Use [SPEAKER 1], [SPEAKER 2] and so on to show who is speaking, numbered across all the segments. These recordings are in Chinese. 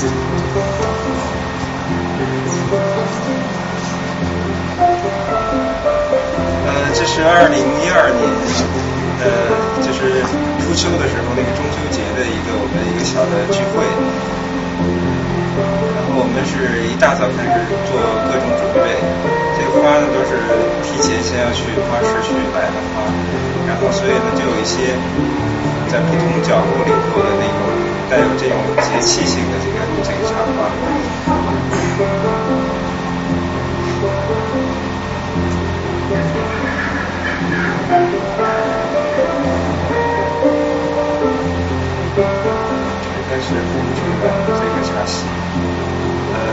[SPEAKER 1] 呃，这是二零一二年，呃，就是初秋的时候，那个中秋节的一个我们一个小的聚会。然后我们是一大早开始做各种准备，这个花呢都是提前先要去花市去买的花，然后所以呢就有一些在不同角落里头的那种带有这种节气性的这个这个插花。开始布置这个茶席。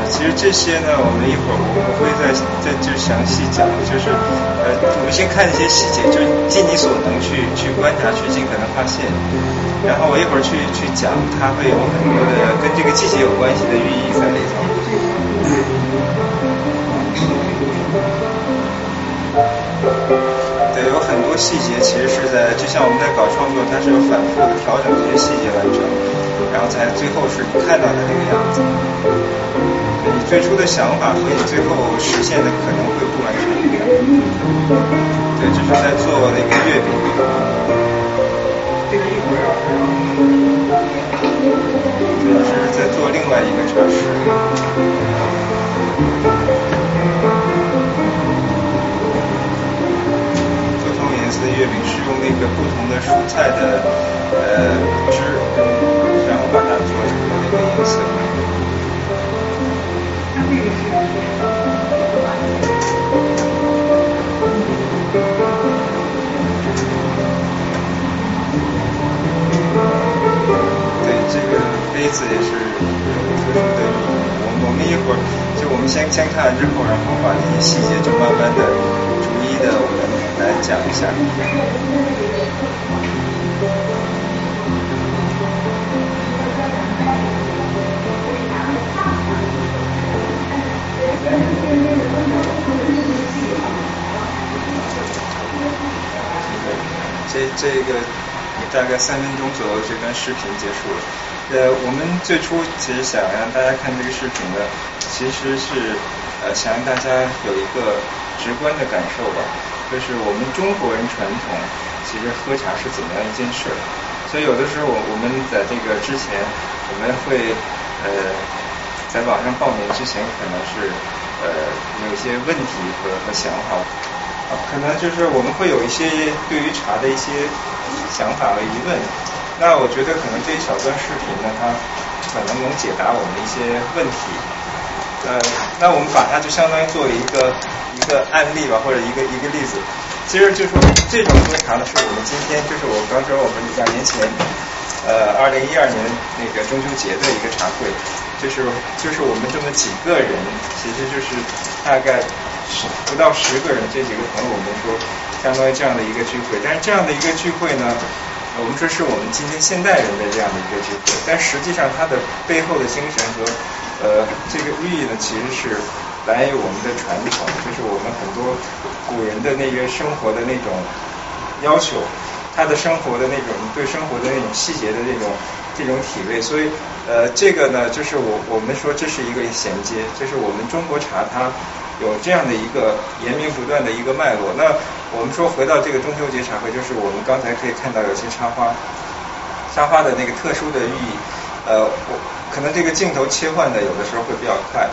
[SPEAKER 1] 其实这些呢，我们一会儿我们会再再就详细讲，就是呃，我们先看一些细节，就尽你所能去去观察，去尽可能发现。然后我一会儿去去讲，它会有很多的跟这个季节有关系的寓意在里头。对，有很多细节其实是在，就像我们在搞创作，它是有反复的调整这些细节完成，然后在最后是你看到的那个样子。你最初的想法和你最后实现的可能会不完全一样。对，这是在做那个月饼。对，这是在做另外一个茶室。不同颜色的月饼是用那个不同的蔬菜的呃汁，然后把它做成的那个颜色。对，这个杯子也是有特殊的意义。我我们一会儿就我们先先看完之后，然后把这些细节就慢慢的、逐一的我们来讲一下。这这个大概三分钟左右，这段视频结束了。呃，我们最初其实想让大家看这个视频呢，其实是呃想让大家有一个直观的感受吧，就是我们中国人传统其实喝茶是怎么样一件事儿。所以有的时候我我们在这个之前，我们会呃在网上报名之前，可能是呃有一些问题和和想法。啊，可能就是我们会有一些对于茶的一些想法和疑问。那我觉得可能这一小段视频呢，它可能能解答我们的一些问题。呃，那我们把它就相当于作为一个一个案例吧，或者一个一个例子。其实就是这种喝茶呢，是我们今天就是我刚说我们两年前，呃，二零一二年那个中秋节的一个茶会，就是就是我们这么几个人，其实就是大概。十不到十个人，这几个朋友，我们说相当于这样的一个聚会。但是这样的一个聚会呢，我们说是我们今天现代人的这样的一个聚会，但实际上它的背后的精神和呃这个寓意呢，其实是来源于我们的传统，就是我们很多古人的那个生活的那种要求，他的生活的那种对生活的那种细节的那种这种体味。所以呃这个呢，就是我我们说这是一个衔接，就是我们中国茶它。有这样的一个延绵不断的一个脉络。那我们说回到这个中秋节茶会，就是我们刚才可以看到有些插花，插花的那个特殊的寓意。呃，我可能这个镜头切换的有的时候会比较快。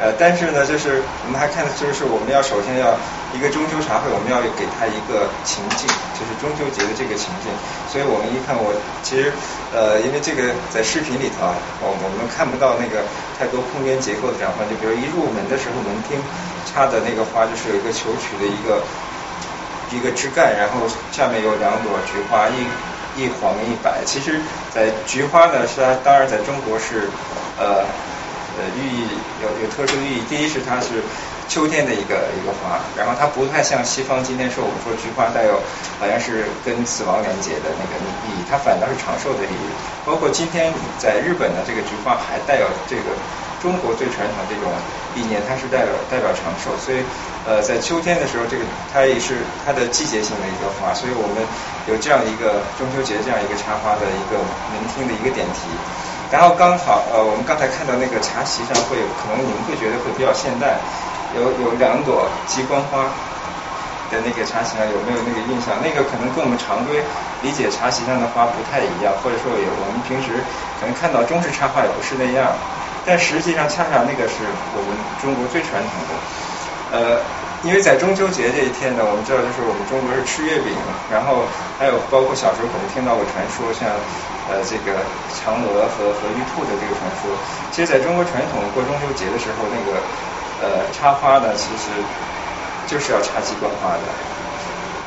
[SPEAKER 1] 呃，但是呢，就是我们还看，就是我们要首先要一个中秋茶会，我们要给它一个情境，就是中秋节的这个情境。所以我们一看，我其实呃，因为这个在视频里头啊，我我们看不到那个太多空间结构的转换，就比如一入门的时候，门厅插的那个花就是有一个球曲的一个一个枝干，然后下面有两朵菊花，一一黄一白。其实，在菊花呢，是它当然在中国是呃。呃，寓意有有特殊寓意。第一是它是秋天的一个一个花，然后它不太像西方今天说我们说菊花带有好像是跟死亡连接的那个意义，它反倒是长寿的意义。包括今天在日本的这个菊花还带有这个中国最传统这种意念，它是代表代表长寿。所以呃，在秋天的时候，这个它也是它的季节性的一个花，所以我们有这样一个中秋节这样一个插花的一个聆听的一个点题。然后刚好呃，我们刚才看到那个茶席上会，可能你们会觉得会比较现代，有有两朵鸡冠花的那个茶席上有没有那个印象？那个可能跟我们常规理解茶席上的花不太一样，或者说有我们平时可能看到中式插花也不是那样，但实际上恰恰那个是我们中国最传统的，呃。因为在中秋节这一天呢，我们知道就是我们中国是吃月饼，然后还有包括小时候可能听到过传说，像呃这个嫦娥和和玉兔的这个传说。其实在中国传统过中秋节的时候，那个呃插花呢，其实就是要插鸡冠花的。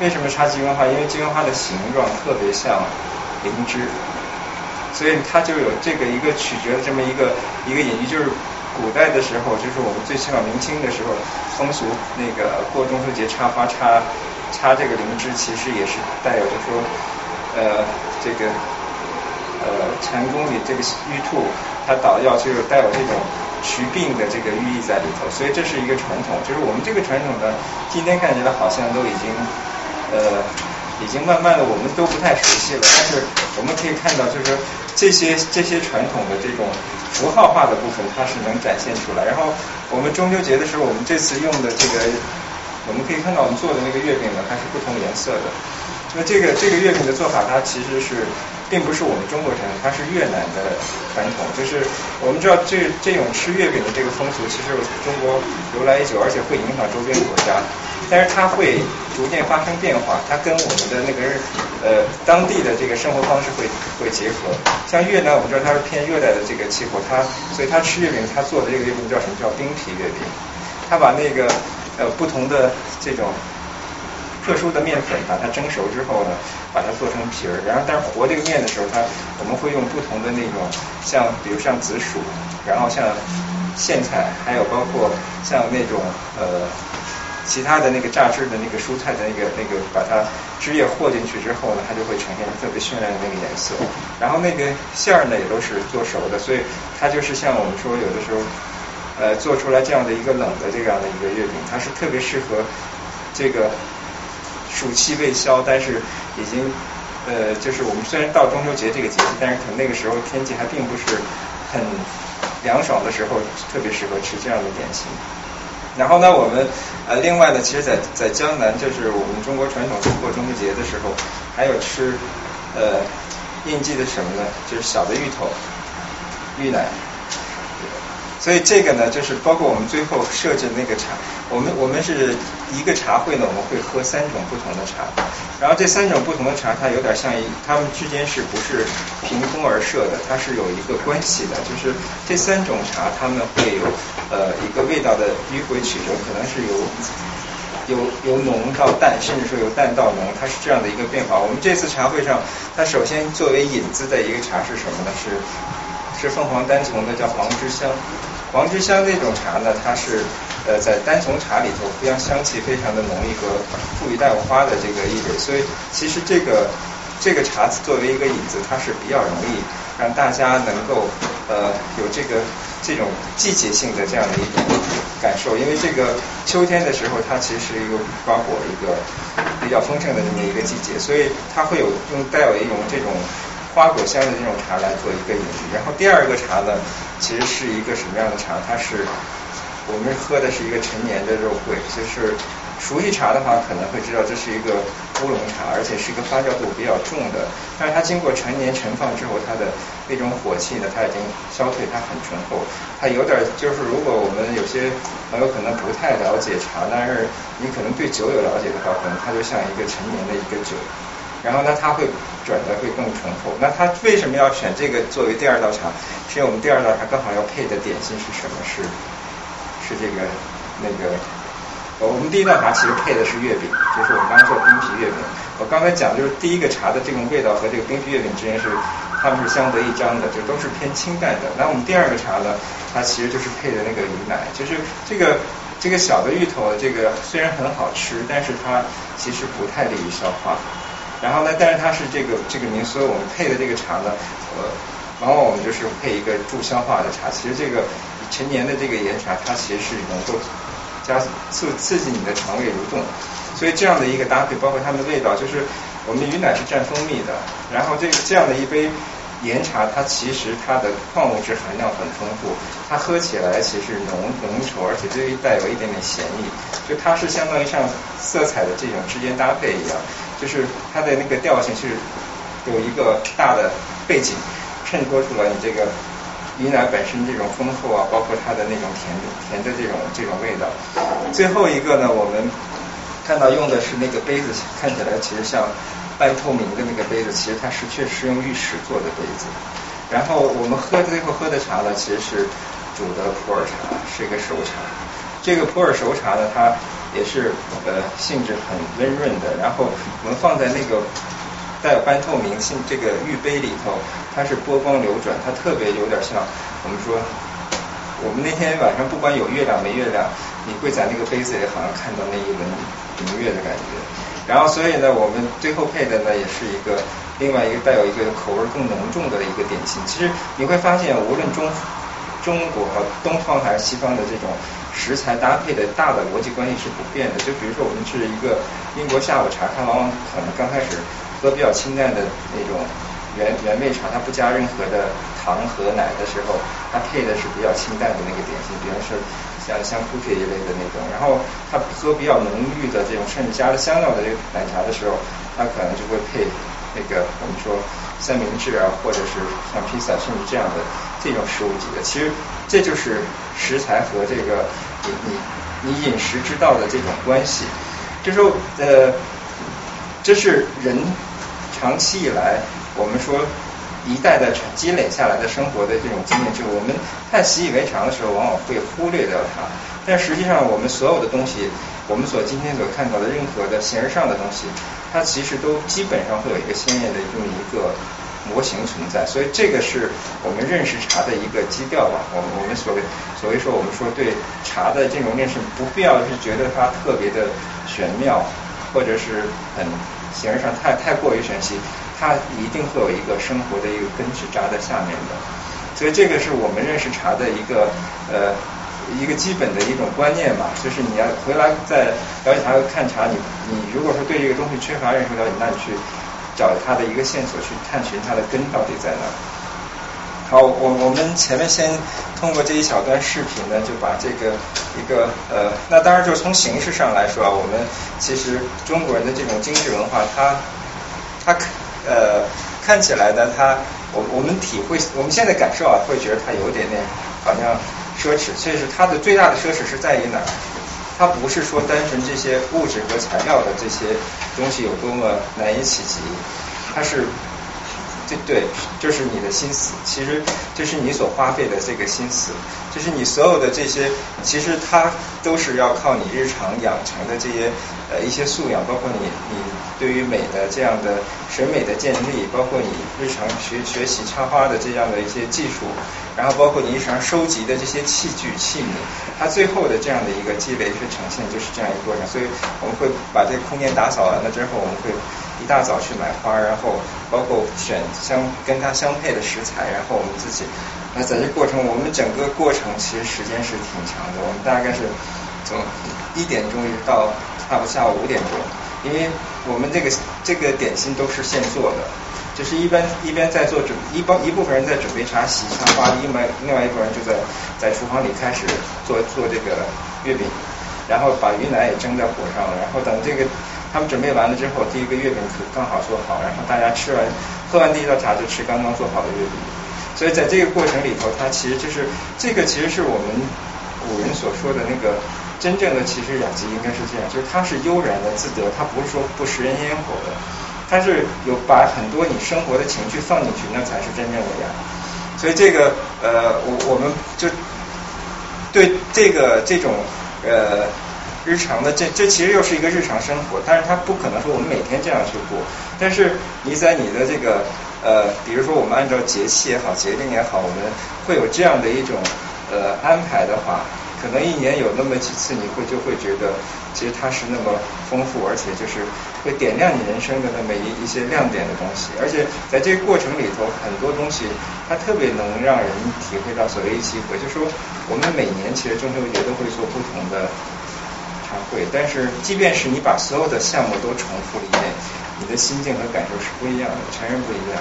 [SPEAKER 1] 为什么插鸡冠花？因为鸡冠花的形状特别像灵芝，所以它就有这个一个取决的这么一个一个隐喻，就是。古代的时候，就是我们最起码明清的时候，风俗那个过中秋节插花插插这个灵芝，其实也是带有就说呃这个呃禅宫里这个玉兔，它捣药就是带有这种祛病的这个寓意在里头，所以这是一个传统。就是我们这个传统呢，今天看起来好像都已经呃已经慢慢的我们都不太熟悉了，但是我们可以看到，就是这些这些传统的这种。符号化的部分它是能展现出来，然后我们中秋节的时候，我们这次用的这个，我们可以看到我们做的那个月饼呢，它是不同颜色的。那这个这个月饼的做法，它其实是并不是我们中国传统，它是越南的传统。就是我们知道这这种吃月饼的这个风俗，其实中国由来已久，而且会影响周边国家。但是它会逐渐发生变化，它跟我们的那个呃当地的这个生活方式会会结合。像越南，我们知道它是偏热带的这个气候，它所以它吃月饼，它做的这个月饼叫什么叫冰皮月饼？它把那个呃不同的这种特殊的面粉，把它蒸熟之后呢，把它做成皮儿。然后但是和这个面的时候，它我们会用不同的那种像比如像紫薯，然后像苋菜，还有包括像那种呃。其他的那个榨汁的那个蔬菜的那个那个，把它汁液和进去之后呢，它就会呈现特别绚烂的那个颜色。然后那个馅儿呢也都是做熟的，所以它就是像我们说有的时候，呃，做出来这样的一个冷的这样的一个月饼，它是特别适合这个暑气未消，但是已经呃，就是我们虽然到中秋节这个节气，但是可能那个时候天气还并不是很凉爽的时候，特别适合吃这样的点心。然后呢，我们呃，另外呢，其实，在在江南，就是我们中国传统过中秋节的时候，还有吃呃应季的什么呢？就是小的芋头、芋奶。所以这个呢，就是包括我们最后设置那个茶，我们我们是一个茶会呢，我们会喝三种不同的茶，然后这三种不同的茶，它有点像一，它们之间是不是凭空而设的？它是有一个关系的，就是这三种茶，它们会有呃一个味道的迂回曲折，可能是由由由浓到淡，甚至说由淡到浓，它是这样的一个变化。我们这次茶会上，它首先作为引子的一个茶是什么呢？是是凤凰单丛的，叫黄之香。黄之香这种茶呢，它是呃在单丛茶里头，非常香气非常的浓，郁和富于带花的这个意味。所以其实这个这个茶作为一个引子，它是比较容易让大家能够呃有这个这种季节性的这样的一种感受。因为这个秋天的时候，它其实是一个瓜果一个比较丰盛的这么一个季节，所以它会有用带有一种这种。花果香的这种茶来做一个隐喻，然后第二个茶呢，其实是一个什么样的茶？它是我们喝的是一个陈年的肉桂，就是熟悉茶的话可能会知道这是一个乌龙茶，而且是一个发酵度比较重的。但是它经过陈年陈放之后，它的那种火气呢，它已经消退，它很醇厚。它有点就是，如果我们有些朋友可能不太了解茶，但是你可能对酒有了解的话，可能它就像一个陈年的一个酒。然后呢，它会转的会更醇厚。那它为什么要选这个作为第二道茶？是因为我们第二道茶刚好要配的点心是什么？是是这个那个，我们第一道茶其实配的是月饼，就是我们刚刚做冰皮月饼。我刚才讲就是第一个茶的这种味道和这个冰皮月饼之间是它们是相得益彰的，就都是偏清淡的。那我们第二个茶呢，它其实就是配的那个鱼奶，就是这个这个小的芋头，这个虽然很好吃，但是它其实不太利于消化。然后呢？但是它是这个这个名，所以我们配的这个茶呢，呃，往往我们就是配一个助消化的茶。其实这个陈年的这个岩茶，它其实是能够加促刺激你的肠胃蠕动。所以这样的一个搭配，包括它的味道，就是我们云奶是蘸蜂蜜的，然后这个这样的一杯岩茶它其实它的矿物质含量很丰富，它喝起来其实浓浓稠，而且略带有一点点咸意，就它是相当于像色彩的这种之间搭配一样，就是它的那个调性是有一个大的背景衬托出来你这个云南本身这种丰厚啊，包括它的那种甜的甜的这种这种味道。最后一个呢，我们看到用的是那个杯子，看起来其实像。半透明的那个杯子，其实它是确实用玉石做的杯子。然后我们喝最后喝的茶呢，其实是煮的普洱茶，是一个熟茶。这个普洱熟茶呢，它也是呃性质很温润的。然后我们放在那个带有半透明性这个玉杯里头，它是波光流转，它特别有点像我们说，我们那天晚上不管有月亮没月亮，你会在那个杯子里好像看到那一轮明月的感觉。然后，所以呢，我们最后配的呢，也是一个另外一个带有一个口味更浓重的一个点心。其实你会发现，无论中中国东方还是西方的这种食材搭配的大的逻辑关系是不变的。就比如说，我们是一个英国下午茶，它往往可能刚开始喝比较清淡的那种原原味茶，它不加任何的糖和奶的时候，它配的是比较清淡的那个点心，比方说。像像 cookie 一类的那种，然后他喝比较浓郁的这种，甚至加了香料的这个奶茶的时候，他可能就会配那个我们说三明治啊，或者是像披萨，甚至这样的这种食物级的。其实这就是食材和这个你你你饮食之道的这种关系。就说呃，这是人长期以来我们说。一代代积累下来的生活的这种经验，就我们太习以为常的时候，往往会忽略掉它。但实际上，我们所有的东西，我们所今天所看到的任何的形而上的东西，它其实都基本上会有一个鲜艳的这么一个模型存在。所以，这个是我们认识茶的一个基调吧。我们我们所谓所谓说，我们说对茶的这种认识，不必要是觉得它特别的玄妙，或者是很形而上太太过于玄奇。它一定会有一个生活的一个根是扎在下面的，所以这个是我们认识茶的一个呃一个基本的一种观念嘛，就是你要回来再了解茶看茶，你你如果说对这个东西缺乏认识了解，那你去找它的一个线索去探寻它的根到底在哪。好，我我们前面先通过这一小段视频呢，就把这个一个呃，那当然就是从形式上来说啊，我们其实中国人的这种精致文化，它它。呃，看起来呢，它我我们体会，我们现在感受啊，会觉得它有点点好像奢侈。其实它的最大的奢侈是在于哪儿？它不是说单纯这些物质和材料的这些东西有多么难以企及，它是。对，就是你的心思，其实就是你所花费的这个心思，就是你所有的这些，其实它都是要靠你日常养成的这些呃一些素养，包括你你对于美的这样的审美的建立，包括你日常学学习插花的这样的一些技术，然后包括你日常收集的这些器具器皿，它最后的这样的一个积累是呈现就是这样一个过程，所以我们会把这个空间打扫完了之后，我们会。一大早去买花，然后包括选相跟它相配的食材，然后我们自己。那在这过程，我们整个过程其实时间是挺长的。我们大概是从一点钟一直到差不多下午五点钟，因为我们这个这个点心都是现做的，就是一般一边在做准一帮一部分人在准备茶席插花，另外另外一部分人就在在厨房里开始做做这个月饼，然后把鱼奶也蒸在火上了，然后等这个。他们准备完了之后，第一个月饼可刚好做好，然后大家吃完喝完第一道茶就吃刚刚做好的月饼。所以在这个过程里头，它其实就是这个，其实是我们古人所说的那个真正的其实雅集应该是这样，就是它是悠然的自得，它不是说不食人烟火的，它是有把很多你生活的情绪放进去，那才是真正的雅。所以这个呃，我我们就对这个这种呃。日常的这这其实又是一个日常生活，但是它不可能说我们每天这样去过。但是你在你的这个呃，比如说我们按照节气也好，节令也好，我们会有这样的一种呃安排的话，可能一年有那么几次，你会就会觉得其实它是那么丰富，而且就是会点亮你人生的那么一一些亮点的东西。而且在这个过程里头，很多东西它特别能让人体会到所谓一期一会，就说我们每年其实中秋节都会做不同的。会，但是即便是你把所有的项目都重复了一遍，你的心境和感受是不一样的，全然不一样。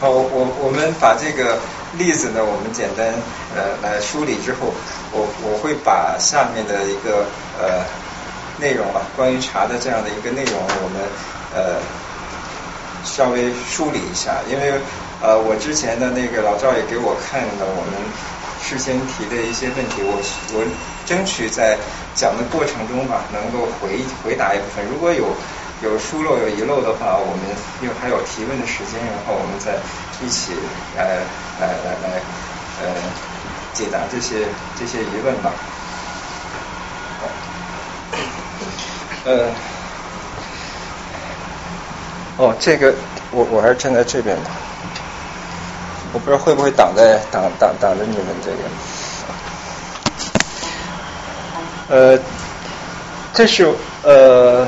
[SPEAKER 1] 好，我我们把这个例子呢，我们简单呃来梳理之后，我我会把下面的一个呃内容啊，关于茶的这样的一个内容，我们呃稍微梳理一下，因为呃我之前的那个老赵也给我看了我们事先提的一些问题，我我争取在讲的过程中吧，能够回回答一部分，如果有。有疏漏有遗漏的话，我们又还有提问的时间，然后我们再一起来来来来呃解答这些这些疑问吧。呃，哦，这个我我还是站在这边的，我不知道会不会挡在挡挡挡着你们这个。呃，这是呃。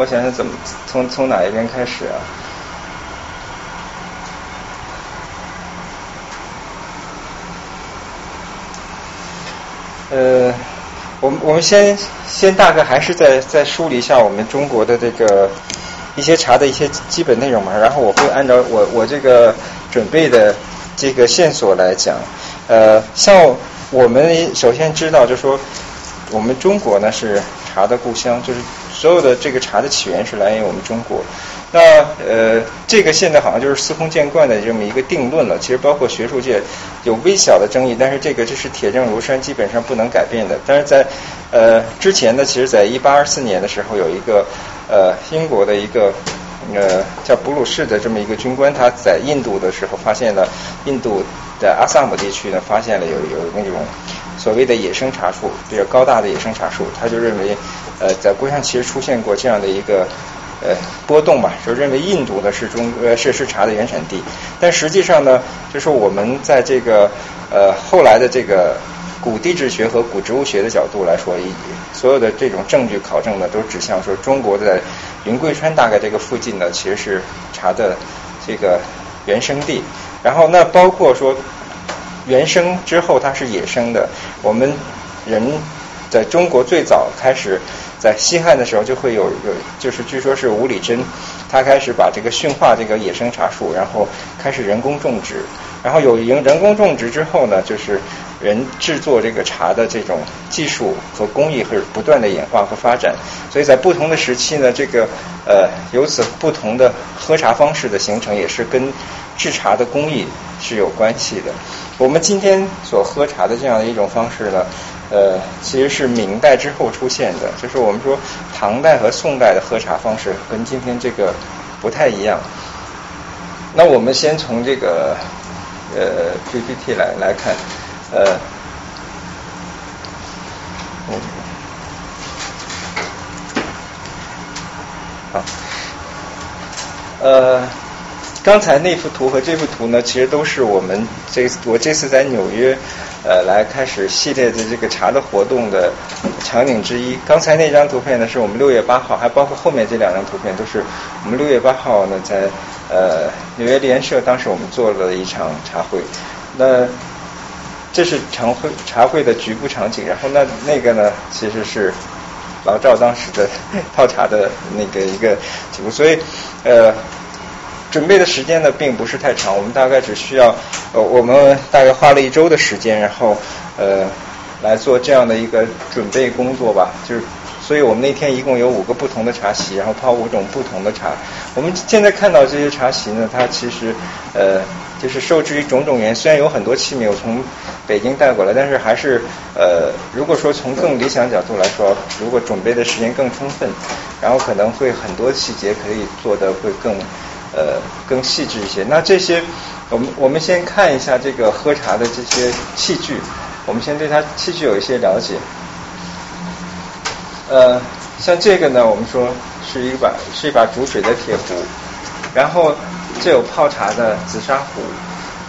[SPEAKER 1] 我想想怎么从从哪一边开始啊？呃，我们我们先先大概还是再再梳理一下我们中国的这个一些茶的一些基本内容嘛，然后我会按照我我这个准备的这个线索来讲。呃，像我们首先知道，就说我们中国呢是茶的故乡，就是。所有的这个茶的起源是来源于我们中国，那呃，这个现在好像就是司空见惯的这么一个定论了。其实包括学术界有微小的争议，但是这个就是铁证如山，基本上不能改变的。但是在呃之前呢，其实在一八二四年的时候，有一个呃英国的一个呃叫布鲁士的这么一个军官，他在印度的时候发现了印度的阿萨姆地区呢，发现了有有那种所谓的野生茶树，比较高大的野生茶树，他就认为。呃，在国上其实出现过这样的一个呃波动吧，就认为印度呢是中呃是是茶的原产地，但实际上呢，就是我们在这个呃后来的这个古地质学和古植物学的角度来说，以所有的这种证据考证呢，都指向说中国的云贵川大概这个附近呢，其实是茶的这个原生地。然后那包括说原生之后它是野生的，我们人在中国最早开始。在西汉的时候，就会有有，就是据说是吴理真，他开始把这个驯化这个野生茶树，然后开始人工种植，然后有人人工种植之后呢，就是人制作这个茶的这种技术和工艺会不断的演化和发展，所以在不同的时期呢，这个呃由此不同的喝茶方式的形成，也是跟制茶的工艺是有关系的。我们今天所喝茶的这样的一种方式呢。呃，其实是明代之后出现的，就是我们说唐代和宋代的喝茶方式跟今天这个不太一样。那我们先从这个呃 PPT 来来看，呃，好，呃，刚才那幅图和这幅图呢，其实都是我们这我这次在纽约。呃，来开始系列的这个茶的活动的场景之一。刚才那张图片呢，是我们六月八号，还包括后面这两张图片，都是我们六月八号呢在呃纽约联社，当时我们做了一场茶会。那这是茶会茶会的局部场景，然后那那个呢，其实是老赵当时的 泡茶的那个一个局部，所以呃。准备的时间呢，并不是太长，我们大概只需要，呃，我们大概花了一周的时间，然后呃来做这样的一个准备工作吧。就是，所以我们那天一共有五个不同的茶席，然后泡五种不同的茶。我们现在看到这些茶席呢，它其实呃就是受制于种种原因，虽然有很多器皿我从北京带过来，但是还是呃如果说从更理想角度来说，如果准备的时间更充分，然后可能会很多细节可以做的会更。呃，更细致一些。那这些，我们我们先看一下这个喝茶的这些器具。我们先对它器具有一些了解。呃，像这个呢，我们说是一把是一把煮水的铁壶，然后这有泡茶的紫砂壶，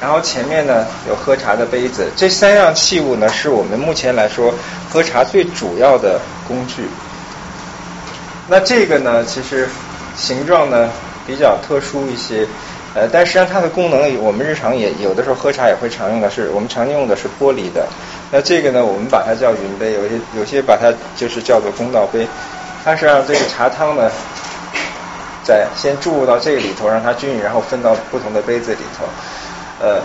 [SPEAKER 1] 然后前面呢有喝茶的杯子。这三样器物呢，是我们目前来说喝茶最主要的工具。那这个呢，其实形状呢。比较特殊一些，呃，但实际上它的功能，我们日常也有的时候喝茶也会常用的是，我们常用的是玻璃的。那这个呢，我们把它叫云杯，有些有些把它就是叫做公道杯。它是让这个茶汤呢，再先注入到这个里头，让它均匀，然后分到不同的杯子里头。呃，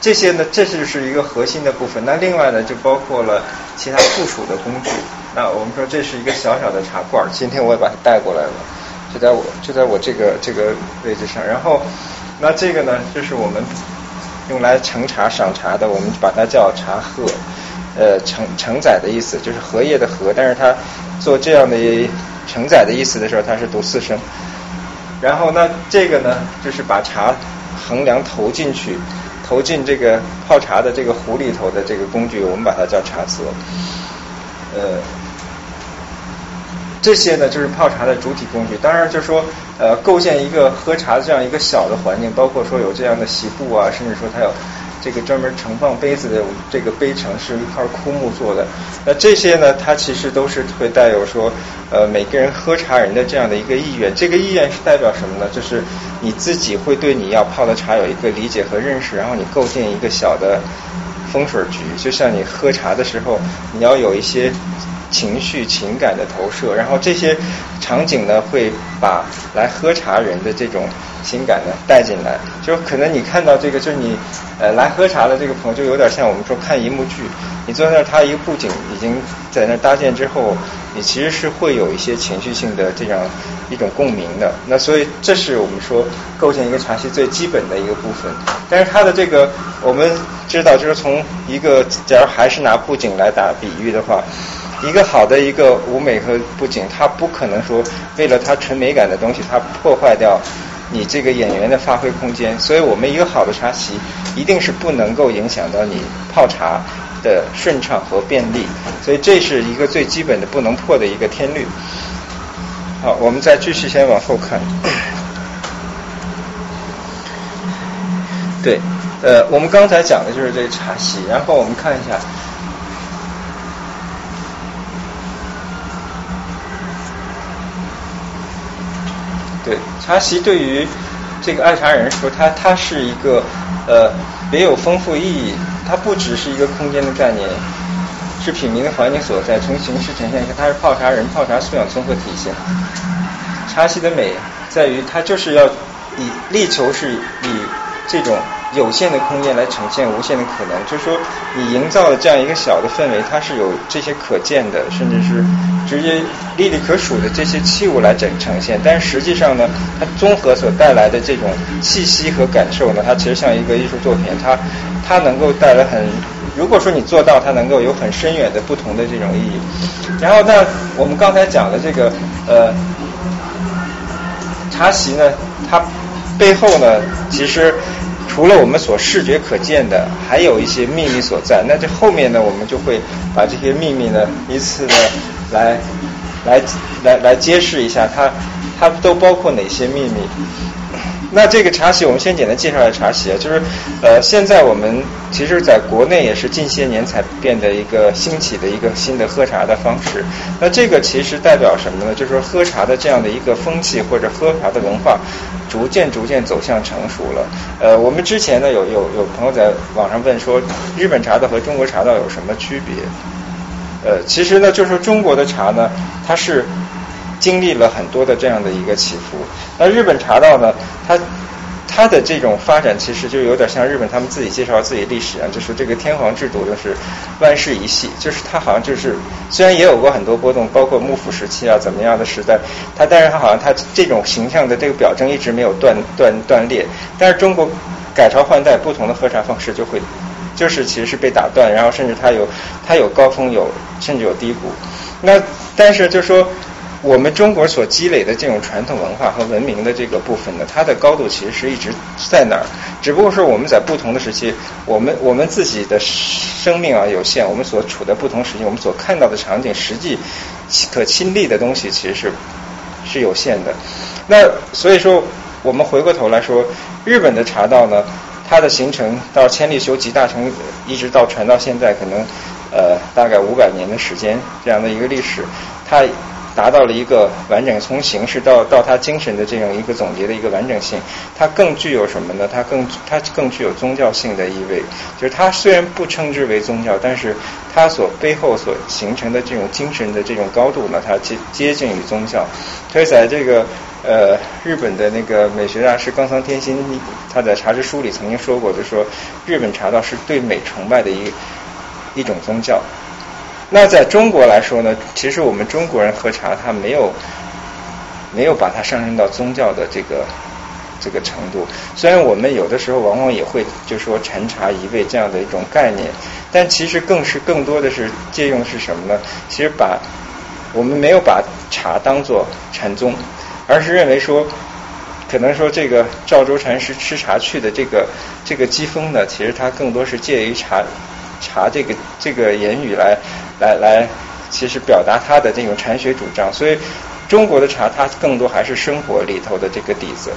[SPEAKER 1] 这些呢，这就是一个核心的部分。那另外呢，就包括了其他附属的工具。那我们说这是一个小小的茶罐，今天我也把它带过来了，就在我就在我这个这个位置上。然后，那这个呢，就是我们用来盛茶赏茶的，我们把它叫茶鹤。呃，承承载的意思就是荷叶的荷，但是它做这样的承载的意思的时候，它是读四声。然后那这个呢，就是把茶衡量投进去，投进这个泡茶的这个壶里头的这个工具，我们把它叫茶色。呃，这些呢就是泡茶的主体工具。当然，就是说呃，构建一个喝茶的这样一个小的环境，包括说有这样的席布啊，甚至说它有。这个专门盛放杯子的这个杯盛是一块枯木做的，那这些呢，它其实都是会带有说，呃，每个人喝茶人的这样的一个意愿。这个意愿是代表什么呢？就是你自己会对你要泡的茶有一个理解和认识，然后你构建一个小的风水局。就像你喝茶的时候，你要有一些情绪情感的投射，然后这些场景呢，会把来喝茶人的这种。情感呢带进来，就可能你看到这个，就是你呃来喝茶的这个朋友，就有点像我们说看一幕剧。你坐在那儿，他一个布景已经在那儿搭建之后，你其实是会有一些情绪性的这样一种共鸣的。那所以这是我们说构建一个茶席最基本的一个部分。但是它的这个我们知道，就是从一个假如还是拿布景来打比喻的话，一个好的一个舞美和布景，它不可能说为了它纯美感的东西，它破坏掉。你这个演员的发挥空间，所以我们一个好的茶席一定是不能够影响到你泡茶的顺畅和便利，所以这是一个最基本的不能破的一个天律。好，我们再继续先往后看。对，呃，我们刚才讲的就是这个茶席，然后我们看一下。对，茶席对于这个爱茶人说，它它是一个呃别有丰富意义。它不只是一个空间的概念，是品茗的环境所在。从形式呈现，它是泡茶人泡茶素养综合体现。茶席的美在于，它就是要以力求是以这种。有限的空间来呈现无限的可能，就是说你营造的这样一个小的氛围，它是有这些可见的，甚至是直接历历可数的这些器物来整呈现。但是实际上呢，它综合所带来的这种气息和感受呢，它其实像一个艺术作品，它它能够带来很，如果说你做到，它能够有很深远的不同的这种意义。然后呢，我们刚才讲的这个呃茶席呢，它背后呢，其实。除了我们所视觉可见的，还有一些秘密所在。那这后面呢，我们就会把这些秘密呢，依次的来来来来揭示一下，它它都包括哪些秘密。那这个茶席，我们先简单介绍一下茶席啊，就是呃，现在我们其实在国内也是近些年才变得一个兴起的一个新的喝茶的方式。那这个其实代表什么呢？就是说喝茶的这样的一个风气或者喝茶的文化，逐渐逐渐走向成熟了。呃，我们之前呢有有有朋友在网上问说，日本茶道和中国茶道有什么区别？呃，其实呢，就是说中国的茶呢，它是。经历了很多的这样的一个起伏，那日本茶道呢，它它的这种发展其实就有点像日本他们自己介绍自己历史啊，就是这个天皇制度就是万世一系，就是它好像就是虽然也有过很多波动，包括幕府时期啊怎么样的时代，它但是它好像它这种形象的这个表征一直没有断断断裂，但是中国改朝换代，不同的喝茶方式就会就是其实是被打断，然后甚至它有它有高峰有甚至有低谷，那但是就说。我们中国所积累的这种传统文化和文明的这个部分呢，它的高度其实是一直在那儿，只不过说我们在不同的时期，我们我们自己的生命啊有限，我们所处的不同时期，我们所看到的场景，实际可亲历的东西其实是是有限的。那所以说，我们回过头来说，日本的茶道呢，它的形成到千里修集大成，一直到传到现在，可能呃大概五百年的时间这样的一个历史，它。达到了一个完整，从形式到到它精神的这种一个总结的一个完整性，它更具有什么呢？它更它更具有宗教性的意味。就是它虽然不称之为宗教，但是它所背后所形成的这种精神的这种高度呢，它接接近于宗教。所以在这个呃日本的那个美学大师冈仓天心，他在茶之书里曾经说过，就说日本茶道是对美崇拜的一一种宗教。那在中国来说呢，其实我们中国人喝茶，他没有没有把它上升到宗教的这个这个程度。虽然我们有的时候往往也会就说禅茶一味这样的一种概念，但其实更是更多的是借用是什么呢？其实把我们没有把茶当做禅宗，而是认为说，可能说这个赵州禅师吃茶去的这个这个机锋呢，其实它更多是介于茶茶这个这个言语来。来来，其实表达他的这种禅学主张，所以中国的茶它更多还是生活里头的这个底子，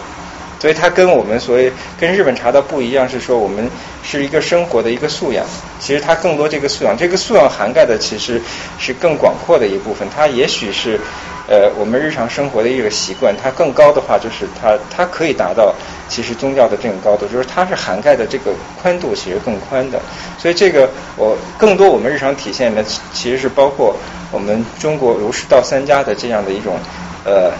[SPEAKER 1] 所以它跟我们所谓跟日本茶道不一样，是说我们是一个生活的一个素养，其实它更多这个素养，这个素养涵盖的其实是更广阔的一部分，它也许是。呃，我们日常生活的一个习惯，它更高的话，就是它它可以达到其实宗教的这种高度，就是它是涵盖的这个宽度其实更宽的。所以这个我更多我们日常体现的其实是包括我们中国儒释道三家的这样的一种呃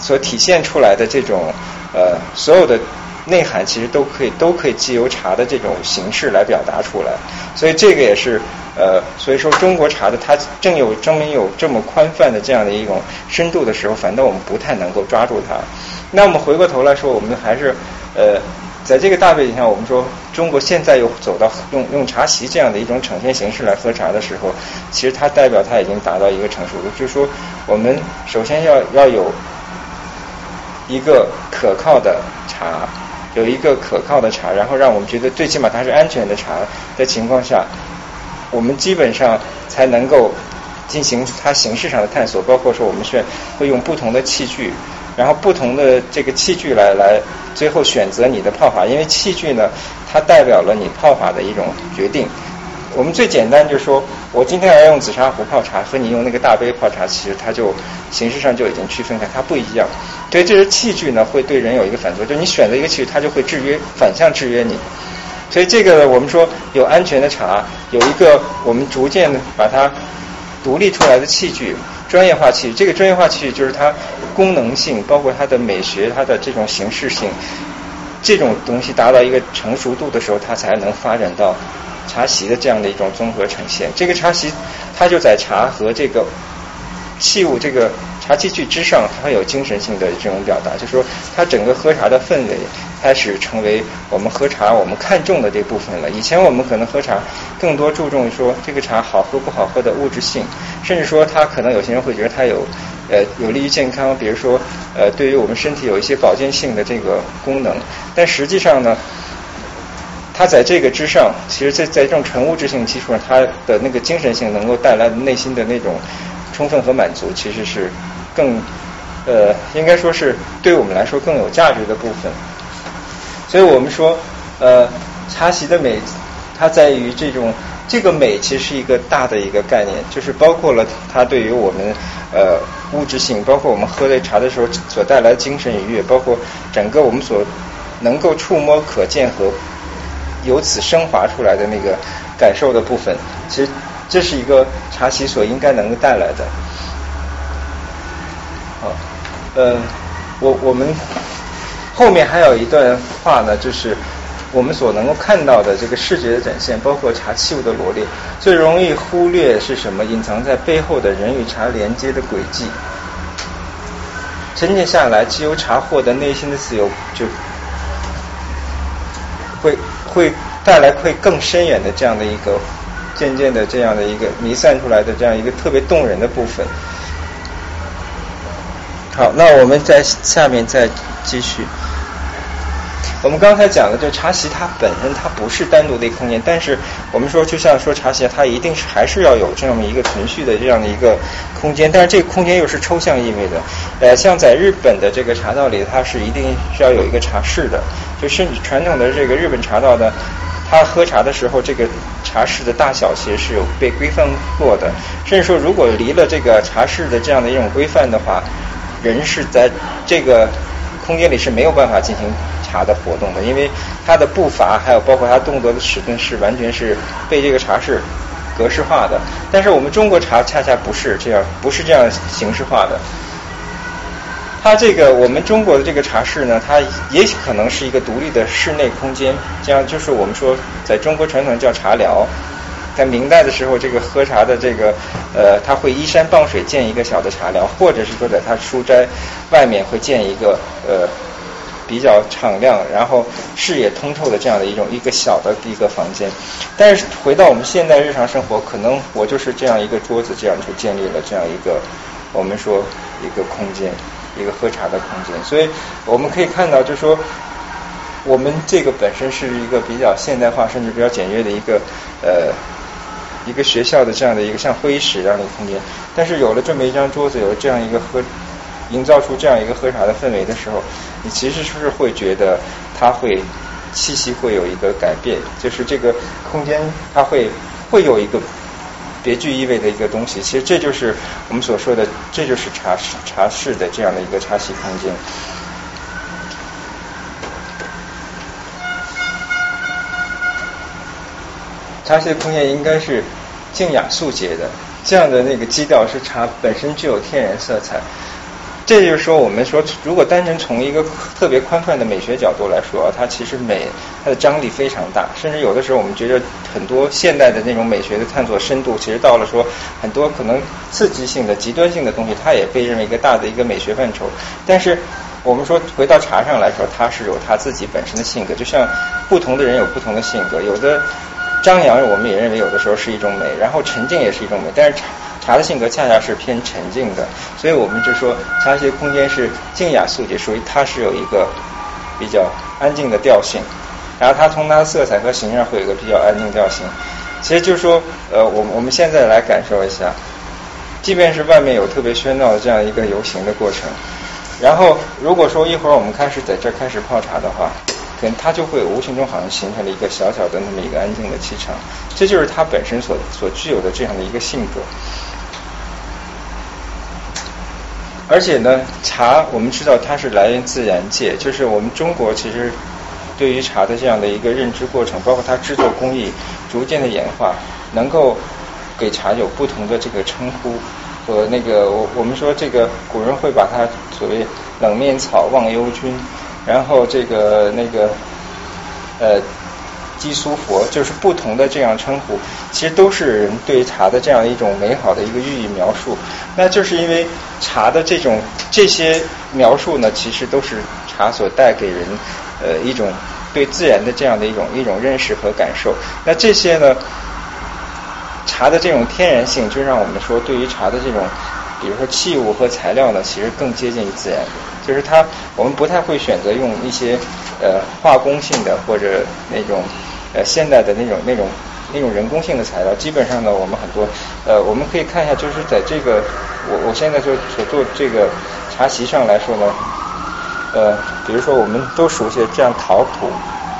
[SPEAKER 1] 所体现出来的这种呃所有的内涵，其实都可以都可以借由茶的这种形式来表达出来。所以这个也是。呃，所以说中国茶的它正有正明有这么宽泛的这样的一种深度的时候，反倒我们不太能够抓住它。那我们回过头来说，我们还是呃，在这个大背景下，我们说中国现在又走到用用茶席这样的一种呈现形式来喝茶的时候，其实它代表它已经达到一个成熟度，就是说我们首先要要有一个可靠的茶，有一个可靠的茶，然后让我们觉得最起码它是安全的茶的情况下。我们基本上才能够进行它形式上的探索，包括说我们选会用不同的器具，然后不同的这个器具来来最后选择你的泡法，因为器具呢，它代表了你泡法的一种决定。我们最简单就是说，我今天要用紫砂壶泡茶，和你用那个大杯泡茶，其实它就形式上就已经区分开，它不一样。所以这些器具呢，会对人有一个反作用，就你选择一个器具，它就会制约反向制约你。所以这个我们说有安全的茶，有一个我们逐渐把它独立出来的器具，专业化器具。这个专业化器具就是它功能性，包括它的美学，它的这种形式性，这种东西达到一个成熟度的时候，它才能发展到茶席的这样的一种综合呈现。这个茶席它就在茶和这个器物这个。茶器具之上，它有精神性的这种表达，就是说，它整个喝茶的氛围开始成为我们喝茶我们看重的这部分了。以前我们可能喝茶更多注重说这个茶好喝不好喝的物质性，甚至说它可能有些人会觉得它有呃有利于健康，比如说呃对于我们身体有一些保健性的这个功能。但实际上呢，它在这个之上，其实在在这种纯物质性基础上，它的那个精神性能够带来内心的那种充分和满足，其实是。更呃，应该说是对我们来说更有价值的部分。所以我们说，呃，茶席的美，它在于这种这个美，其实是一个大的一个概念，就是包括了它对于我们呃物质性，包括我们喝这茶的时候所带来精神愉悦，包括整个我们所能够触摸、可见和由此升华出来的那个感受的部分。其实这是一个茶席所应该能够带来的。好呃，我我们后面还有一段话呢，就是我们所能够看到的这个视觉的展现，包括茶器物的罗列，最容易忽略是什么？隐藏在背后的人与茶连接的轨迹。沉淀下来，既由茶获得内心的自由，就会带来会更深远的这样的一个渐渐的这样的一个弥散出来的这样一个特别动人的部分。好，那我们在下面再继续。我们刚才讲的，就茶席它本身它不是单独的一个空间，但是我们说，就像说茶席，它一定是还是要有这么一个存续的这样的一个空间，但是这个空间又是抽象意味的。呃，像在日本的这个茶道里，它是一定是要有一个茶室的，就甚至传统的这个日本茶道呢，他喝茶的时候，这个茶室的大小其实是有被规范过的，甚至说如果离了这个茶室的这样的一种规范的话，人是在这个空间里是没有办法进行茶的活动的，因为他的步伐还有包括他动作的尺寸是完全是被这个茶室格式化的。但是我们中国茶恰恰不是这样，不是这样形式化的。它这个我们中国的这个茶室呢，它也可能是一个独立的室内空间，这样就是我们说在中国传统叫茶寮。在明代的时候，这个喝茶的这个呃，他会依山傍水建一个小的茶寮，或者是说在他书斋外面会建一个呃比较敞亮，然后视野通透的这样的一种一个小的一个房间。但是回到我们现代日常生活，可能我就是这样一个桌子，这样就建立了这样一个我们说一个空间。一个喝茶的空间，所以我们可以看到，就是说，我们这个本身是一个比较现代化，甚至比较简约的一个呃一个学校的这样的一个像会议室一样的空间。但是有了这么一张桌子，有了这样一个喝，营造出这样一个喝茶的氛围的时候，你其实是不是会觉得它会气息会有一个改变，就是这个空间它会会有一个。别具意味的一个东西，其实这就是我们所说的，这就是茶室茶室的这样的一个茶席空间。茶席的空间应该是静雅素洁的，这样的那个基调是茶本身具有天然色彩。这就是说，我们说，如果单纯从一个特别宽泛的美学角度来说，它其实美，它的张力非常大。甚至有的时候，我们觉得很多现代的那种美学的探索深度，其实到了说很多可能刺激性的、极端性的东西，它也被认为一个大的一个美学范畴。但是我们说回到茶上来说，它是有它自己本身的性格，就像不同的人有不同的性格，有的张扬，我们也认为有的时候是一种美，然后沉静也是一种美，但是茶。茶的性格恰恰是偏沉静的，所以我们就说茶席空间是静雅素洁，属于它是有一个比较安静的调性，然后它从它的色彩和形上会有一个比较安静调性。其实就是说，呃，我我们现在来感受一下，即便是外面有特别喧闹的这样一个游行的过程，然后如果说一会儿我们开始在这开始泡茶的话。它就会无形中好像形成了一个小小的那么一个安静的气场，这就是它本身所所具有的这样的一个性格。而且呢，茶我们知道它是来源自然界，就是我们中国其实对于茶的这样的一个认知过程，包括它制作工艺逐渐的演化，能够给茶有不同的这个称呼和那个我我们说这个古人会把它所谓冷面草、忘忧君。然后这个那个呃，基苏佛就是不同的这样称呼，其实都是人对茶的这样一种美好的一个寓意描述。那就是因为茶的这种这些描述呢，其实都是茶所带给人呃一种对自然的这样的一种一种认识和感受。那这些呢，茶的这种天然性，就让我们说对于茶的这种。比如说器物和材料呢，其实更接近于自然，就是它我们不太会选择用一些呃化工性的或者那种呃现代的那种那种那种人工性的材料。基本上呢，我们很多呃我们可以看一下，就是在这个我我现在就所做这个茶席上来说呢，呃，比如说我们都熟悉这样陶土、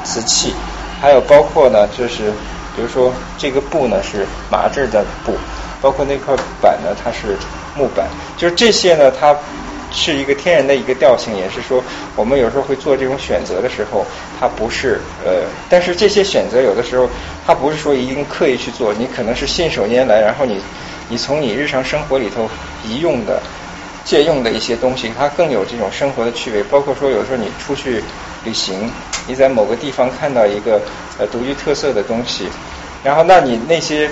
[SPEAKER 1] 瓷器，还有包括呢，就是比如说这个布呢是麻质的布，包括那块板呢它是。木板，就是这些呢，它是一个天然的一个调性，也是说我们有时候会做这种选择的时候，它不是呃，但是这些选择有的时候它不是说一定刻意去做，你可能是信手拈来，然后你你从你日常生活里头移用的、借用的一些东西，它更有这种生活的趣味。包括说有时候你出去旅行，你在某个地方看到一个呃独具特色的东西，然后那你那些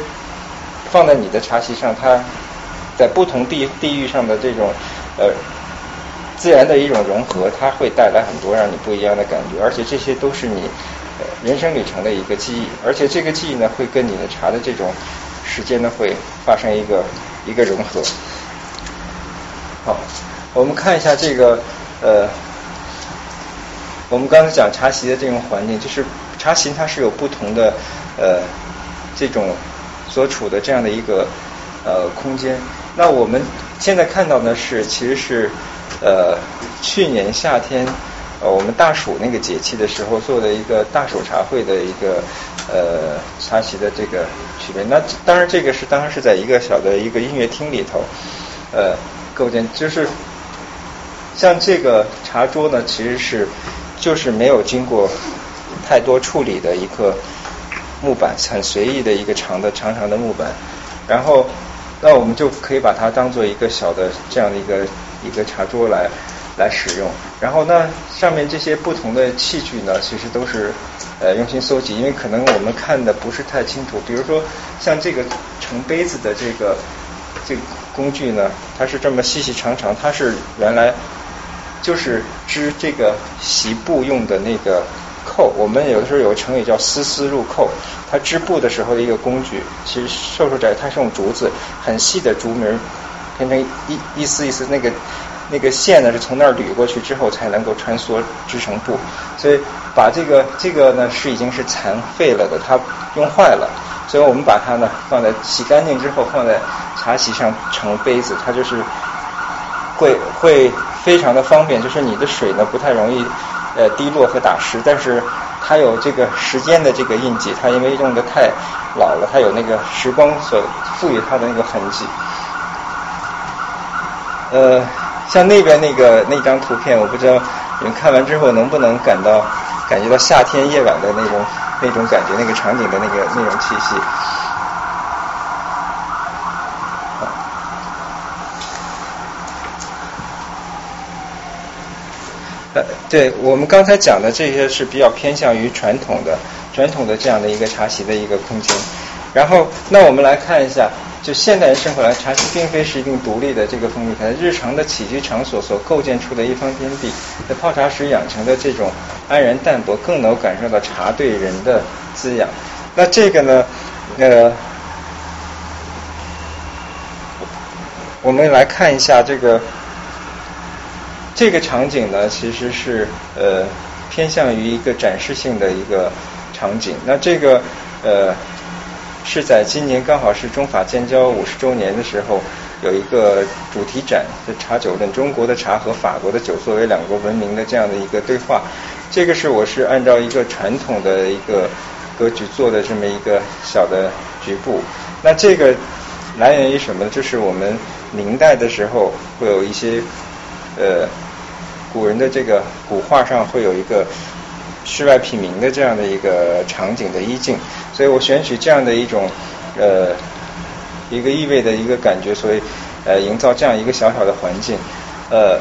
[SPEAKER 1] 放在你的茶席上，它。在不同地地域上的这种呃自然的一种融合，它会带来很多让你不一样的感觉，而且这些都是你人生旅程的一个记忆，而且这个记忆呢会跟你的茶的这种时间呢会发生一个一个融合。好，我们看一下这个呃，我们刚才讲茶席的这种环境，就是茶席它是有不同的呃这种所处的这样的一个呃空间。那我们现在看到呢是，其实是呃去年夏天呃我们大暑那个节气的时候做的一个大暑茶会的一个呃茶席的这个区别。那当然，这个是当然是在一个小的一个音乐厅里头，呃，构建就是像这个茶桌呢，其实是就是没有经过太多处理的一个木板，很随意的一个长的长长的木板，然后那我们就可以把它当做一个小的这样的一个一个茶桌来。来使用，然后呢上面这些不同的器具呢，其实都是呃用心搜集，因为可能我们看的不是太清楚。比如说像这个盛杯子的这个这个工具呢，它是这么细细长长，它是原来就是织这个席布用的那个扣。我们有的时候有个成语叫丝丝入扣，它织布的时候的一个工具。其实瘦瘦窄，它是用竹子很细的竹篾变成一一丝一丝那个。那个线呢是从那儿捋过去之后才能够穿梭织成布，所以把这个这个呢是已经是残废了的，它用坏了，所以我们把它呢放在洗干净之后放在茶席上盛杯子，它就是会会非常的方便，就是你的水呢不太容易呃滴落和打湿，但是它有这个时间的这个印记，它因为用的太老了，它有那个时光所赋予它的那个痕迹，呃。像那边那个那张图片，我不知道你们看完之后能不能感到感觉到夏天夜晚的那种那种感觉，那个场景的那个那种气息。呃，对我们刚才讲的这些是比较偏向于传统的传统的这样的一个茶席的一个空间。然后，那我们来看一下。就现代人生活来，茶室并非是一定独立的这个封闭它，日常的起居场所所构建出的一方天地。在泡茶时养成的这种安然淡泊，更能感受到茶对人的滋养。那这个呢，呃，我们来看一下这个这个场景呢，其实是呃偏向于一个展示性的一个场景。那这个呃。是在今年刚好是中法建交五十周年的时候，有一个主题展，就茶酒论中国的茶和法国的酒作为两国文明的这样的一个对话。这个是我是按照一个传统的一个格局做的这么一个小的局部。那这个来源于什么呢？就是我们明代的时候会有一些呃古人的这个古画上会有一个室外品茗的这样的一个场景的意境。所以我选取这样的一种呃一个意味的一个感觉，所以呃营造这样一个小小的环境，呃，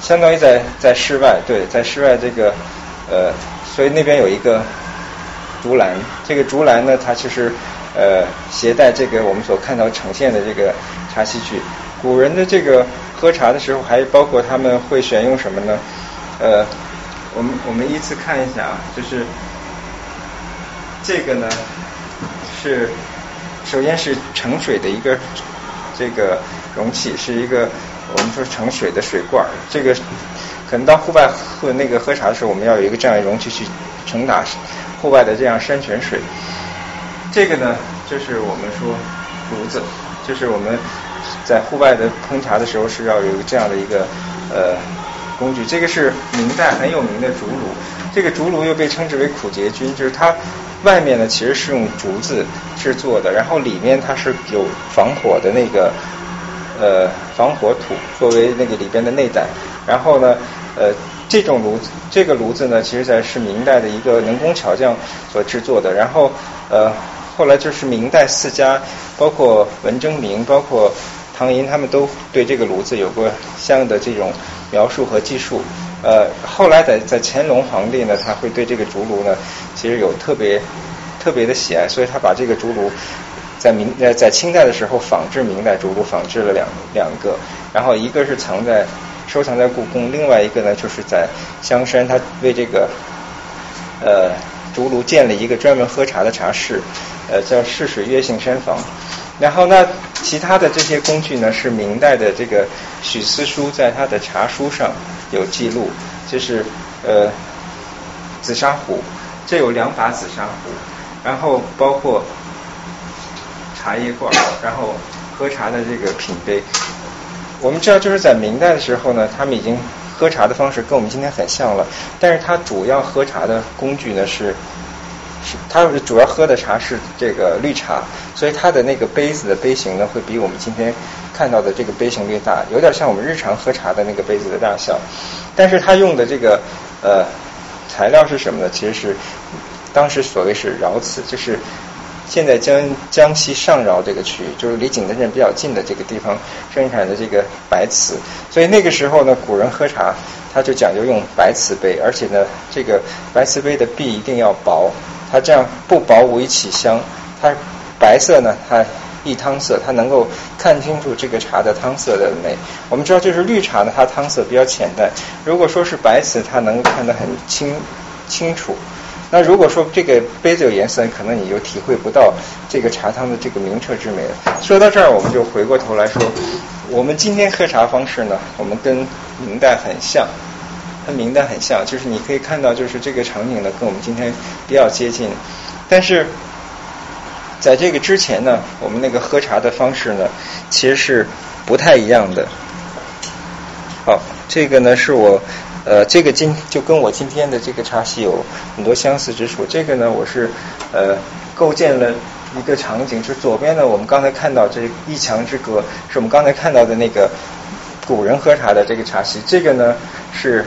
[SPEAKER 1] 相当于在在室外，对，在室外这个呃，所以那边有一个竹篮，这个竹篮呢，它其实呃携带这个我们所看到呈现的这个茶器具。古人的这个喝茶的时候，还包括他们会选用什么呢？呃，我们我们依次看一下啊，就是。这个呢是首先是盛水的一个这个容器，是一个我们说盛水的水罐。这个可能到户外喝那个喝茶的时候，我们要有一个这样的容器去盛打户外的这样山泉水。这个呢就是我们说炉子，就是我们在户外的烹茶的时候是要有一个这样的一个呃工具。这个是明代很有名的竹炉，这个竹炉又被称之为苦节菌，就是它。外面呢其实是用竹子制作的，然后里面它是有防火的那个呃防火土作为那个里边的内胆，然后呢呃这种炉子这个炉子呢其实在是明代的一个能工巧匠所制作的，然后呃后来就是明代四家包括文征明包括唐寅他们都对这个炉子有过相应的这种描述和记述。呃，后来在在乾隆皇帝呢，他会对这个竹炉呢，其实有特别特别的喜爱，所以他把这个竹炉在明呃在清代的时候仿制明代竹炉，仿制了两两个，然后一个是藏在收藏在故宫，另外一个呢就是在香山，他为这个呃竹炉建了一个专门喝茶的茶室，呃叫试水月杏山房。然后那其他的这些工具呢，是明代的这个许思书在他的茶书上有记录，就是呃紫砂壶，这有两把紫砂壶，然后包括茶叶罐，然后喝茶的这个品杯。我们知道就是在明代的时候呢，他们已经喝茶的方式跟我们今天很像了，但是它主要喝茶的工具呢是他主要喝的茶是这个绿茶，所以它的那个杯子的杯型呢，会比我们今天看到的这个杯型略大，有点像我们日常喝茶的那个杯子的大小。但是它用的这个呃材料是什么呢？其实是当时所谓是饶瓷，就是现在江江西上饶这个区域，就是离景德镇比较近的这个地方生产的这个白瓷。所以那个时候呢，古人喝茶他就讲究用白瓷杯，而且呢，这个白瓷杯的壁一定要薄。它这样不薄无以起香，它白色呢，它一汤色，它能够看清楚这个茶的汤色的美。我们知道，就是绿茶呢，它汤色比较浅淡；如果说是白瓷，它能够看得很清清楚。那如果说这个杯子有颜色，可能你就体会不到这个茶汤的这个明澈之美了。说到这儿，我们就回过头来说，我们今天喝茶方式呢，我们跟明代很像。跟明代很像，就是你可以看到，就是这个场景呢，跟我们今天比较接近。但是，在这个之前呢，我们那个喝茶的方式呢，其实是不太一样的。好，这个呢是我呃，这个今就跟我今天的这个茶席有很多相似之处。这个呢，我是呃构建了一个场景，就是左边呢，我们刚才看到这一墙之隔，是我们刚才看到的那个古人喝茶的这个茶席。这个呢是。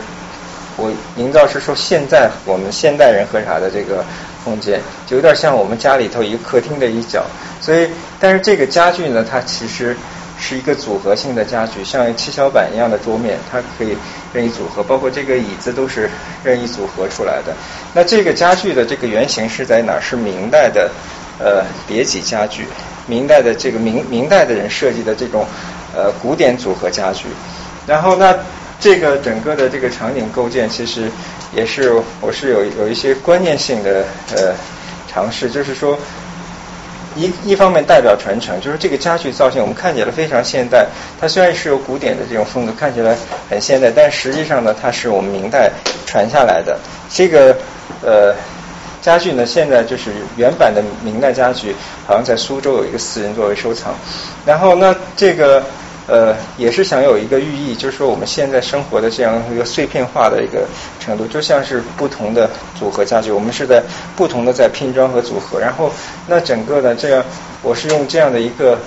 [SPEAKER 1] 我营造是说，现在我们现代人喝茶的这个空间，就有点像我们家里头一个客厅的一角。所以，但是这个家具呢，它其实是一个组合性的家具，像七巧板一样的桌面，它可以任意组合，包括这个椅子都是任意组合出来的。那这个家具的这个原型是在哪？是明代的呃叠几家具，明代的这个明明代的人设计的这种呃古典组合家具。然后那。这个整个的这个场景构建，其实也是我是有有一些观念性的呃尝试，就是说一一方面代表传承，就是这个家具造型我们看起来非常现代，它虽然是有古典的这种风格，看起来很现代，但实际上呢，它是我们明代传下来的。这个呃家具呢，现在就是原版的明代家具，好像在苏州有一个私人作为收藏。然后那这个。呃，也是想有一个寓意，就是说我们现在生活的这样一个碎片化的一个程度，就像是不同的组合家具，我们是在不同的在拼装和组合。然后，那整个的这样，我是用这样的一个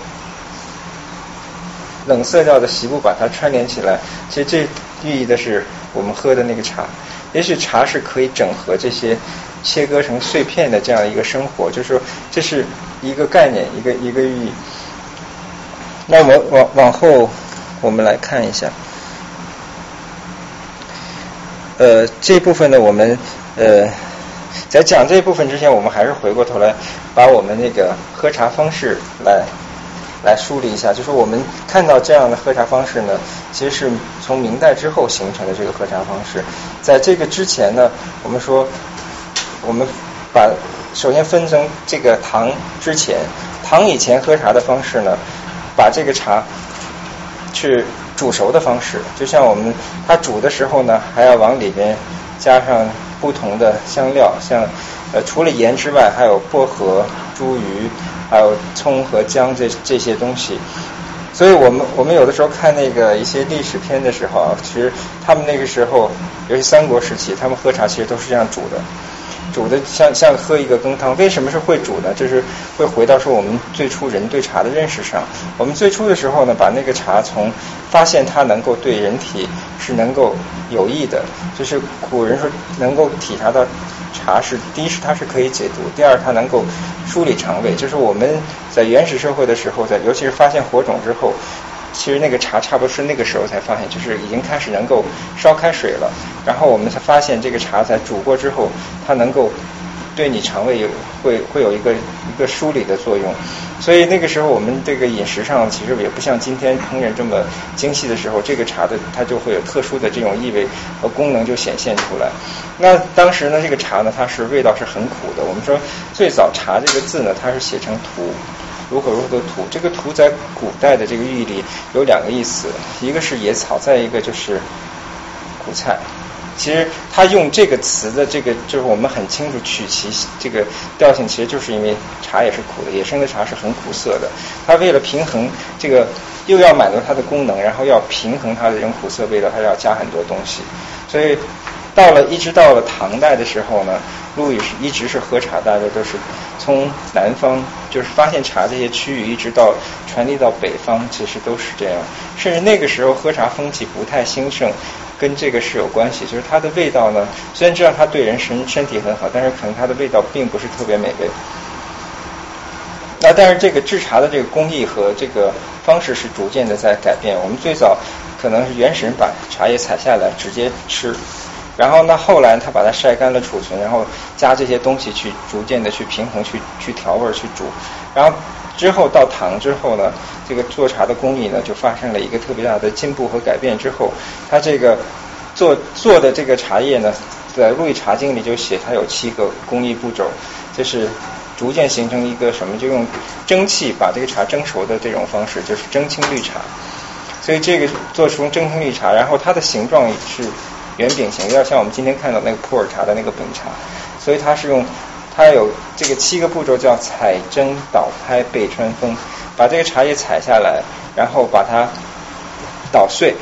[SPEAKER 1] 冷色调的席布把它串联起来。其实这寓意的是我们喝的那个茶，也许茶是可以整合这些切割成碎片的这样一个生活，就是说这是一个概念，一个一个寓意。那我往往后，我们来看一下，呃，这部分呢，我们呃，在讲这部分之前，我们还是回过头来把我们那个喝茶方式来来梳理一下。就是我们看到这样的喝茶方式呢，其实是从明代之后形成的这个喝茶方式。在这个之前呢，我们说，我们把首先分成这个唐之前，唐以前喝茶的方式呢。把这个茶去煮熟的方式，就像我们它煮的时候呢，还要往里边加上不同的香料，像呃除了盐之外，还有薄荷、茱萸，还有葱和姜这这些东西。所以我们我们有的时候看那个一些历史片的时候啊，其实他们那个时候，尤其三国时期，他们喝茶其实都是这样煮的。煮的像像喝一个羹汤，为什么是会煮呢？就是会回到说我们最初人对茶的认识上。我们最初的时候呢，把那个茶从发现它能够对人体是能够有益的，就是古人说能够体察到茶是第一是它是可以解毒，第二它能够梳理肠胃。就是我们在原始社会的时候，在尤其是发现火种之后。其实那个茶差不多是那个时候才发现，就是已经开始能够烧开水了，然后我们才发现这个茶在煮过之后，它能够对你肠胃有会会有一个一个梳理的作用。所以那个时候我们这个饮食上其实也不像今天烹饪这么精细的时候，这个茶的它就会有特殊的这种意味和功能就显现出来。那当时呢，这个茶呢，它是味道是很苦的。我们说最早茶这个字呢，它是写成土。如何如何的土，这个土在古代的这个寓意里有两个意思，一个是野草，再一个就是苦菜。其实他用这个词的这个，就是我们很清楚取其这个调性，其实就是因为茶也是苦的，野生的茶是很苦涩的。他为了平衡这个，又要满足它的功能，然后要平衡它的这种苦涩味道，他要加很多东西。所以到了一直到了唐代的时候呢，陆羽是一直是喝茶，大家都是从南方就是发现茶这些区域，一直到传递到北方，其实都是这样。甚至那个时候喝茶风气不太兴盛，跟这个是有关系。就是它的味道呢，虽然知道它对人身身体很好，但是可能它的味道并不是特别美味。那但是这个制茶的这个工艺和这个方式是逐渐的在改变。我们最早可能是原始人把茶叶采下来直接吃，然后呢后来他把它晒干了储存，然后加这些东西去逐渐的去平衡、去去调味、去煮。然后之后到唐之后呢，这个做茶的工艺呢就发生了一个特别大的进步和改变。之后，它这个做做的这个茶叶呢，在《陆羽茶经》里就写它有七个工艺步骤，就是。逐渐形成一个什么？就用蒸汽把这个茶蒸熟的这种方式，就是蒸青绿茶。所以这个做出蒸青绿茶，然后它的形状也是圆饼形，有点像我们今天看到那个普洱茶的那个饼茶。所以它是用它有这个七个步骤，叫采蒸捣拍焙穿封，把这个茶叶采下来，然后把它捣碎，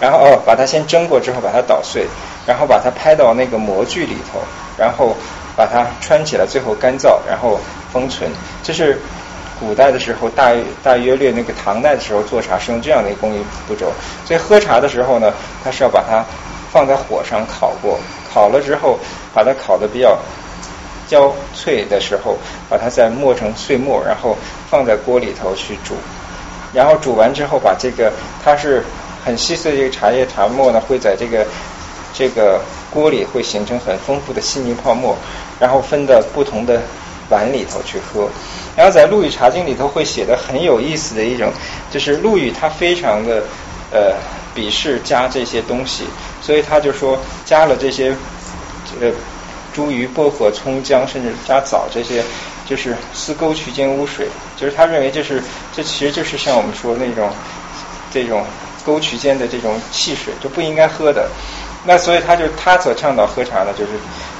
[SPEAKER 1] 然后哦把它先蒸过之后把它捣碎，然后把它拍到那个模具里头，然后。把它穿起来，最后干燥，然后封存。这是古代的时候，大大约略那个唐代的时候做茶是用这样的一个工艺步骤。所以喝茶的时候呢，它是要把它放在火上烤过，烤了之后，把它烤的比较焦脆的时候，把它再磨成碎末，然后放在锅里头去煮。然后煮完之后，把这个它是很细碎的这个茶叶茶末呢，会在这个这个锅里会形成很丰富的细腻泡沫。然后分到不同的碗里头去喝，然后在《陆羽茶经》里头会写的很有意思的一种，就是陆羽他非常的呃鄙视加这些东西，所以他就说加了这些呃茱萸、薄荷、葱姜，甚至加枣这些，就是司沟渠间污水，就是他认为这是这其实就是像我们说那种这种沟渠间的这种汽水，就不应该喝的。那所以他就他所倡导喝茶呢，就是。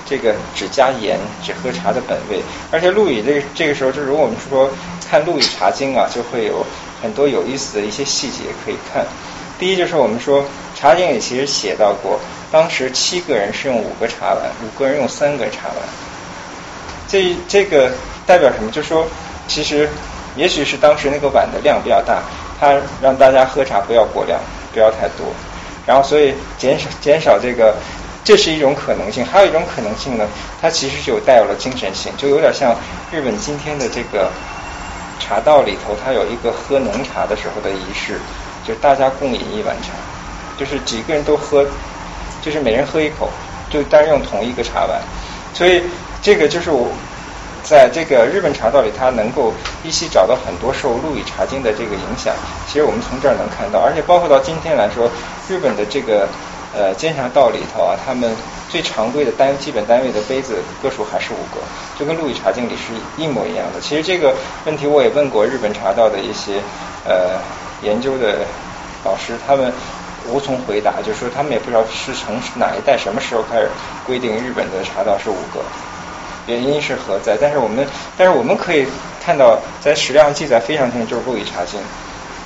[SPEAKER 1] 这个只加盐，只喝茶的本味。而且陆羽这这个时候，就如果我们说看《陆羽茶经》啊，就会有很多有意思的一些细节可以看。第一就是我们说《茶经》里其实写到过，当时七个人是用五个茶碗，五个人用三个茶碗。这这个代表什么？就说其实也许是当时那个碗的量比较大，它让大家喝茶不要过量，不要太多，然后所以减少减少这个。这是一种可能性，还有一种可能性呢，它其实就带有了精神性，就有点像日本今天的这个茶道里头，它有一个喝浓茶的时候的仪式，就大家共饮一碗茶，就是几个人都喝，就是每人喝一口，就单用同一个茶碗，所以这个就是我在这个日本茶道里，它能够依稀找到很多受陆羽茶经的这个影响。其实我们从这儿能看到，而且包括到今天来说，日本的这个。呃，煎茶道里头啊，他们最常规的单基本单位的杯子个数还是五个，就跟《陆羽茶经》里是一模一样的。其实这个问题我也问过日本茶道的一些呃研究的老师，他们无从回答，就说他们也不知道是从哪一代什么时候开始规定日本的茶道是五个，原因是何在？但是我们但是我们可以看到，在史料上记载非常清楚，就是《陆羽茶经》。《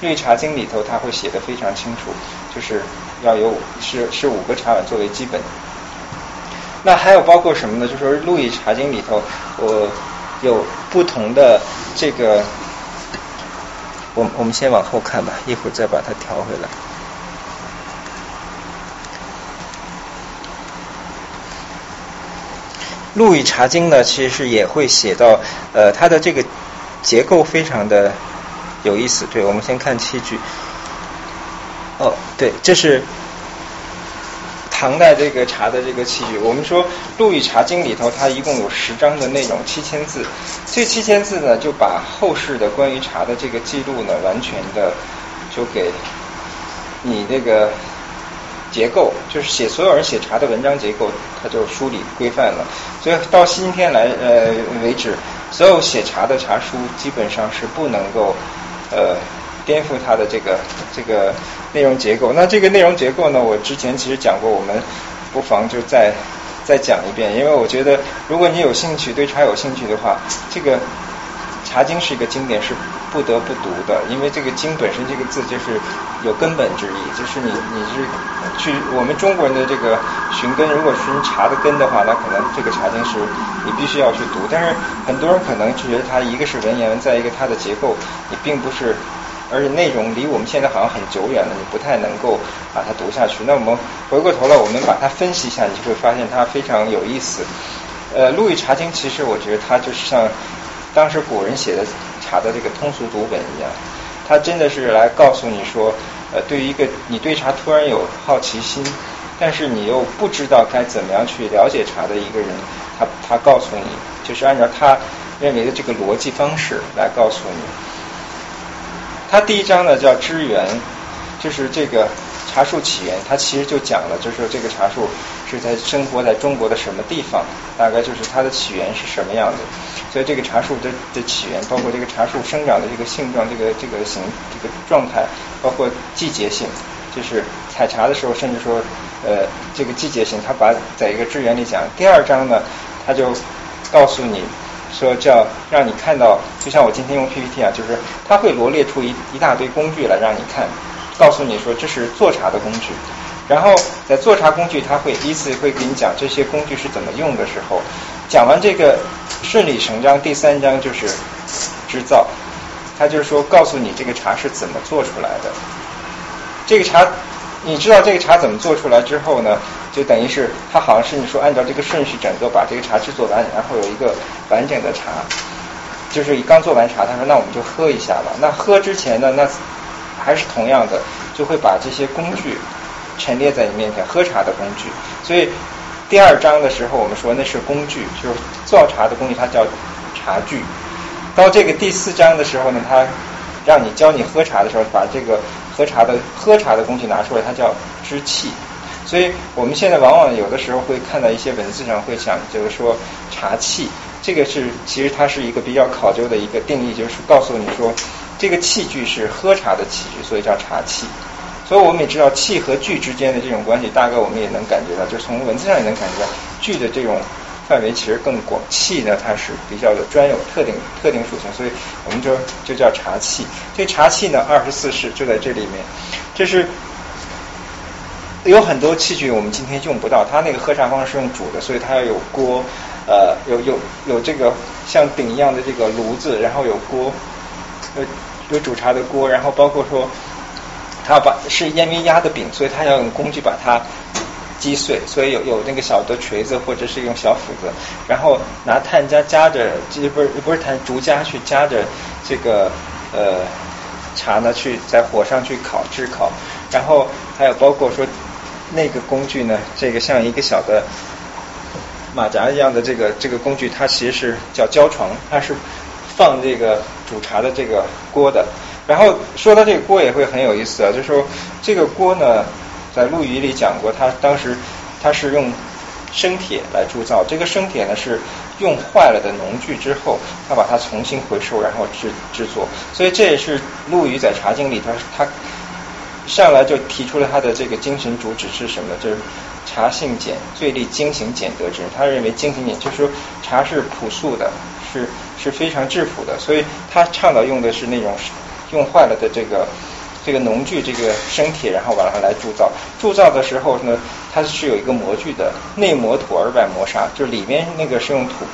[SPEAKER 1] 陆羽茶经》里头他会写的非常清楚，就是。要有是是五个茶碗作为基本，那还有包括什么呢？就说《陆羽茶经》里头，我有不同的这个，我我们先往后看吧，一会儿再把它调回来。《陆羽茶经》呢，其实也会写到，呃，它的这个结构非常的有意思。对，我们先看器具。哦，对，这是唐代这个茶的这个器具。我们说《陆羽茶经》里头，它一共有十章的内容，七千字。这七千字呢，就把后世的关于茶的这个记录呢，完全的就给你这个结构，就是写所有人写茶的文章结构，它就梳理规范了。所以到今天来呃为止，所有写茶的茶书基本上是不能够呃。颠覆它的这个这个内容结构。那这个内容结构呢？我之前其实讲过，我们不妨就再再讲一遍。因为我觉得，如果你有兴趣对茶有兴趣的话，这个《茶经》是一个经典，是不得不读的，因为这个经本身这个字就是有根本之意，就是你你是去我们中国人的这个寻根，如果寻茶的根的话，那可能这个茶经是你必须要去读。但是很多人可能觉得它一个是文言文，再一个它的结构你并不是，而且内容离我们现在好像很久远了，你不太能够把它读下去。那我们回过头来，我们把它分析一下，你就会发现它非常有意思。呃，《陆羽茶经》其实我觉得它就是像当时古人写的茶的这个通俗读本一样，它真的是来告诉你说，呃，对于一个你对茶突然有好奇心，但是你又不知道该怎么样去了解茶的一个人，他他告诉你，就是按照他认为的这个逻辑方式来告诉你。它第一章呢叫知源，就是这个。茶树起源，它其实就讲了，就是这个茶树是在生活在中国的什么地方，大概就是它的起源是什么样的。所以这个茶树的的起源，包括这个茶树生长的这个性状、这个这个形、这个状态，包括季节性，就是采茶的时候，甚至说呃这个季节性，它把在一个支源里讲。第二章呢，它就告诉你说叫让你看到，就像我今天用 PPT 啊，就是它会罗列出一一大堆工具来让你看。告诉你说这是做茶的工具，然后在做茶工具，他会依次会给你讲这些工具是怎么用的时候，讲完这个顺理成章，第三章就是制造，他就是说告诉你这个茶是怎么做出来的。这个茶你知道这个茶怎么做出来之后呢，就等于是它好像是你说按照这个顺序整个把这个茶制作完，然后有一个完整的茶，就是刚做完茶，他说那我们就喝一下吧。那喝之前呢，那。还是同样的，就会把这些工具陈列在你面前，喝茶的工具。所以第二章的时候，我们说那是工具，就是做茶的工具，它叫茶具。到这个第四章的时候呢，它让你教你喝茶的时候，把这个喝茶的喝茶的工具拿出来，它叫知器。所以我们现在往往有的时候会看到一些文字上会讲，就是说茶器，这个是其实它是一个比较考究的一个定义，就是告诉你说。这个器具是喝茶的器具，所以叫茶器。所以我们也知道器和具之间的这种关系，大概我们也能感觉到，就从文字上也能感觉到，具的这种范围其实更广，器呢它是比较有专有特定特定属性，所以我们就就叫茶器。这茶器呢，二十四式就在这里面。这是有很多器具我们今天用不到，它那个喝茶方式是用煮的，所以它要有锅，呃，有有有这个像鼎一样的这个炉子，然后有锅。有有煮茶的锅，然后包括说，他把是烟熏压的饼，所以他要用工具把它击碎，所以有有那个小的锤子或者是用小斧子，然后拿炭夹夹着，这不是不是炭竹夹去夹着这个呃茶呢，去在火上去烤炙烤，然后还有包括说那个工具呢，这个像一个小的马扎一样的这个这个工具，它其实是叫胶床，它是。放这个煮茶的这个锅的，然后说到这个锅也会很有意思啊，就是说这个锅呢，在陆羽里讲过，他当时他是用生铁来铸造，这个生铁呢是用坏了的农具之后，他把它重新回收，然后制制作，所以这也是陆羽在茶经里他他上来就提出了他的这个精神主旨是什么？就是茶性简，最利精行简得之。他认为精行简就是说茶是朴素的，是。是非常质朴的，所以他倡导用的是那种用坏了的这个这个农具，这个生铁，然后往上来铸造。铸造的时候呢，它是有一个模具的，内磨土而外磨砂，就里面那个是用土，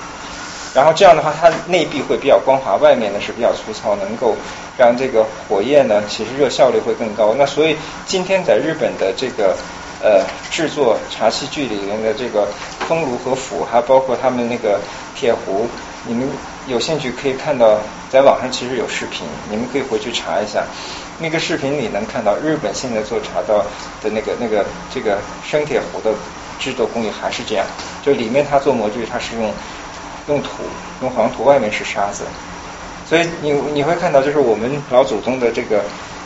[SPEAKER 1] 然后这样的话，它内壁会比较光滑，外面呢是比较粗糙，能够让这个火焰呢，其实热效率会更高。那所以今天在日本的这个呃制作茶器具里面的这个风炉和釜，还包括他们那个铁壶，你们。有兴趣可以看到，在网上其实有视频，你们可以回去查一下。那个视频里能看到，日本现在做茶道的那个那个这个生铁壶的制作工艺还是这样，就里面它做模具，它是用用土，用黄土，外面是沙子。所以你你会看到，就是我们老祖宗的这个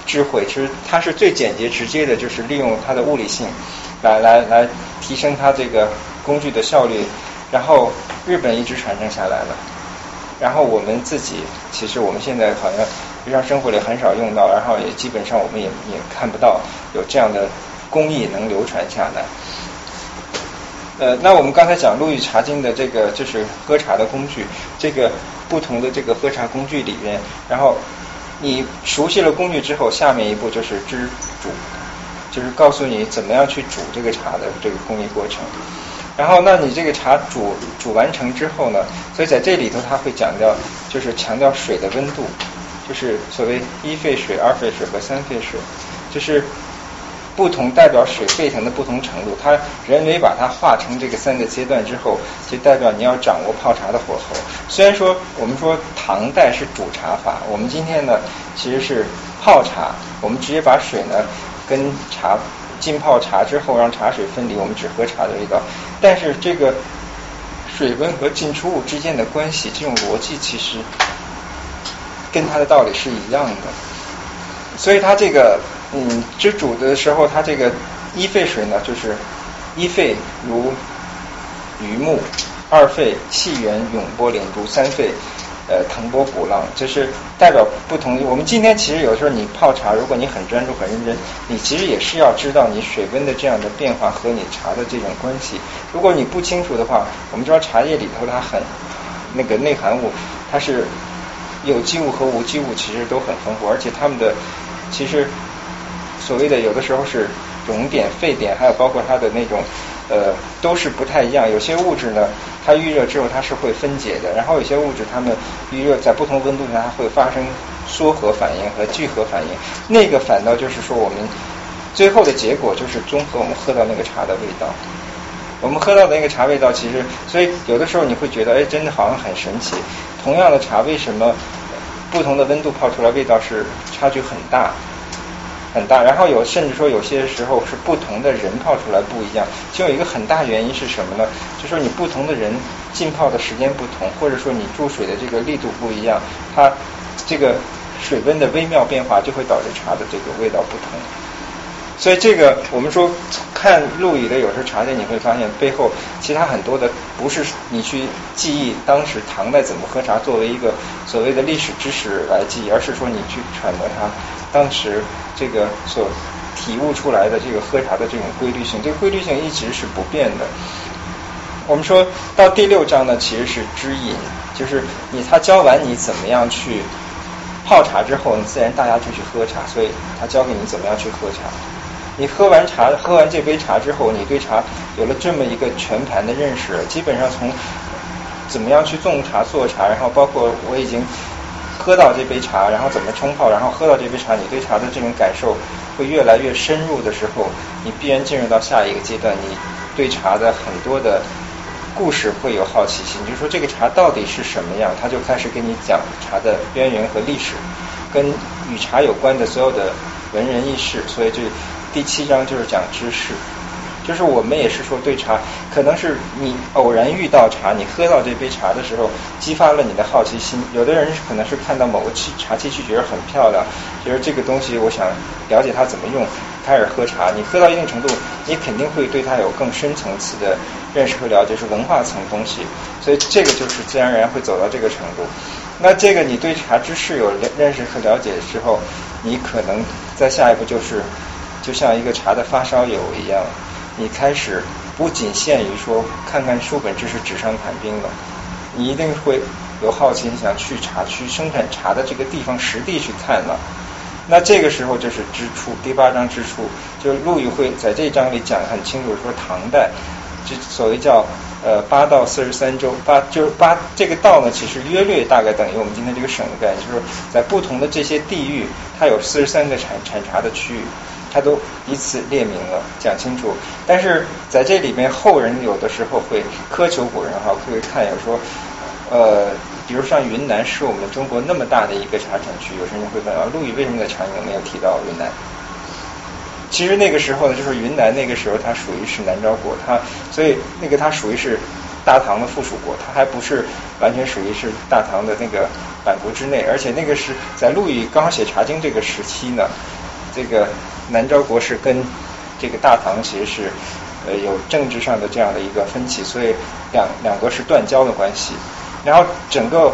[SPEAKER 1] 智慧，其实它是最简洁直接的，就是利用它的物理性来来来提升它这个工具的效率，然后日本一直传承下来了。然后我们自己，其实我们现在好像日常生活里很少用到，然后也基本上我们也也看不到有这样的工艺能流传下来。呃，那我们刚才讲《陆羽茶经》的这个就是喝茶的工具，这个不同的这个喝茶工具里面，然后你熟悉了工具之后，下面一步就是知煮，就是告诉你怎么样去煮这个茶的这个工艺过程。然后，那你这个茶煮煮完成之后呢？所以在这里头，他会讲到，就是强调水的温度，就是所谓一沸水、二沸水和三沸水，就是不同代表水沸腾的不同程度。他人为把它化成这个三个阶段之后，就代表你要掌握泡茶的火候。虽然说我们说唐代是煮茶法，我们今天呢其实是泡茶，我们直接把水呢跟茶。浸泡茶之后，让茶水分离，我们只喝茶的味道。但是这个水温和进出物之间的关系，这种逻辑其实跟它的道理是一样的。所以它这个嗯，只煮的时候，它这个一沸水呢，就是一沸如鱼目，二沸气源涌波连珠，三沸。呃，腾波鼓浪，就是代表不同。我们今天其实有时候你泡茶，如果你很专注、很认真，你其实也是要知道你水温的这样的变化和你茶的这种关系。如果你不清楚的话，我们知道茶叶里头它很那个内含物，它是有机物和无机物其实都很丰富，而且它们的其实所谓的有的时候是熔点、沸点，还有包括它的那种。呃，都是不太一样。有些物质呢，它预热之后它是会分解的，然后有些物质它们预热在不同温度下它会发生缩合反应和聚合反应。那个反倒就是说我们最后的结果就是综合我们喝到那个茶的味道。我们喝到的那个茶味道，其实所以有的时候你会觉得，哎，真的好像很神奇。同样的茶，为什么不同的温度泡出来味道是差距很大？很大，然后有甚至说有些时候是不同的人泡出来不一样，就有一个很大原因是什么呢？就说你不同的人浸泡的时间不同，或者说你注水的这个力度不一样，它这个水温的微妙变化就会导致茶的这个味道不同。所以这个我们说看陆羽的有时候茶店，你会发现背后其他很多的不是你去记忆当时唐代怎么喝茶作为一个所谓的历史知识来记忆，而是说你去揣摩它当时。这个所体悟出来的这个喝茶的这种规律性，这个规律性一直是不变的。我们说到第六章呢，其实是知饮，就是你他教完你怎么样去泡茶之后，你自然大家就去喝茶。所以他教给你怎么样去喝茶。你喝完茶，喝完这杯茶之后，你对茶有了这么一个全盘的认识，基本上从怎么样去种茶、做茶，然后包括我已经。喝到这杯茶，然后怎么冲泡，然后喝到这杯茶，你对茶的这种感受会越来越深入的时候，你必然进入到下一个阶段，你对茶的很多的故事会有好奇心，就是说这个茶到底是什么样，他就开始跟你讲茶的渊源和历史，跟与茶有关的所有的文人轶事，所以这第七章就是讲知识。就是我们也是说对茶，可能是你偶然遇到茶，你喝到这杯茶的时候，激发了你的好奇心。有的人可能是看到某个器茶器具觉得很漂亮，觉得这个东西我想了解它怎么用，开始喝茶。你喝到一定程度，你肯定会对它有更深层次的认识和了解，是文化层东西。所以这个就是自然而然会走到这个程度。那这个你对茶知识有认识和了解之后，你可能在下一步就是就像一个茶的发烧友一样。你开始不仅限于说看看书本知识纸上谈兵了，你一定会有好奇心，想去茶区生产茶的这个地方实地去看了。那这个时候就是支出第八章支出，就陆羽会在这章里讲得很清楚，说唐代这所谓叫呃八到四十三州，八就是八这个道呢，其实约略大概等于我们今天这个省的概念，就是在不同的这些地域，它有四十三个产产茶的区域。他都以此列明了，讲清楚。但是在这里面，后人有的时候会苛求古人哈，会看有说，呃，比如像云南是我们中国那么大的一个茶产区，有些人会问啊，陆羽为什么在长影没有提到云南？其实那个时候呢，就是云南那个时候它属于是南诏国，它所以那个它属于是大唐的附属国，它还不是完全属于是大唐的那个版图之内，而且那个是在陆羽刚写《茶经》这个时期呢，这个。南诏国是跟这个大唐其实是呃有政治上的这样的一个分歧，所以两两国是断交的关系。然后整个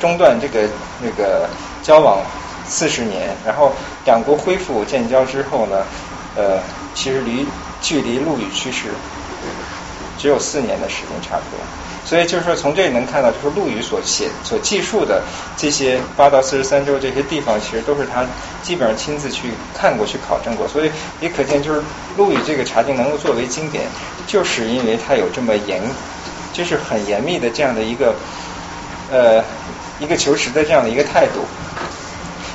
[SPEAKER 1] 中断这个那个交往四十年，然后两国恢复建交之后呢，呃，其实离距离陆羽去世只有四年的时间差不多。所以就是说从这里能看到，就是陆羽所写、所记述的这些八到四十三州这些地方，其实都是他基本上亲自去看过去考证过。所以也可见，就是陆羽这个茶经能够作为经典，就是因为他有这么严，就是很严密的这样的一个呃一个求实的这样的一个态度。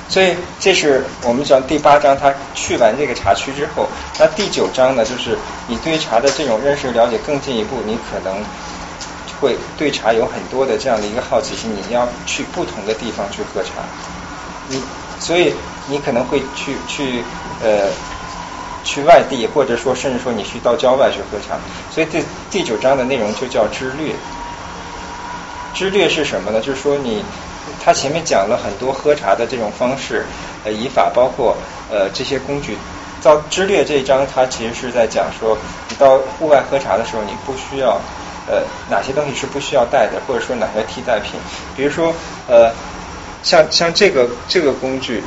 [SPEAKER 1] 所以这是我们讲第八章，他去完这个茶区之后，那第九章呢，就是你对茶的这种认识了解更进一步，你可能会对茶有很多的这样的一个好奇心，你要去不同的地方去喝茶，你所以你可能会去去呃去外地，或者说甚至说你去到郊外去喝茶，所以第第九章的内容就叫知略。知略是什么呢？就是说你。他前面讲了很多喝茶的这种方式，呃，仪法，包括呃这些工具。到知略这一章，他其实是在讲说，你到户外喝茶的时候，你不需要呃哪些东西是不需要带的，或者说哪些替代品。比如说呃，像像这个这个工具，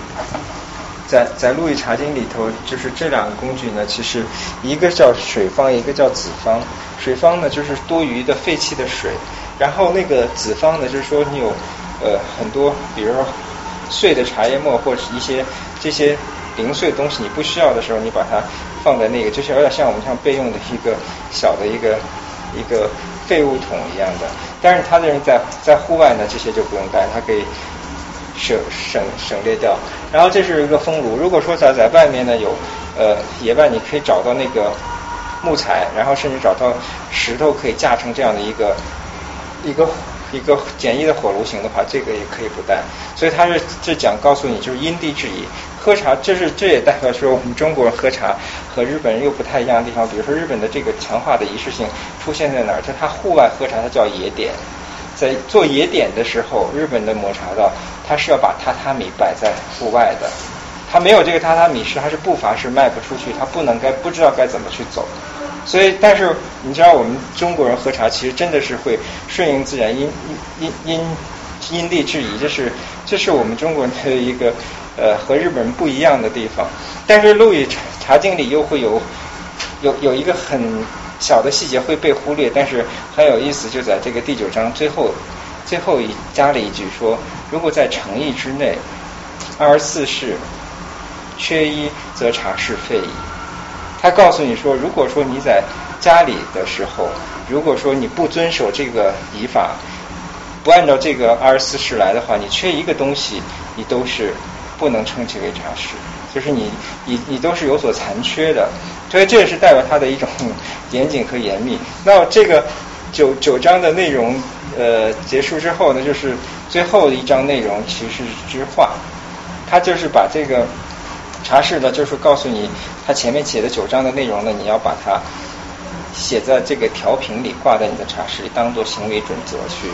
[SPEAKER 1] 在在《路易茶经》里头，就是这两个工具呢，其实一个叫水方，一个叫子方。水方呢，就是多余的废弃的水，然后那个子方呢，就是说你有。呃，很多，比如说碎的茶叶末或者一些这些零碎东西，你不需要的时候，你把它放在那个，就是有点像我们像备用的一个小的一个一个废物桶一样的。但是他的人在在户外呢，这些就不用带，它可以省省省略掉。然后这是一个风炉，如果说在在外面呢有呃野外，你可以找到那个木材，然后甚至找到石头可以架成这样的一个一个。一个简易的火炉型的话，这个也可以不带。所以他是这讲告诉你，就是因地制宜喝茶。这是这也代表说，我们中国人喝茶和日本人又不太一样的地方。比如说，日本的这个强化的仪式性出现在哪儿？就他户外喝茶，它叫野点。在做野点的时候，日本的抹茶道，它是要把榻榻米摆在户外的。他没有这个榻榻米是，他是步伐是迈不出去，他不能该不知道该怎么去走。所以，但是你知道，我们中国人喝茶其实真的是会顺应自然，因因因因地制宜，这是这是我们中国人的一个呃和日本人不一样的地方。但是《陆羽茶茶经》里又会有有有一个很小的细节会被忽略，但是很有意思，就在这个第九章最后最后一加了一句说：如果在诚意之内，二十四世缺一，则茶事废矣。他告诉你说，如果说你在家里的时候，如果说你不遵守这个仪法，不按照这个二十四式来的话，你缺一个东西，你都是不能称其为茶室，就是你你你都是有所残缺的。所以这也是代表他的一种 严谨和严密。那这个九九章的内容呃结束之后呢，就是最后一章内容其实是句话，他就是把这个。茶室呢，就是告诉你，他前面写的九章的内容呢，你要把它写在这个调频里，挂在你的茶室里，当做行为准则去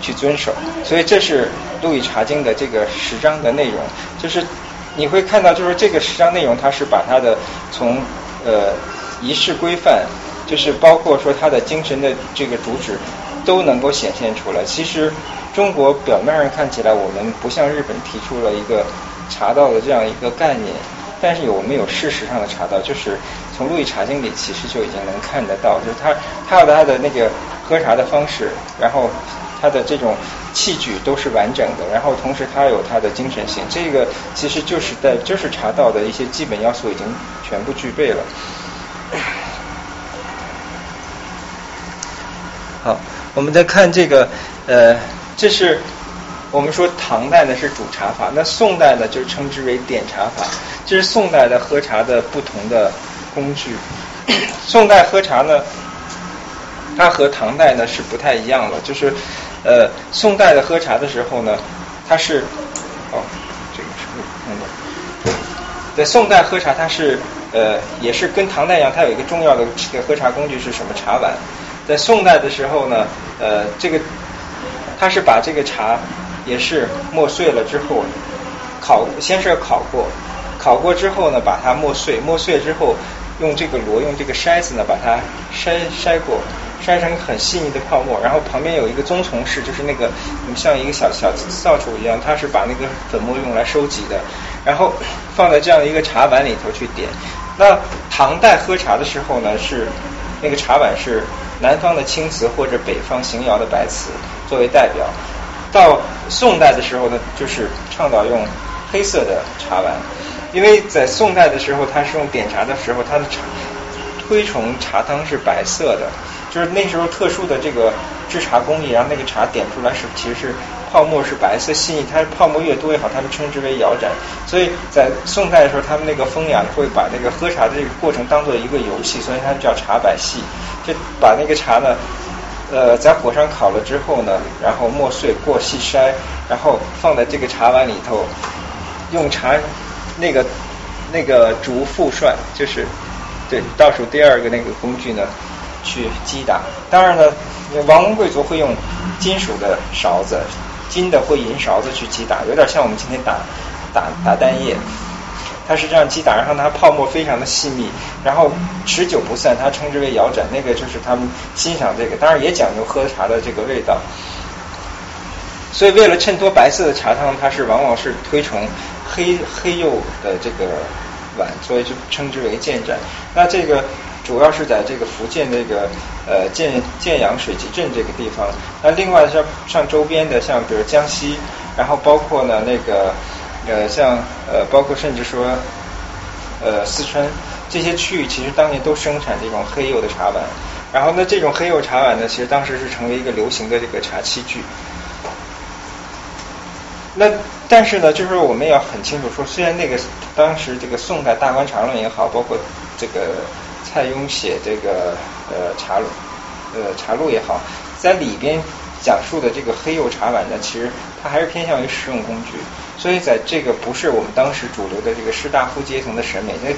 [SPEAKER 1] 去遵守。所以这是《路易茶经》的这个十章的内容，就是你会看到，就是这个十章内容，它是把它的从呃仪式规范，就是包括说它的精神的这个主旨，都能够显现出来。其实中国表面上看起来，我们不像日本提出了一个茶道的这样一个概念。但是有没有事实上的茶道？就是从《路易茶经》里其实就已经能看得到，就是他他有他的那个喝茶的方式，然后他的这种器具都是完整的，然后同时他有他的精神性，这个其实就是在就是茶道的一些基本要素已经全部具备了。好，我们再看这个，呃，这是。我们说唐代呢是煮茶法，那宋代呢就称之为点茶法，这是宋代的喝茶的不同的工具。宋代喝茶呢，它和唐代呢是不太一样的，就是呃宋代的喝茶的时候呢，它是哦这个是嗯的，在宋代喝茶它是呃也是跟唐代一样，它有一个重要的这个喝茶工具是什么茶碗。在宋代的时候呢，呃这个它是把这个茶。也是磨碎了之后，烤先是烤过，烤过之后呢，把它磨碎，磨碎之后用这个螺用这个筛子呢把它筛筛过，筛成很细腻的泡沫，然后旁边有一个棕丛式，就是那个像一个小小扫帚一样，它是把那个粉末用来收集的，然后放在这样一个茶碗里头去点。那唐代喝茶的时候呢，是那个茶碗是南方的青瓷或者北方邢窑的白瓷作为代表。到宋代的时候呢，就是倡导用黑色的茶碗，因为在宋代的时候，它是用点茶的时候，它的茶推崇茶汤是白色的，就是那时候特殊的这个制茶工艺，然后那个茶点出来是其实是泡沫是白色细腻，它泡沫越多越好，他们称之为窑盏。所以在宋代的时候，他们那个风雅会把这个喝茶的这个过程当做一个游戏，所以它叫茶百戏，就把那个茶呢。呃，在火上烤了之后呢，然后磨碎过细筛，然后放在这个茶碗里头，用茶那个那个竹复涮，就是对倒数第二个那个工具呢，去击打。当然呢，王公贵族会用金属的勺子，金的或银勺子去击打，有点像我们今天打打打蛋液。它是这样击打，然后它泡沫非常的细密，然后持久不散，它称之为窑盏。那个就是他们欣赏这个，当然也讲究喝茶的这个味道。所以为了衬托白色的茶汤，它是往往是推崇黑黑釉的这个碗，所以就称之为建盏。那这个主要是在这个福建这个呃建建阳水集镇这个地方。那另外像像周边的，像比如江西，然后包括呢那个。呃，像呃，包括甚至说，呃，四川这些区域，其实当年都生产这种黑釉的茶碗。然后呢，这种黑釉茶碗呢，其实当时是成为一个流行的这个茶器具。那但是呢，就是我们要很清楚说，虽然那个当时这个宋代《大观茶论》也好，包括这个蔡邕写这个呃茶呃茶录也好，在里边讲述的这个黑釉茶碗呢，其实它还是偏向于实用工具。所以，在这个不是我们当时主流的这个士大夫阶层的审美，那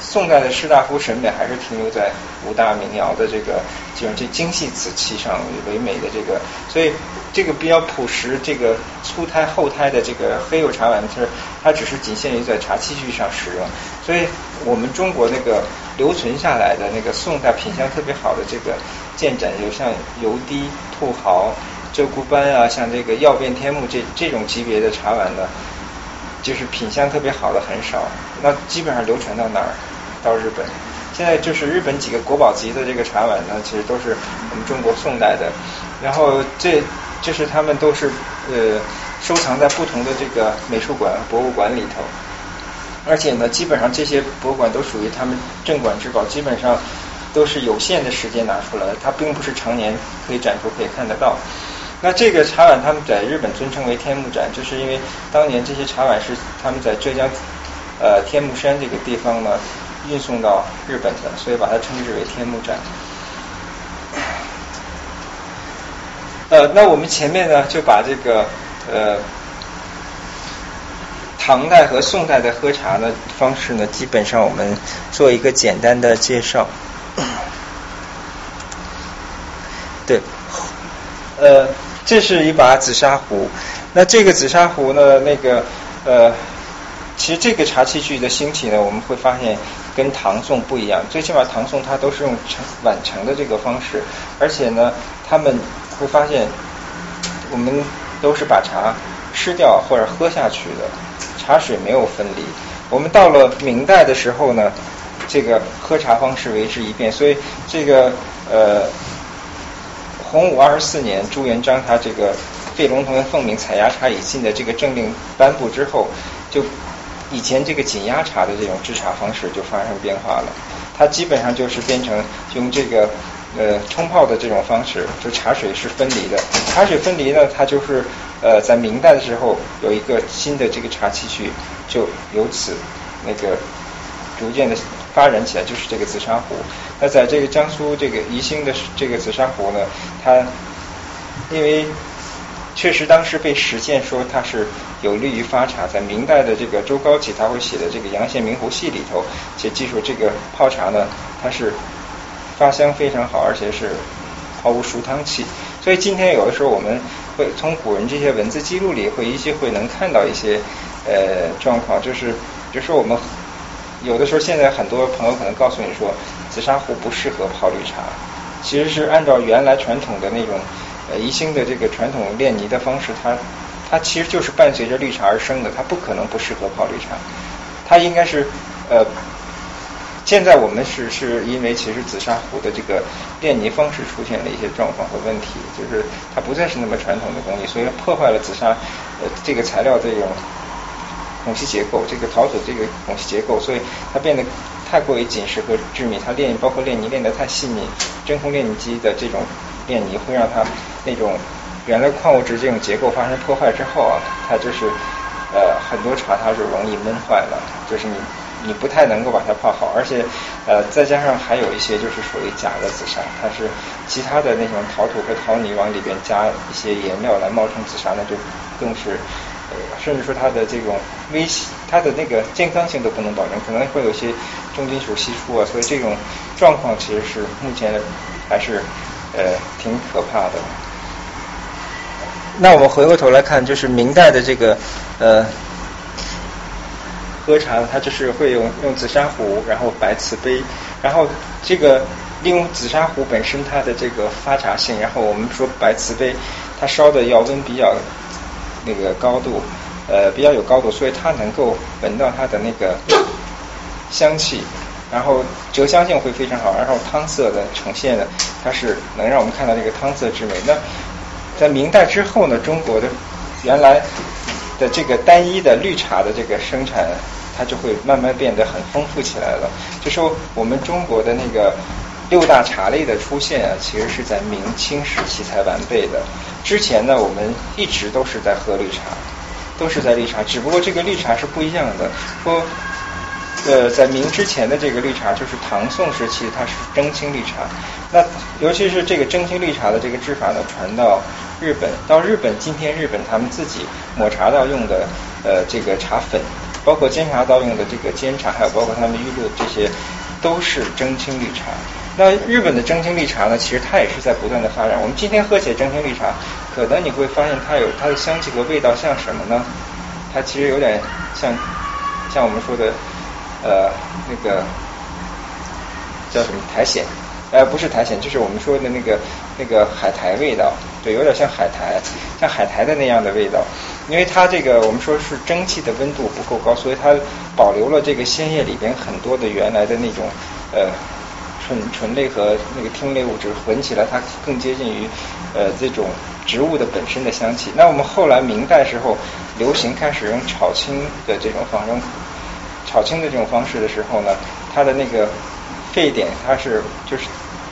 [SPEAKER 1] 宋代的士大夫审美还是停留在五大名窑的这个这种这精细瓷器上为美的这个，所以这个比较朴实、这个粗胎厚胎的这个黑釉茶碗，它它只是仅限于在茶器具上使用。所以我们中国那个留存下来的那个宋代品相特别好的这个建盏，有像油滴、兔毫。鹧鸪斑啊，像这个曜变天目这这种级别的茶碗呢，就是品相特别好的很少。那基本上流传到哪儿？到日本。现在就是日本几个国宝级的这个茶碗呢，其实都是我们中国宋代的。然后这就是他们都是呃收藏在不同的这个美术馆、博物馆里头。而且呢，基本上这些博物馆都属于他们镇馆之宝，基本上都是有限的时间拿出来，它并不是常年可以展出、可以看得到。那这个茶碗他们在日本尊称为天目盏，就是因为当年这些茶碗是他们在浙江呃天目山这个地方呢运送到日本的，所以把它称之为天目盏。呃，那我们前面呢就把这个呃唐代和宋代的喝茶的方式呢，基本上我们做一个简单的介绍。对，呃。这是一把紫砂壶，那这个紫砂壶呢？那个呃，其实这个茶器具的兴起呢，我们会发现跟唐宋不一样。最起码唐宋它都是用盛碗盛的这个方式，而且呢，他们会发现我们都是把茶吃掉或者喝下去的，茶水没有分离。我们到了明代的时候呢，这个喝茶方式为之一变，所以这个呃。洪武二十四年，朱元璋他这个废龙头凤鸣采压茶以禁的这个政令颁布之后，就以前这个紧压茶的这种制茶方式就发生变化了。它基本上就是变成用这个呃冲泡的这种方式，就茶水是分离的。茶水分离呢，它就是呃在明代的时候有一个新的这个茶器具，就由此那个逐渐的。发展起来就是这个紫砂壶。那在这个江苏这个宜兴的这个紫砂壶呢，它因为确实当时被实践说它是有利于发茶，在明代的这个周高启他会写的这个《阳羡明壶系》里头，且记述这个泡茶呢，它是发香非常好，而且是毫无熟汤气。所以今天有的时候我们会从古人这些文字记录里会依稀会能看到一些呃状况，就是比如说我们。有的时候，现在很多朋友可能告诉你说，紫砂壶不适合泡绿茶，其实是按照原来传统的那种呃宜兴的这个传统炼泥的方式，它它其实就是伴随着绿茶而生的，它不可能不适合泡绿茶，它应该是呃现在我们是是因为其实紫砂壶的这个炼泥方式出现了一些状况和问题，就是它不再是那么传统的工艺，所以破坏了紫砂呃这个材料这种孔隙结构，这个陶土这个孔隙结构，所以它变得太过于紧实和致密，它炼包括炼泥炼得太细腻，真空炼泥机的这种炼泥会让它那种原来矿物质这种结构发生破坏之后啊，它就是呃很多茶它是容易闷坏了，就是你。你不太能够把它泡好，而且，呃，再加上还有一些就是属于假的紫砂，它是其他的那种陶土和陶泥往里边加一些颜料来冒充紫砂，那就更是，甚至说它的这种危，它的那个健康性都不能保证，可能会有些重金属析出啊，所以这种状况其实是目前还是呃挺可怕的。那我们回过头来看，就是明代的这个呃。喝茶，它就是会用用紫砂壶，然后白瓷杯，然后这个利用紫砂壶本身它的这个发茶性，然后我们说白瓷杯，它烧的窑温比较那个高度，呃比较有高度，所以它能够闻到它的那个香气，然后折香性会非常好，然后汤色的呈现呢，它是能让我们看到这个汤色之美。那在明代之后呢，中国的原来的这个单一的绿茶的这个生产。它就会慢慢变得很丰富起来了。就说我们中国的那个六大茶类的出现啊，其实是在明清时期才完备的。之前呢，我们一直都是在喝绿茶，都是在绿茶，只不过这个绿茶是不一样的。说，呃，在明之前的这个绿茶，就是唐宋时期，它是蒸青绿茶。那尤其是这个蒸青绿茶的这个制法呢，传到日本，到日本今天日本他们自己抹茶道用的呃这个茶粉。包括煎茶道用的这个煎茶，还有包括他们玉露这些，都是蒸青绿茶。那日本的蒸青绿茶呢，其实它也是在不断的发展。我们今天喝起来蒸青绿茶，可能你会发现它有它的香气和味道像什么呢？它其实有点像像我们说的呃那个叫什么苔藓。呃，不是苔藓，就是我们说的那个那个海苔味道，对，有点像海苔，像海苔的那样的味道。因为它这个我们说是蒸汽的温度不够高，所以它保留了这个鲜叶里边很多的原来的那种呃醇醇类和那个烃类物质，混起来它更接近于呃这种植物的本身的香气。那我们后来明代时候流行开始用炒青的这种方用炒青的这种方式的时候呢，它的那个。沸点它是就是，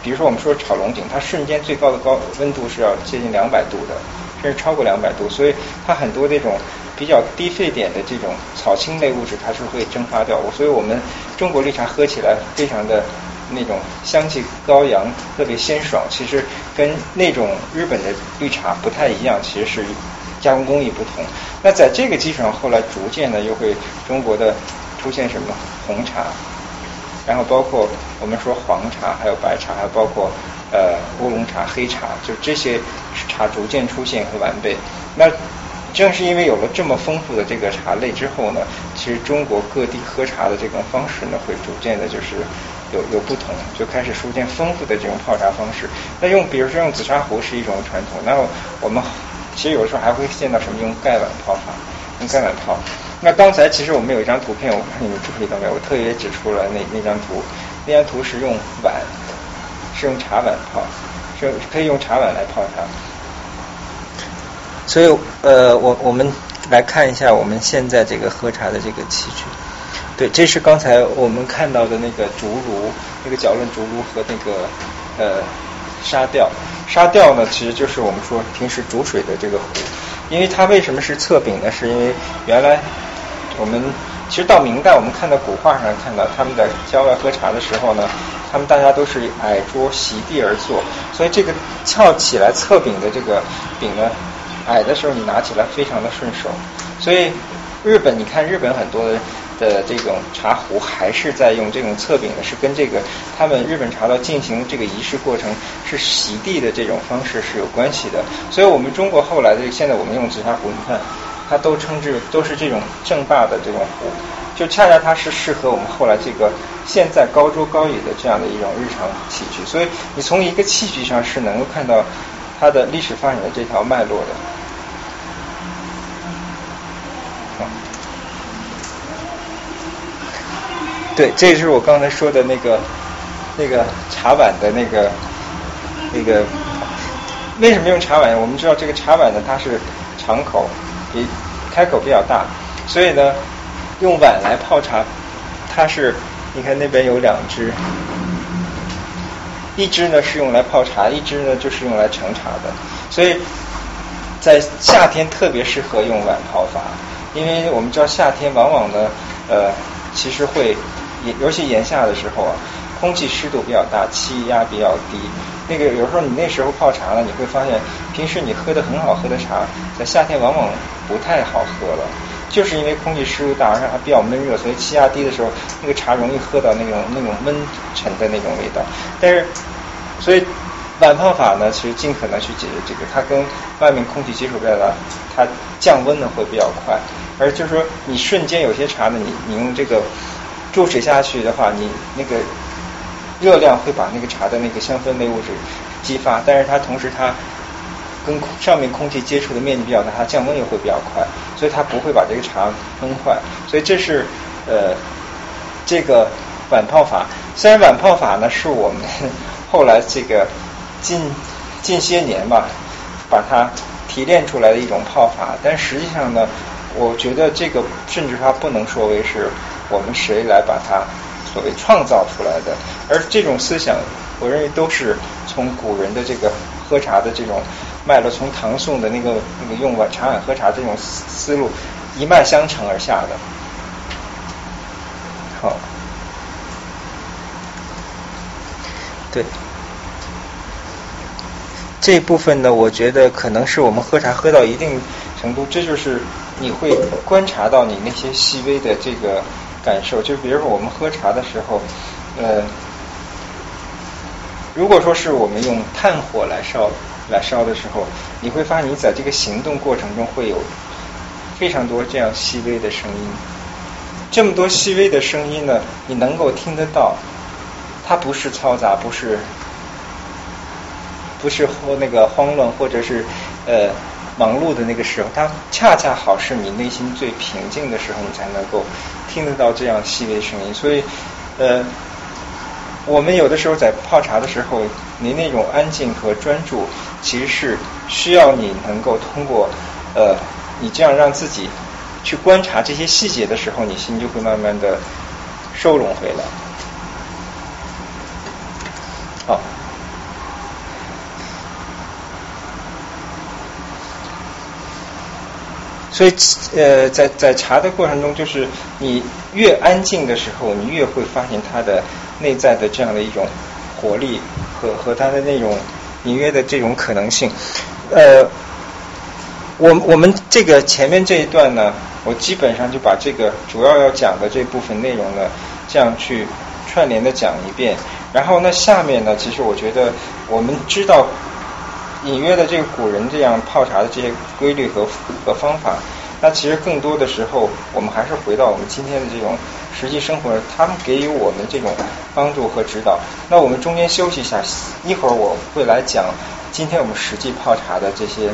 [SPEAKER 1] 比如说我们说炒龙井，它瞬间最高的高温度是要接近两百度的，甚至超过两百度，所以它很多这种比较低沸点的这种草青类物质，它是会蒸发掉。所以我们中国绿茶喝起来非常的那种香气高扬，特别鲜爽。其实跟那种日本的绿茶不太一样，其实是加工工艺不同。那在这个基础上，后来逐渐的又会中国的出现什么红茶。然后包括我们说黄茶，还有白茶，还有包括呃乌龙茶、黑茶，就这些茶逐渐出现和完备。那正是因为有了这么丰富的这个茶类之后呢，其实中国各地喝茶的这种方式呢，会逐渐的就是有有不同，就开始逐渐丰富的这种泡茶方式。那用比如说用紫砂壶是一种传统，那我们其实有时候还会见到什么用盖碗泡法，用盖碗泡。那刚才其实我们有一张图片，我不知道你们注意到没有？我特别指出了那那张图，那张图是用碗，是用茶碗泡，是可以用茶碗来泡茶。所以呃，我我们来看一下我们现在这个喝茶的这个器具。对，这是刚才我们看到的那个竹炉，那个搅乱竹炉和那个呃沙吊。沙吊呢，其实就是我们说平时煮水的这个壶。因为它为什么是侧柄呢？是因为原来。我们其实到明代，我们看到古画上看到他们在郊外喝茶的时候呢，他们大家都是矮桌席地而坐，所以这个翘起来侧柄的这个柄呢，矮的时候你拿起来非常的顺手。所以日本，你看日本很多的的这种茶壶还是在用这种侧柄的，是跟这个他们日本茶道进行这个仪式过程是席地的这种方式是有关系的。所以我们中国后来的现在我们用紫砂壶，你看。它都称之都是这种正大的这种壶，就恰恰它是适合我们后来这个现在高桌高椅的这样的一种日常器具，所以你从一个器具上是能够看到它的历史发展的这条脉络的。对，这就是我刚才说的那个那个茶碗的那个那个。为什么用茶碗？我们知道这个茶碗呢，它是敞口，比开口比较大，所以呢，用碗来泡茶，它是你看那边有两只，一只呢是用来泡茶，一只呢就是用来盛茶的，所以在夏天特别适合用碗泡法，因为我们知道夏天往往呢，呃，其实会，尤其炎夏的时候啊，空气湿度比较大，气压比较低。那个有时候你那时候泡茶呢，你会发现平时你喝的很好喝的茶，在夏天往往不太好喝了，就是因为空气湿度大，而且还比较闷热，所以气压低的时候，那个茶容易喝到那种那种闷沉的那种味道。但是，所以碗泡法呢，其实尽可能去解决这个，它跟外面空气接触比较大，它降温呢会比较快。而就是说，你瞬间有些茶呢，你你用这个注水下去的话，你那个。热量会把那个茶的那个香氛类物质激发，但是它同时它跟上面空气接触的面积比较大，它降温也会比较快，所以它不会把这个茶闷坏。所以这是呃这个碗泡法。虽然碗泡法呢是我们后来这个近近些年吧把它提炼出来的一种泡法，但实际上呢，我觉得这个甚至它不能说为是我们谁来把它。所谓创造出来的，而这种思想，我认为都是从古人的这个喝茶的这种脉络，从唐宋的那个那个用碗茶碗喝茶这种思路一脉相承而下的。好，对，这部分呢，我觉得可能是我们喝茶喝到一定程度，这就是你会观察到你那些细微的这个。感受就比如说我们喝茶的时候，呃，如果说是我们用炭火来烧来烧的时候，你会发现你在这个行动过程中会有非常多这样细微的声音。这么多细微的声音呢，你能够听得到，它不是嘈杂，不是不是那个慌乱，或者是呃忙碌的那个时候，它恰恰好是你内心最平静的时候，你才能够。听得到这样细微声音，所以，呃，我们有的时候在泡茶的时候，你那种安静和专注，其实是需要你能够通过，呃，你这样让自己去观察这些细节的时候，你心就会慢慢的收拢回来。好。所以，呃，在在查的过程中，就是你越安静的时候，你越会发现它的内在的这样的一种活力和和它的那种隐约的这种可能性。呃，我我们这个前面这一段呢，我基本上就把这个主要要讲的这部分内容呢，这样去串联的讲一遍。然后那下面呢，其实我觉得我们知道。隐约的这个古人这样泡茶的这些规律和和方法，那其实更多的时候，我们还是回到我们今天的这种实际生活，他们给予我们这种帮助和指导。那我们中间休息一下，一会儿我会来讲今天我们实际泡茶的这些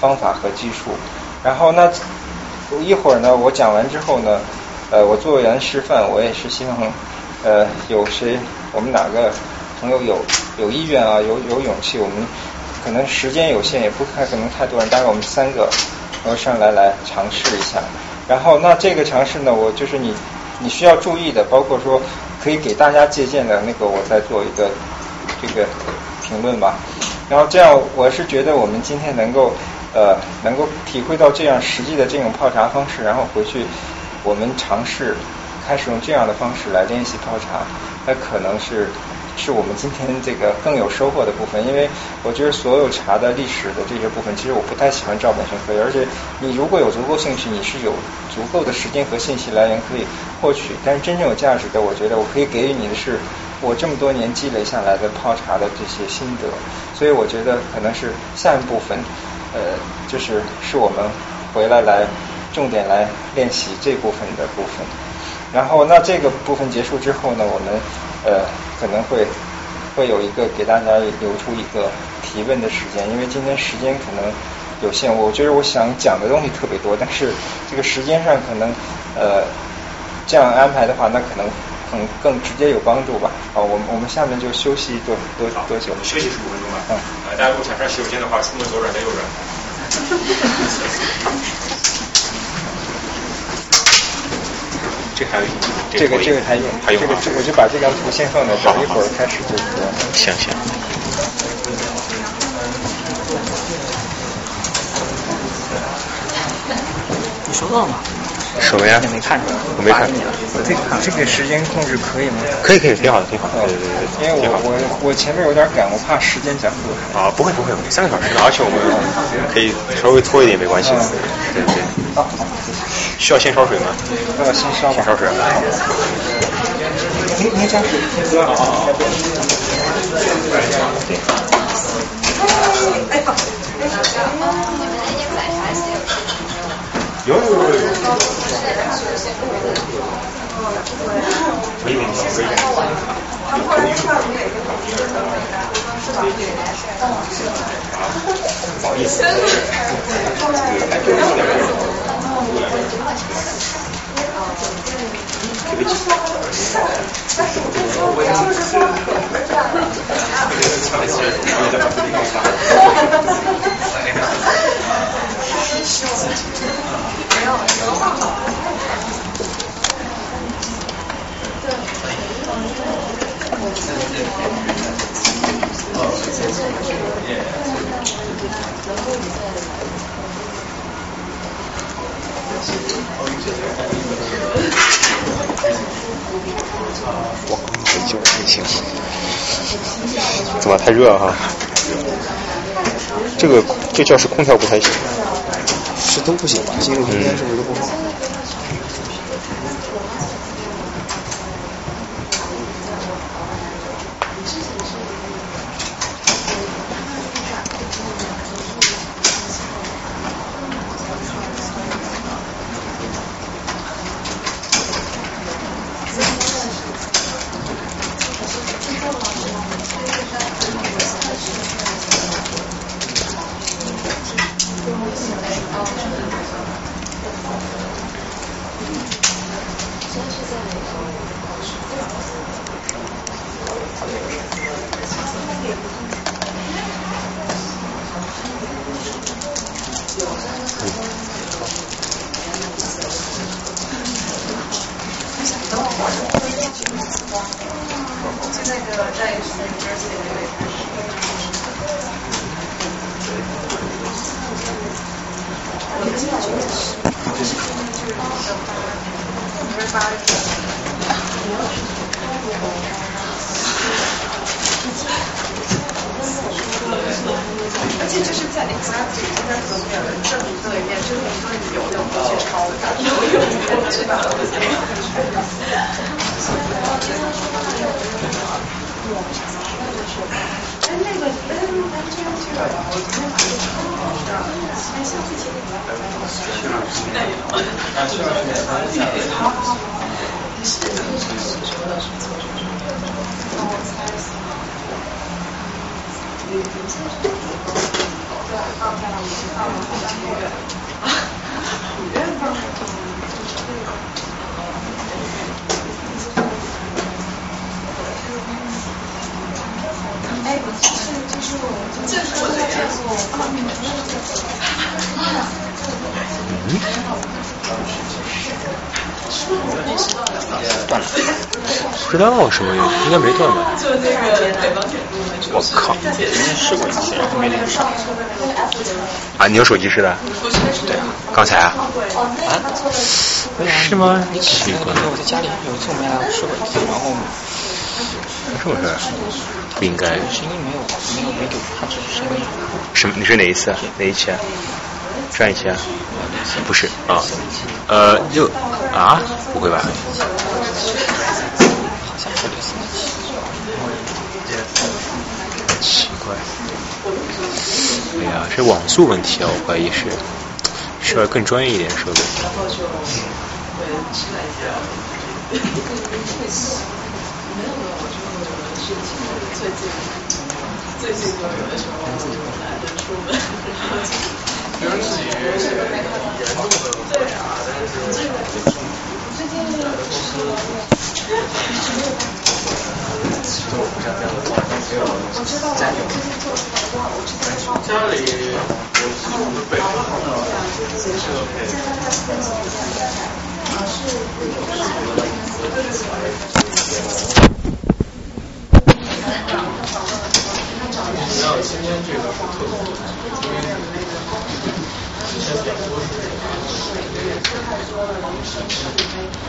[SPEAKER 1] 方法和技术。然后那一会儿呢，我讲完之后呢，呃，我做完示范，我也是希望呃有谁我们哪个朋友有有意愿啊，有有勇气，我们。可能时间有限，也不太可能太多人。但是我们三个然后上来来尝试一下。然后那这个尝试呢，我就是你你需要注意的，包括说可以给大家借鉴的那个，我再做一个这个评论吧。然后这样，我是觉得我们今天能够呃能够体会到这样实际的这种泡茶方式，然后回去我们尝试开始用这样的方式来练习泡茶，那可能是。是我们今天这个更有收获的部分，因为我觉得所有茶的历史的这些部分，其实我不太喜欢照本宣科，而且你如果有足够兴趣，你是有足够的时间和信息来源可以获取。但是真正有价值的，我觉得我可以给予你的是我这么多年积累下来的泡茶的这些心得。所以我觉得可能是下一部分，呃，就是是我们回来来重点来练习这部分的部分。然后那这个部分结束之后呢，我们呃。可能会会有一个给大家留出一个提问的时间，因为今天时间可能有限，我觉得我想讲的东西特别多，但是这个时间上可能呃这样安排的话，那可能更更直接有帮助吧。好，我们我们下面就休息多多多久？
[SPEAKER 2] 休息十五分钟吧。
[SPEAKER 1] 嗯。
[SPEAKER 2] 呃，大家如果想上洗手间的话，出门左转再右转。这还有
[SPEAKER 1] 这个这个还有
[SPEAKER 2] 还用
[SPEAKER 1] 这个我就把这张图先放在这儿，一会儿开始就说。
[SPEAKER 2] 行行。
[SPEAKER 3] 你收到了吗？
[SPEAKER 2] 什么呀？
[SPEAKER 3] 没看出来，
[SPEAKER 2] 我没看。
[SPEAKER 1] 这个这个时间控制可以吗？
[SPEAKER 2] 可以可以，挺好的挺好的。对对
[SPEAKER 1] 对。因为我我我前面有点赶，我怕时间讲不完。
[SPEAKER 2] 啊，不会不会，三个小时，而且我们可以稍微拖一点没关系。对对。
[SPEAKER 1] 好。
[SPEAKER 2] 需要先烧水吗？
[SPEAKER 1] 要先烧吧。
[SPEAKER 2] 先烧水。
[SPEAKER 1] 您您加水。好
[SPEAKER 2] 有有有有。可以可以可以。不好意思。对不起。我很久没行，怎么太热了哈？这个这教室空调不太行，
[SPEAKER 3] 这都不行吧？进入空间是不是都不好？
[SPEAKER 4] 你
[SPEAKER 2] 有手机是的？
[SPEAKER 3] 对啊。
[SPEAKER 2] 刚才啊？
[SPEAKER 3] 啊？
[SPEAKER 2] 是吗？
[SPEAKER 3] 你奇怪。我在家里有一次我没来试过一次，然后。
[SPEAKER 2] 是不是？不应该。
[SPEAKER 3] 声音没有没有没有，它只是声音。
[SPEAKER 2] 什么？你是哪一次？哪一期啊？上一期啊？不是啊。呃，就啊？不会吧？
[SPEAKER 3] 好像是类似的。
[SPEAKER 2] 奇怪。哎呀，是网速问题啊！我怀疑是，需要更专业一点设备。
[SPEAKER 4] 最近最近有的时候懒得出门，然后就平时是没看到。对啊，但是这个最近是。
[SPEAKER 5] 就互相这样的话，没有占有。
[SPEAKER 6] 家里有系统的备份，这个可以。实际上今天这个是特殊的，因为之前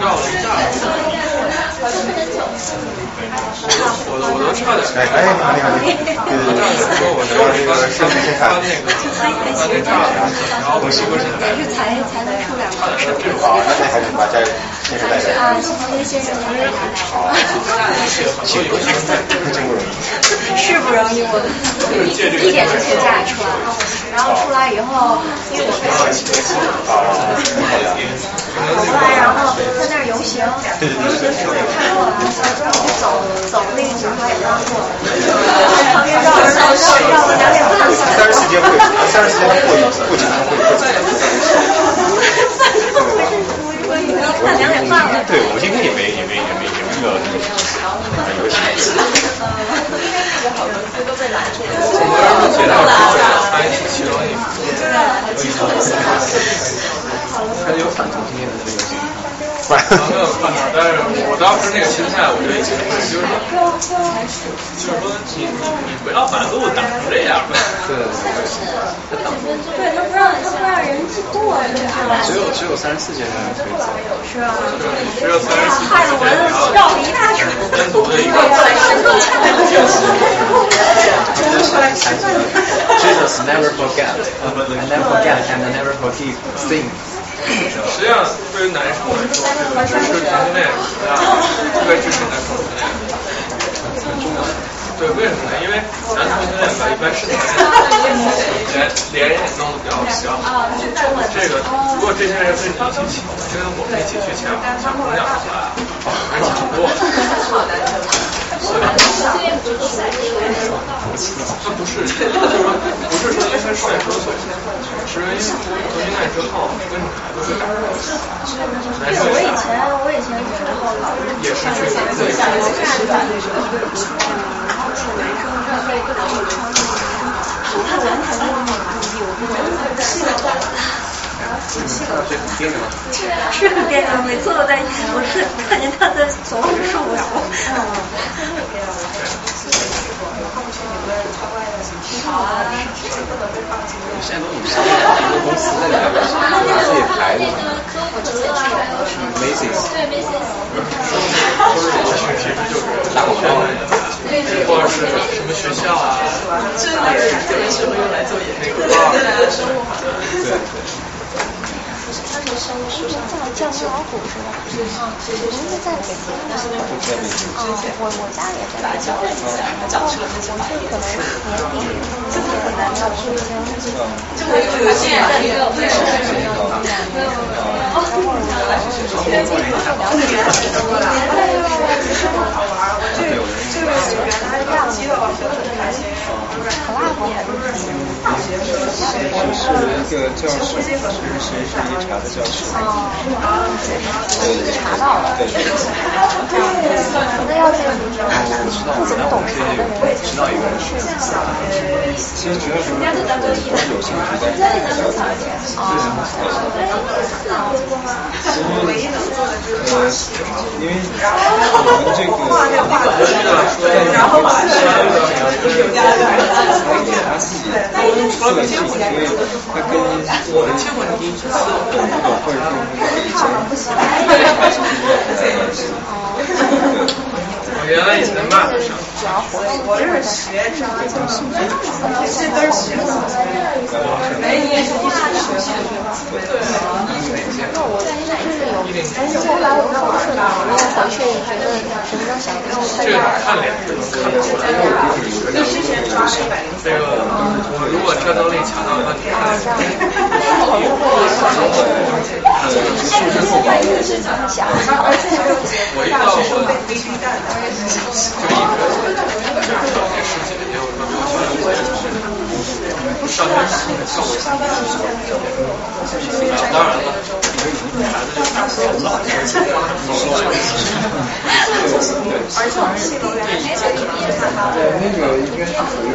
[SPEAKER 6] 绕了一大圈。我都我都差点，
[SPEAKER 1] 哎，你好你好，对对对，
[SPEAKER 6] 说我
[SPEAKER 1] 这个
[SPEAKER 6] 翻
[SPEAKER 1] 摄影师看
[SPEAKER 6] 翻那个翻那炸的，然后我媳妇是
[SPEAKER 7] 也是才才能出两个手机
[SPEAKER 1] 好，那那还是把这先生带来。
[SPEAKER 7] 啊，谢谢先生您，
[SPEAKER 1] 辛苦辛苦，真不容易。
[SPEAKER 7] 是不容易，我一点之前家里出来，然后出来以后，因为我出来然后在那儿游行，
[SPEAKER 1] 对对对对对。
[SPEAKER 7] 看过来，走走那个警察也让过，旁边绕绕绕绕了两两半小时。
[SPEAKER 1] 三十四节会，三十四节会不经常会不经常会。
[SPEAKER 8] 对，我今天也没也没也没也没遇到这个游戏。
[SPEAKER 6] 我们是觉得在一起去了一
[SPEAKER 5] 还有反同性恋的这个游戏。
[SPEAKER 6] 没有看到，但是我当时那个心态，我就已经就是说，就是说你你你不要把路挡成这样。
[SPEAKER 5] 对对
[SPEAKER 7] 对他不让他不让人过，是吧？
[SPEAKER 5] 只有只有三十四节才能可以走。
[SPEAKER 7] 是啊。
[SPEAKER 6] 只有三十四
[SPEAKER 7] 害得我绕了一大圈。
[SPEAKER 6] 单独的一个。
[SPEAKER 5] Jesus never forget, I never forget and I never forgive sing
[SPEAKER 6] 实际上，对于男生来说，这个支持同性恋实际上特别支持男同性恋，很重要。对，为什么呢？因为男同性恋吧，一般身材脸脸也弄得比较小。这个，如果这些人跟你一起抢，跟我们一起去抢抢姑娘的话，还抢不过。对吧？他不是，就是，不是因为帅哥所以，是因为同性恋之后跟女孩子会打。男生
[SPEAKER 7] 我以前我以前之后
[SPEAKER 6] 也是去
[SPEAKER 7] 看的那个，然后那个男生他会跟我穿那个，他完全没有那种注意，我不觉得气了。是是很电影，每次我在我是看见他的总是受不了。
[SPEAKER 5] 现在都有商业很多公司在里面自己牌子，Macy's，
[SPEAKER 6] 打广告或者是什么学校啊，
[SPEAKER 9] 这个是特别适合用来做研究的。
[SPEAKER 6] 对对。
[SPEAKER 7] 叫叫老虎是吧？您是在北京吗？啊，我我家也在北京。我去可能年底，今年很难到，我已经
[SPEAKER 9] 就我有有现在一个为什么没有？
[SPEAKER 7] 哦，天津了解。这个这这个原来这样子，可辣不也是？
[SPEAKER 1] 是一个教室，是谁是一查的教室？
[SPEAKER 7] 哦，查到了。
[SPEAKER 1] 对对。
[SPEAKER 7] 那要是
[SPEAKER 5] 不
[SPEAKER 7] 怎么懂查的人，
[SPEAKER 5] 知道。一个人是。
[SPEAKER 1] 其实主要是我有兴趣，但是不了解。因为我们这个
[SPEAKER 9] 然后把那个
[SPEAKER 1] 他自己设计，所以他跟我们动不懂或者是以前
[SPEAKER 6] 我原来也在 Map 上。
[SPEAKER 9] 我这是学生，这都是学生。哎，你也是一直学对。
[SPEAKER 7] 那我就是有，但是后来我不是了，我又回去觉得什么都想不通。
[SPEAKER 6] 这个看脸就能看出来。这个我如果战斗力强到一个你看，我一到 当然了，孩子就老年人
[SPEAKER 1] 对，那个应该是属于一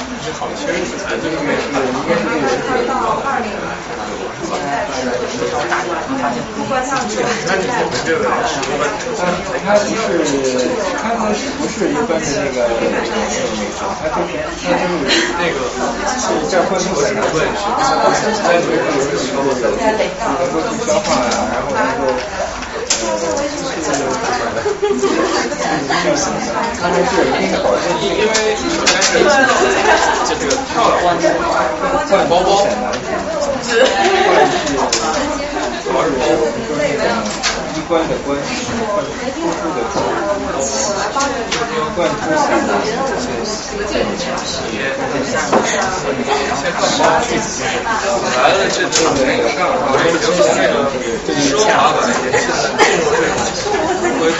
[SPEAKER 1] 对。
[SPEAKER 6] 好，其实是才就是没是应该是这个是那我们这个
[SPEAKER 1] 它不是不是一般的那个美术，它就是它就是
[SPEAKER 6] 那个
[SPEAKER 1] 是这灌输很难对，在里面有的时候有能够消化啊，然后能够。他们是有一定的保证，
[SPEAKER 6] 因为首先是就这个漂亮，
[SPEAKER 1] 换包包，换是主要是包。衣冠的冠，灌突出的突，灌出显的
[SPEAKER 6] 来了这这个我们就是这个奢华感，进入这种回归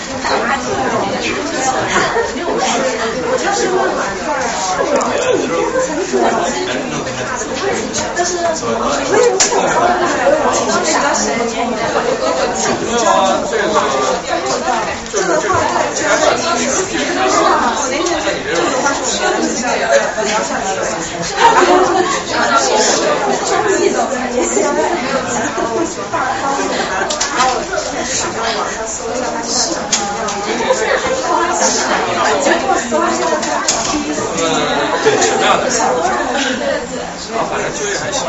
[SPEAKER 6] 打麻
[SPEAKER 10] 将，对不对？没有问题。我就
[SPEAKER 1] 是问了，哎，你平时怎么解决？怎么解决？但是为什么我们那会儿请到那个谁？这个话
[SPEAKER 10] 太专业了，
[SPEAKER 1] 我那天这个话是我亲自跟人家聊下来的，
[SPEAKER 10] 然后这个主持人生气的，你现在没有钱，大操小办。
[SPEAKER 6] 对什么样的？啊，反正就业还行。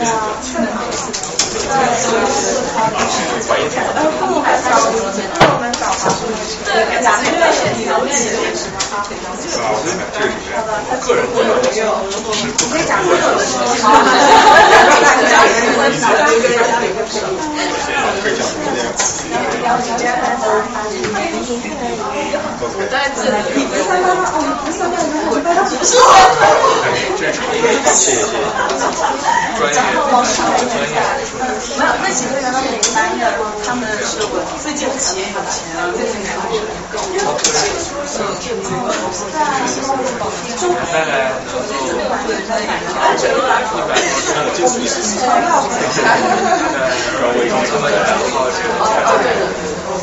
[SPEAKER 6] 个人觉得是不
[SPEAKER 11] 我在这里。
[SPEAKER 6] 这是谢谢谢谢。专业专业。
[SPEAKER 11] 没有，那几个人呢我们班的，他们是我最近企业有钱，最近开始够。
[SPEAKER 6] 大概能够一百多张，就是稍微他们然后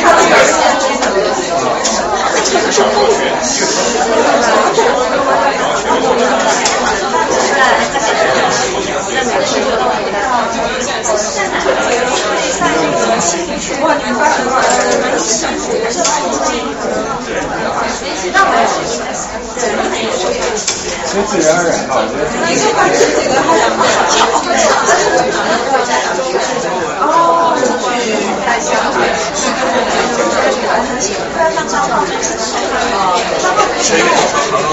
[SPEAKER 6] 概有一心理学发展的话，人心理、人心，自己开始，你这块好像不少，真
[SPEAKER 1] 的真的，家长学生哦，去带教，去带教，去带教，不要上交了，啊，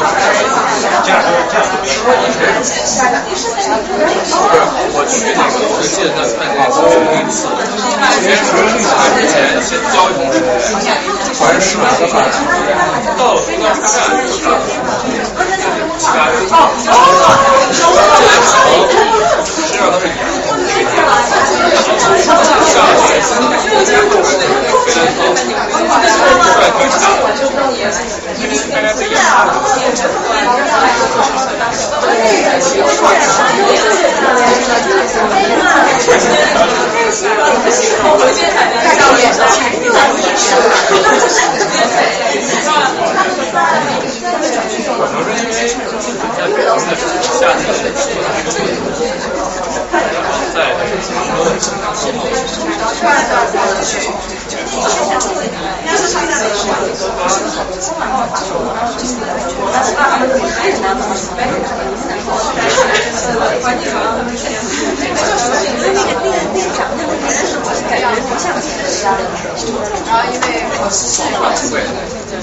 [SPEAKER 1] 啊，
[SPEAKER 6] 这样这样，说
[SPEAKER 1] 一说，你说一下，你说一下，我是我去年是现在带教了一
[SPEAKER 6] 次。次，先是茶之前先交一通知，好像是哪个饭，到了中间吃饭，其他人，实际上都是一样的。上学，非常好，出来挺傻的，因为大家不一样。可能是因为在北京的夏天，在
[SPEAKER 11] 然后因为我是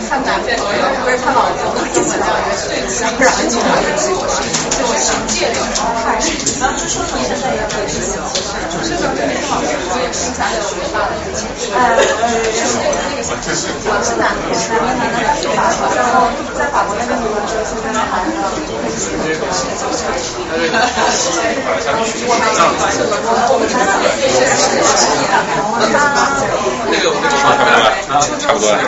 [SPEAKER 11] 看男配朋友，不是看老公，根本量也是最自然的，就我凭借这个状态。然后就说你现在也是那个老公也是咱有伟大的事情。呃，我是男的，男的男的去法国，然后在法国那边读完之后，现在还我还想我们还在这些事情，
[SPEAKER 6] 那个我跟你
[SPEAKER 8] 差不多了，差不多了。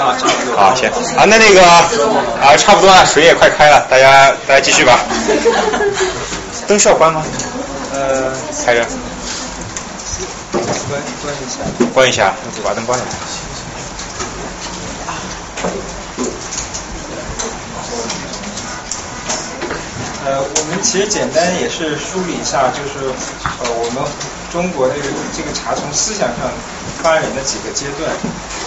[SPEAKER 8] 好，行啊，那那个啊，差不多了，水也快开了，大家大家继续吧。灯需要关吗？
[SPEAKER 1] 呃，
[SPEAKER 8] 开着，
[SPEAKER 1] 关关一下。
[SPEAKER 8] 关一下，把灯关了。
[SPEAKER 1] 呃，我们其实简单也是梳理一下，就是呃，我们中国这个这个茶从思想上发展的几个阶段。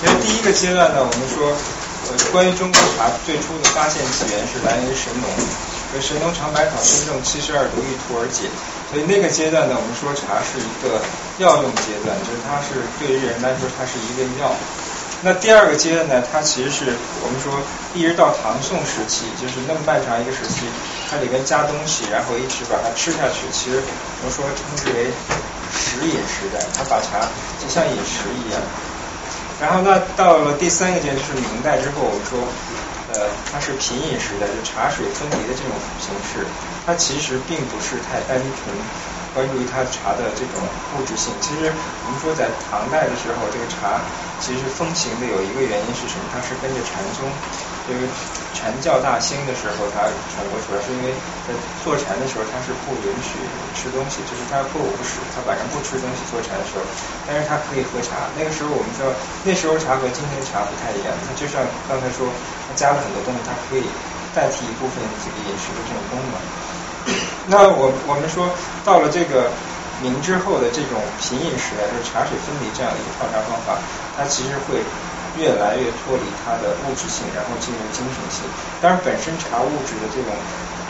[SPEAKER 1] 因为第一个阶段呢，我们说，呃，关于中国茶最初的发现起源是来源于神农，呃，神农尝百草，真正七十二毒，一图而解。所以那个阶段呢，我们说茶是一个药用阶段，就是它是对于人来说它是一味药。那第二个阶段呢，它其实是我们说一直到唐宋时期，就是那么漫长一个时期，它里边加东西，然后一直把它吃下去。其实我们说称之为食饮时代，它把茶就像饮食一样。然后那到了第三个阶段，就是明代之后，我们说呃它是品饮时代，就茶水分离的这种形式，它其实并不是太单纯。关注于它茶的这种物质性，其实我们说在唐代的时候，这个茶其实风行的有一个原因是什么？它是跟着禅宗，这个禅教大兴的时候，它传播出来，是因为在坐禅的时候，它是不允许吃东西，就是它过午不食，它晚上不吃东西坐禅的时候，但是它可以喝茶。那个时候我们知道，那时候茶和今天茶不太一样，它就像刚才说，它加了很多东西，它可以代替一部分这个饮食的这种功能。那我我们说到了这个明之后的这种品饮时代，就是茶水分离这样的一个泡茶方法，它其实会越来越脱离它的物质性，然后进入精神性。当然，本身茶物质的这种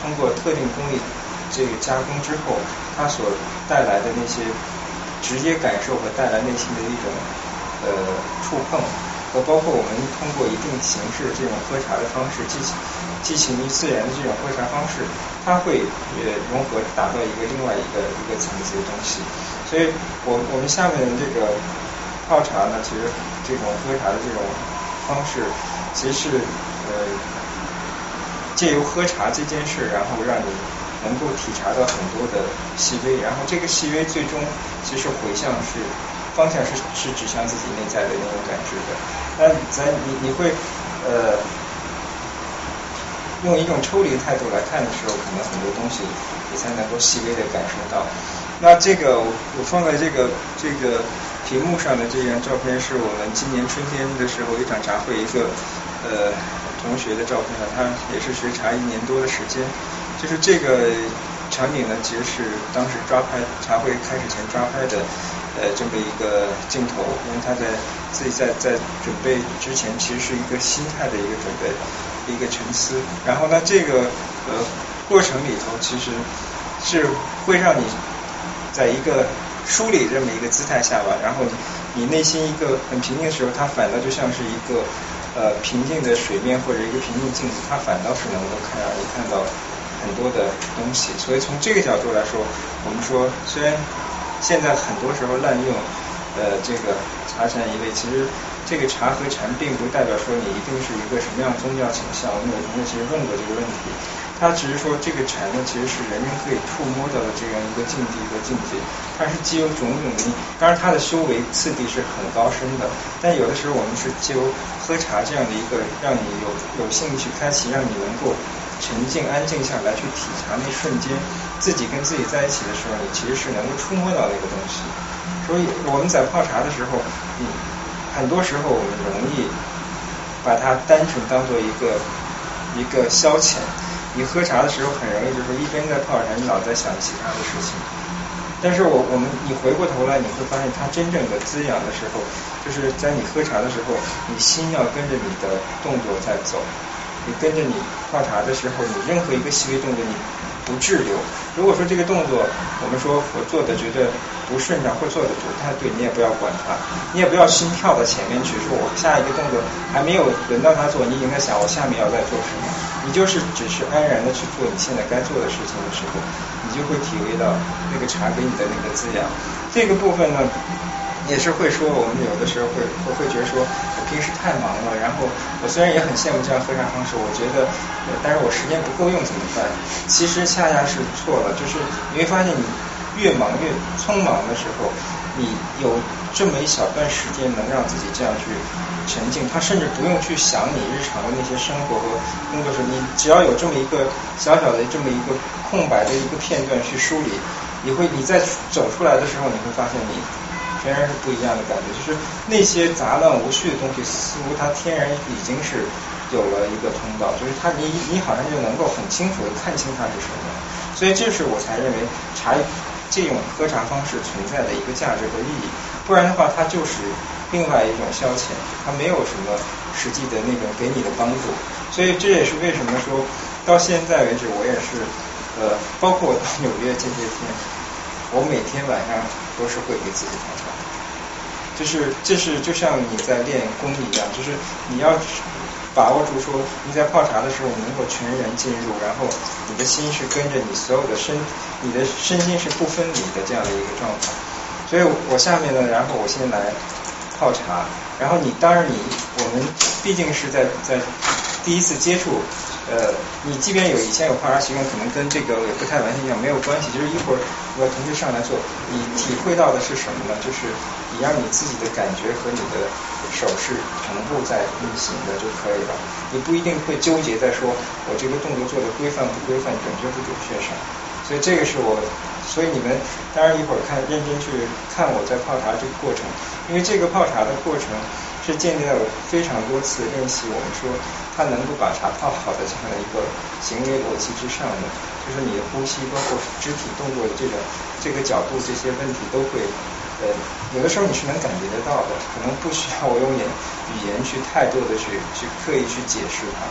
[SPEAKER 1] 通过特定工艺这个加工之后，它所带来的那些直接感受和带来内心的一种呃触碰。和包括我们通过一定形式这种喝茶的方式，进行寄情于自然的这种喝茶方式，它会呃融合达到一个另外一个一个层次的东西。所以我我们下面的这个泡茶呢，其实这种喝茶的这种方式，其实是呃借由喝茶这件事，然后让你能够体察到很多的细微，然后这个细微最终其实回向是。方向是是指向自己内在的那种感知的，那咱你你会呃用一种抽离态度来看的时候，可能很多东西你才能够细微的感受到。那这个我我放在这个这个屏幕上的这张照片是我们今年春天的时候一场茶会一个呃同学的照片，他也是学茶一年多的时间，就是这个场景呢，其实是当时抓拍茶会开始前抓拍的。呃，这么一个镜头，因为他在自己在在准备之前，其实是一个心态的一个准备，一个沉思。然后呢，这个呃过程里头，其实是会让你在一个梳理这么一个姿态下吧，然后你内心一个很平静的时候，它反倒就像是一个呃平静的水面或者一个平静镜子，它反倒是能够看让你看到很多的东西。所以从这个角度来说，我们说虽然。现在很多时候滥用呃这个茶禅一味，其实这个茶和禅并不代表说你一定是一个什么样宗教倾向。我们有同学其实问过这个问题，他只是说这个禅呢其实是人人可以触摸到的这样一个境地和境界，它是既有种种的，当然它的修为次第是很高深的，但有的时候我们是借由喝茶这样的一个让你有有兴趣开启，让你能够。沉静安静下来去体察那瞬间，自己跟自己在一起的时候，你其实是能够触摸到那个东西。所以我们在泡茶的时候，嗯，很多时候我们容易把它单纯当做一个一个消遣。你喝茶的时候很容易就是一边在泡茶，你老在想其他的事情。但是我我们你回过头来，你会发现它真正的滋养的时候，就是在你喝茶的时候，你心要跟着你的动作在走。你跟着你泡茶的时候，你任何一个细微动作你不滞留。如果说这个动作，我们说我做的觉得不顺畅，或做的不太对，你也不要管它，你也不要心跳到前面去，说我下一个动作还没有轮到他做，你已经在想我下面要在做什么。你就是只是安然的去做你现在该做的事情的时候，你就会体会到那个茶给你的那个滋养。这个部分呢？也是会说，我们有的时候会会会觉得说，我平时太忙了，然后我虽然也很羡慕这样喝茶方式，我觉得，但是我时间不够用怎么办？其实恰恰是错了，就是你会发现，你越忙越匆忙的时候，你有这么一小段时间能让自己这样去沉静，他甚至不用去想你日常的那些生活和工作时，你只要有这么一个小小的这么一个空白的一个片段去梳理，你会你在走出来的时候，你会发现你。全然是不一样的感觉，就是那些杂乱无序的东西，似乎它天然已经是有了一个通道，就是它你你好像就能够很清楚的看清它是什么，所以这是我才认为茶这种喝茶方式存在的一个价值和意义，不然的话它就是另外一种消遣，它没有什么实际的那种给你的帮助，所以这也是为什么说到现在为止，我也是呃，包括我 到纽约这些天，我每天晚上都是会给自己泡茶。就是，这是就像你在练功一样，就是你要把握住说你在泡茶的时候能够全然进入，然后你的心是跟着你所有的身，你的身心是不分离的这样的一个状态。所以我下面呢，然后我先来泡茶，然后你当然你我们毕竟是在在第一次接触。呃，你即便有以前有泡茶习惯，可能跟这个也不太完全一样，没有关系。就是一会儿我同学上来做，你体会到的是什么呢？就是你让你自己的感觉和你的手势同步在运行的就可以了。你不一定会纠结在说我这个动作做的规范不规范、准确不准确上。所以这个是我，所以你们当然一会儿看认真去看我在泡茶这个过程，因为这个泡茶的过程。是建立在我非常多次练习，我们说他能够把茶泡好的这样的一个行为逻辑之上的，就是你的呼吸，包括肢体动作的这个这个角度这些问题都会，呃，有的时候你是能感觉得到的，可能不需要我用言语言去太多的去去刻意去解释它。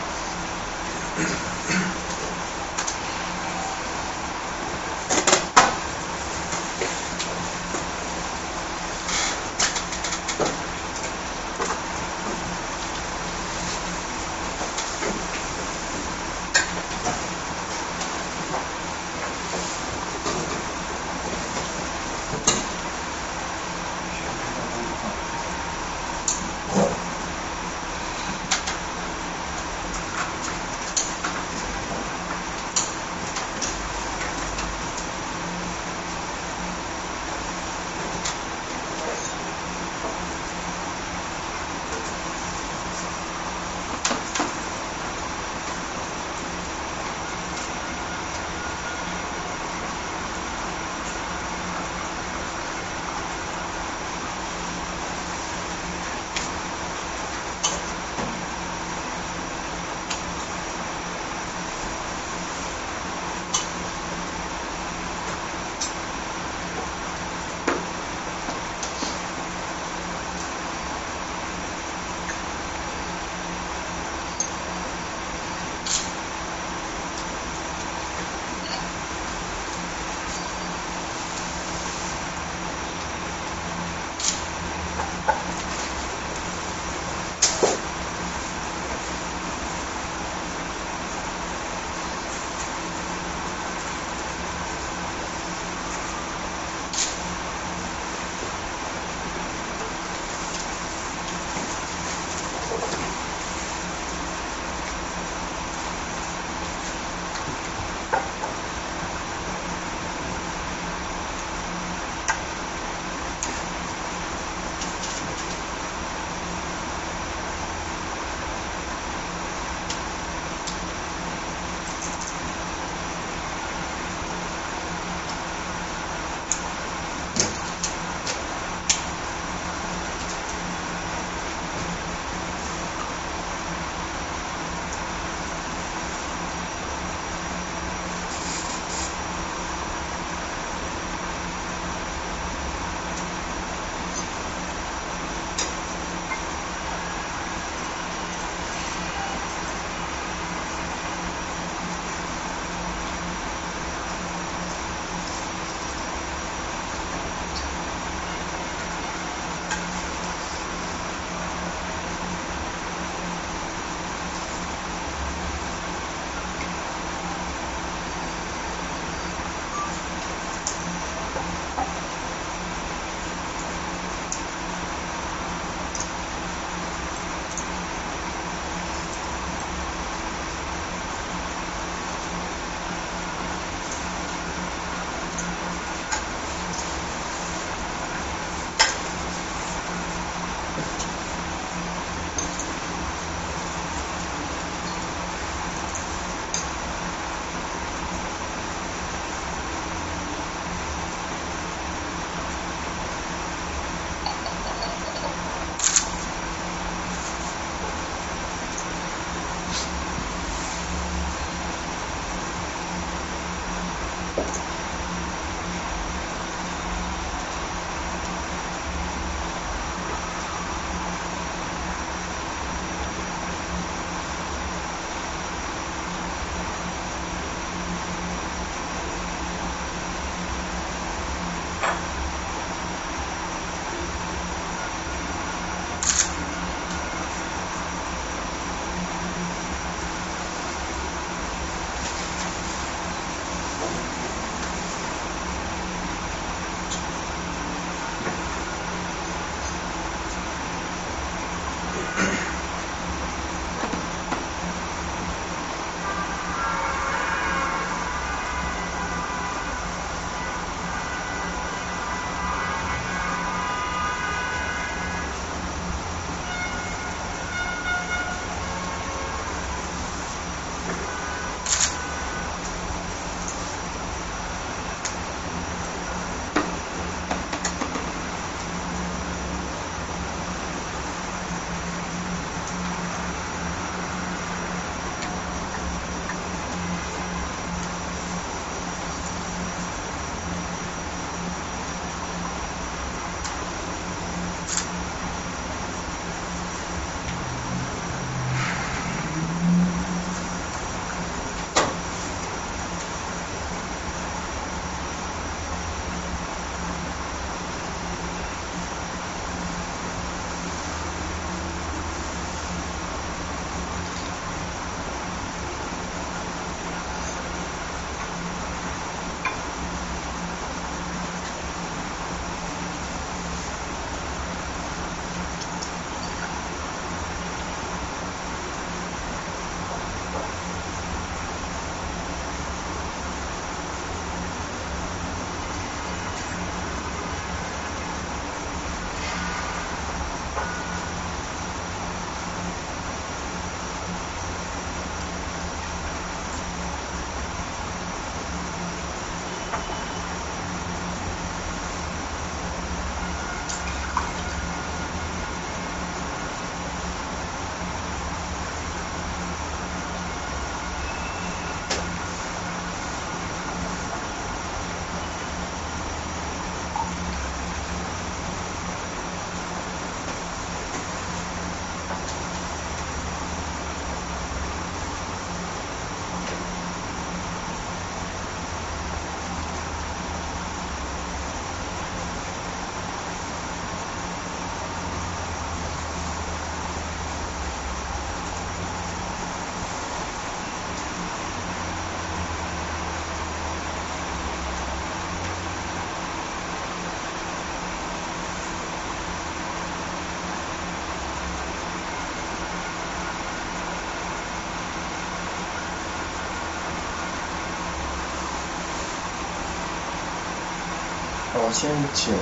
[SPEAKER 1] 我先请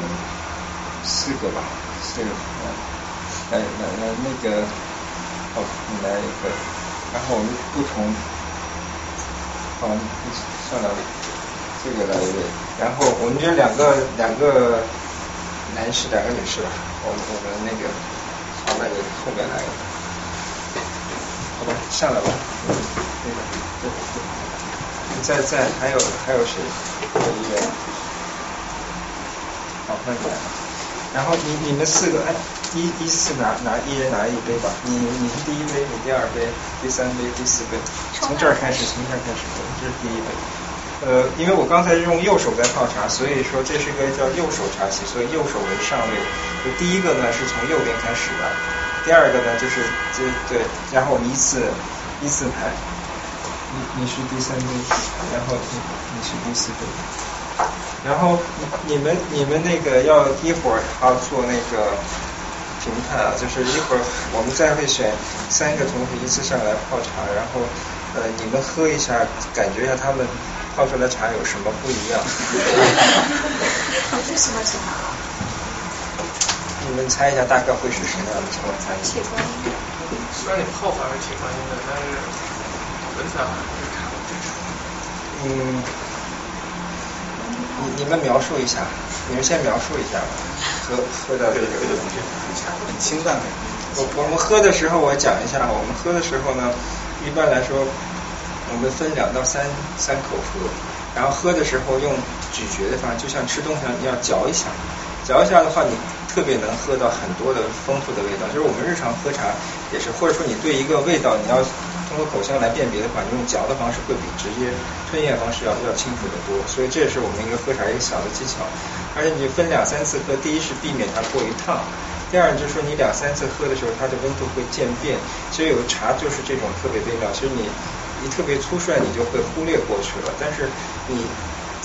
[SPEAKER 1] 四个吧，四个，来来来那个，哦，你来一个，然后我们不同，好，上来？这个来一位，然后我们这两个两个男士，两个女士吧，我们我们那个好那个后面来一个，好吧，上来吧，那个，对对，在在还有还有谁？这一位。那你来吧。然后你你们四个，哎，依依次拿拿一人拿一杯吧。你你是第一杯，你第二杯，第三杯，第四杯，从这儿开始，从这儿开始，这是第一杯。呃，因为我刚才用右手在泡茶，所以说这是一个叫右手茶器，所以右手为上位。就第一个呢是从右边开始的，第二个呢就是这对，然后我们依次依次排。你你是第三杯，然后你你是第四杯。然后你们你们那个要一会儿要做那个评判啊，就是一会儿我们再会选三个同学一次上来泡茶，然后呃你们喝一下，感觉一下他们泡出来茶有什么不一样。
[SPEAKER 11] 是什么茶？
[SPEAKER 1] 你们猜一下大概会是什么样的情。
[SPEAKER 11] 铁观音。
[SPEAKER 6] 虽然你泡法是铁观音的，但是闻起来好像是茶。
[SPEAKER 1] 嗯。你你们描述一下，你们先描述一下，喝喝的这个
[SPEAKER 12] 很清淡的。
[SPEAKER 1] 我我们喝的时候，我讲一下，我们喝的时候呢，一般来说，我们分两到三三口喝，然后喝的时候用咀嚼的方式，就像吃东西一样，你要嚼一下，嚼一下的话，你特别能喝到很多的丰富的味道。就是我们日常喝茶也是，或者说你对一个味道，你要通过口腔来辨别的话，你用嚼的方式会比直接吞咽方式要要清楚的多。所以这也是我们一个喝茶一个小的技巧。而且你分两三次喝，第一是避免它过于烫。第二就是说，你两三次喝的时候，它的温度会渐变。其实有茶就是这种特别微妙。其实你你特别粗率，你就会忽略过去了。但是你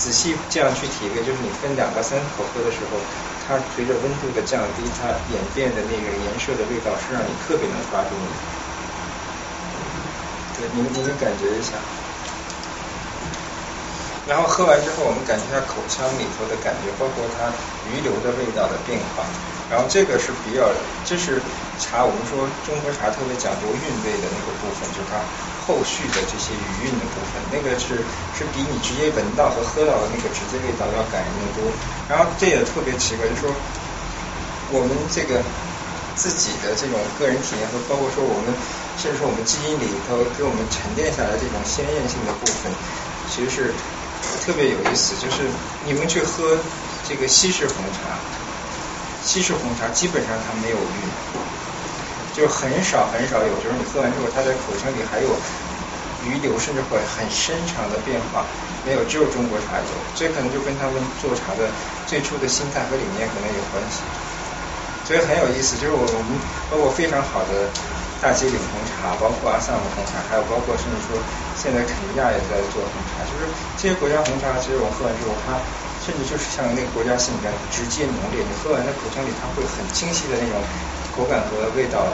[SPEAKER 1] 仔细这样去体会，就是你分两个三口喝的时候，它随着温度的降低，它演变的那个颜色的味道是让你特别能抓住你。对，你们你们感觉一下。然后喝完之后，我们感觉它口腔里头的感觉，包括它余留的味道的变化。然后这个是比较，这是茶，我们说中国茶特别讲究韵味的那个部分，就是它后续的这些余韵的部分，那个是是比你直接闻到和喝到的那个直接味道要感人的多。然后这也特别奇怪，就是说我们这个自己的这种个人体验和包括说我们甚至说我们基因里头给我们沉淀下来这种鲜艳性的部分，其实是。特别有意思，就是你们去喝这个西式红茶，西式红茶基本上它没有韵，就很少很少有，就是你喝完之后，它在口腔里还有余留，甚至会很深长的变化，没有，只有中国茶有，这可能就跟他们做茶的最初的心态和理念可能有关系，所以很有意思，就是我们包括非常好的。大吉岭红茶，包括阿萨姆红茶，还有包括甚至说现在肯尼亚也在做红茶，就是这些国家红茶，其实我喝完之后，它甚至就是像那个国家性一样直接浓烈，你喝完在口腔里，它会很清晰的那种口感和味道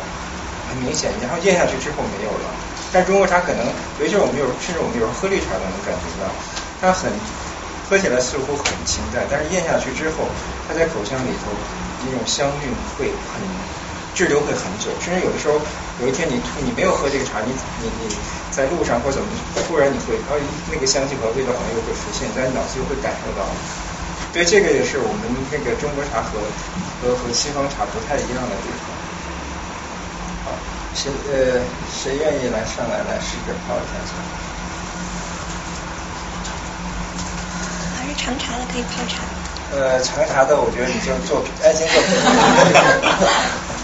[SPEAKER 1] 很明显，然后咽下去之后没有了。但中国茶可能，尤其是我们有，甚至我们有时候喝绿茶都能感觉到，它很喝起来似乎很清淡，但是咽下去之后，它在口腔里头那种香韵会很。滞留会很久，甚至有的时候，有一天你你没有喝这个茶，你你你在路上或怎么，突然你会，然后那个香气和味道好像又会浮现，在脑子又会感受到。对这个也是我们那个中国茶和和和西方茶不太一样的地方。好，谁呃谁愿意来上来来试着泡一下茶？
[SPEAKER 5] 还是长茶的可以泡茶。
[SPEAKER 1] 呃，长茶的我觉得你就做安心做。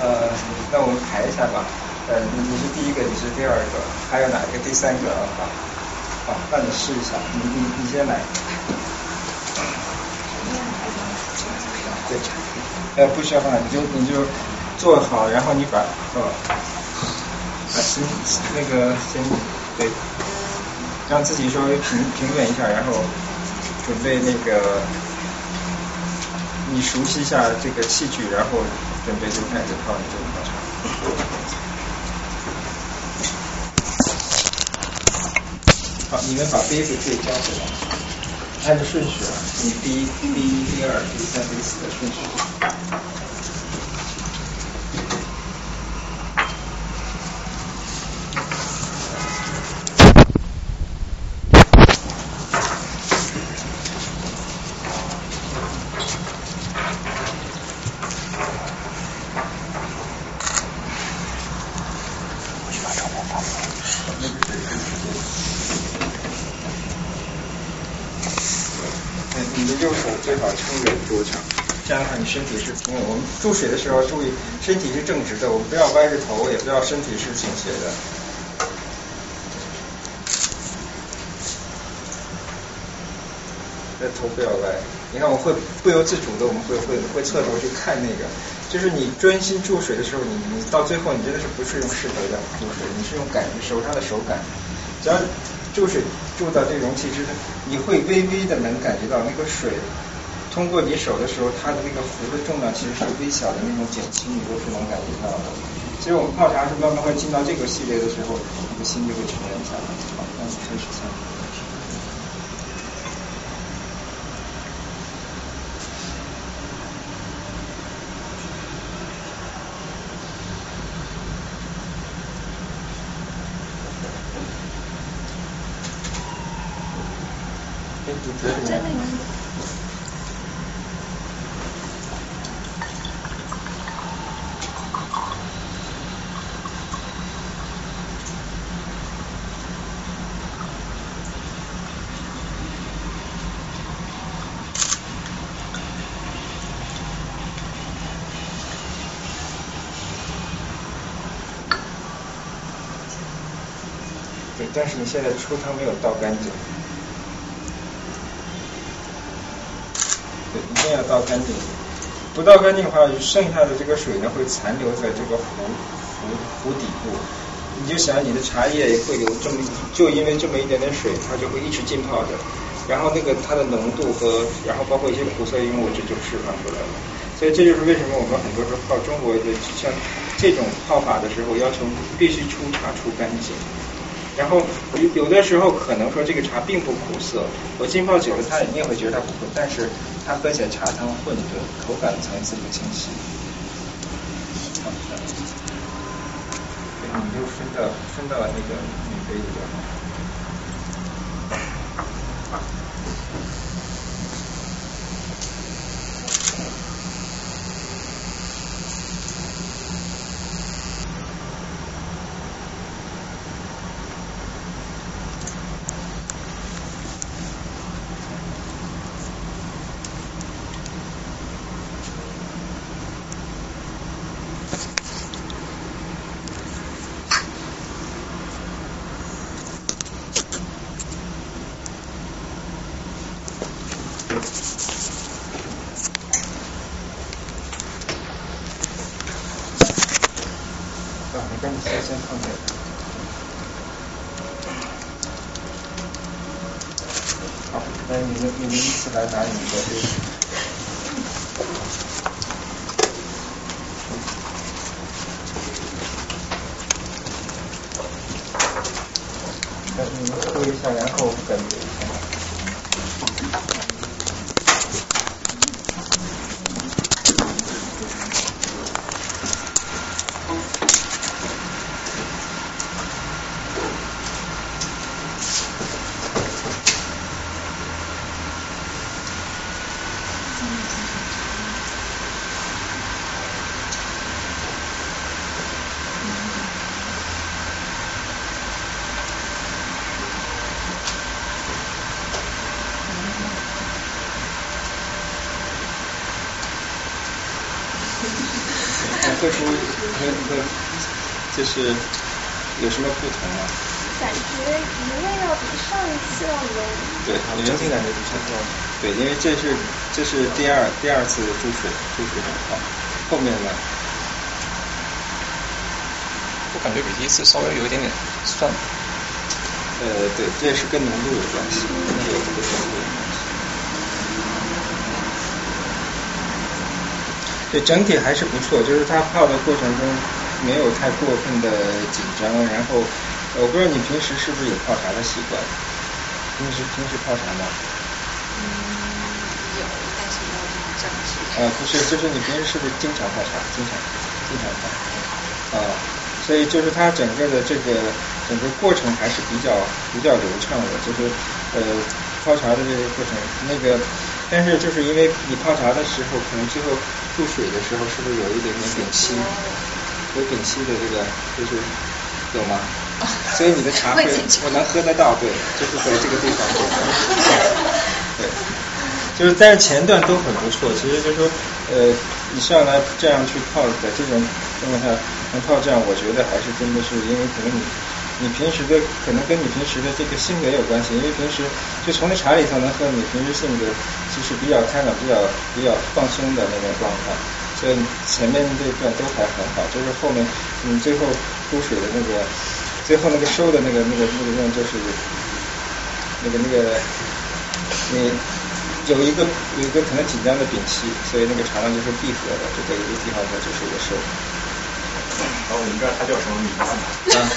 [SPEAKER 1] 呃，那我们排一下吧。呃，你你是第一个，你是第二个，还有哪一个第三个啊？好，那你试一下，你你你先来。对，呃，不需要放，你就你就做好，然后你把呃，先那个先对，让自己稍微平平稳一下，然后准备那个，你熟悉一下这个器具，然后。准备就开始泡你这个泡茶。好，你们把杯子可以交回来，按照顺序啊，你第一、第一、第二、第三、第四的顺序。身体是平稳，我们注水的时候注意身体是正直的，我们不要歪着头，也不要身体是倾斜的。头不要歪，你看我会不由自主的，我们会会会侧头去看那个，就是你专心注水的时候，你你到最后你真的是不是用势头在注水，你是用感觉手上的手感，只要注水注到这容器之中，你会微微的能感觉到那个水。通过你手的时候，它的那个壶的重量其实是微小的那种减轻，你都是能感觉到的。其实我们泡茶是慢慢会进到这个系列的时候，你的心就会沉淀下来。好，那我们开始下。哎，但是你现在出汤没有倒干净。对，一定要倒干净。不倒干净的话，剩下的这个水呢会残留在这个壶壶壶底部。你就想你的茶叶会有这么就因为这么一点点水，它就会一直浸泡着，然后那个它的浓度和然后包括一些苦涩因物质就释放出来了。所以这就是为什么我们很多时候泡中国的像这种泡法的时候，要求必须出茶出干净。然后有有的时候可能说这个茶并不苦涩，我浸泡久了，它你也会觉得它不苦，但是它喝起来茶汤混沌，口感层次不清晰。你就分到分到那个女杯里就好。啊，你赶紧先先放这儿。好，那你们你们依次来拿你们的杯子。来，你们喝一下，然后感觉一下。喝出和和就是有什么不同吗？
[SPEAKER 10] 感觉鱼味要比上一次要浓。
[SPEAKER 1] 对，你整体感觉不错。对，因为这是这是第二第二次注水注水的泡，后面呢，
[SPEAKER 8] 我感觉比第一次稍微有一点点酸。
[SPEAKER 1] 呃，对，这也是跟浓度有关系，跟那个跟浓度有关系。对，整体还是不错，就是它泡的过程中没有太过分的紧张，然后呃我不知道你平时是不是有泡茶的习惯？平时平时泡茶吗？
[SPEAKER 11] 嗯，有，但是没有那么正式。
[SPEAKER 1] 呃，不是，就是你平时是不是经常泡茶？经常，经常泡。啊，所以就是它整个的这个整个过程还是比较比较流畅的，就是呃泡茶的这个过程，那个但是就是因为你泡茶的时候，可能最后注水的时候，是不是有一点点丙烯？有丙烯的这个就是有吗？所以你的茶会我能喝得到，对，就是在这个地方。对，就是但是前段都很不错，其实就是说呃你上来这样去泡在这种状况下能泡这样，我觉得还是真的是因为可能你你平时的可能跟你平时的这个性格有关系，因为平时就从这茶里头能喝你平时性格其实比较开朗、比较比较放松的那种状态，所以前面这一段都还很好，就是后面你最后出水的那个最后那个收的那个那个那个用就是那个那个你有一个有一个可能紧张的丙烯，所以那个茶呢就是闭合的，就在一个地方它就是一个收。
[SPEAKER 8] 然后我们这儿它叫什么名字？
[SPEAKER 1] 啊，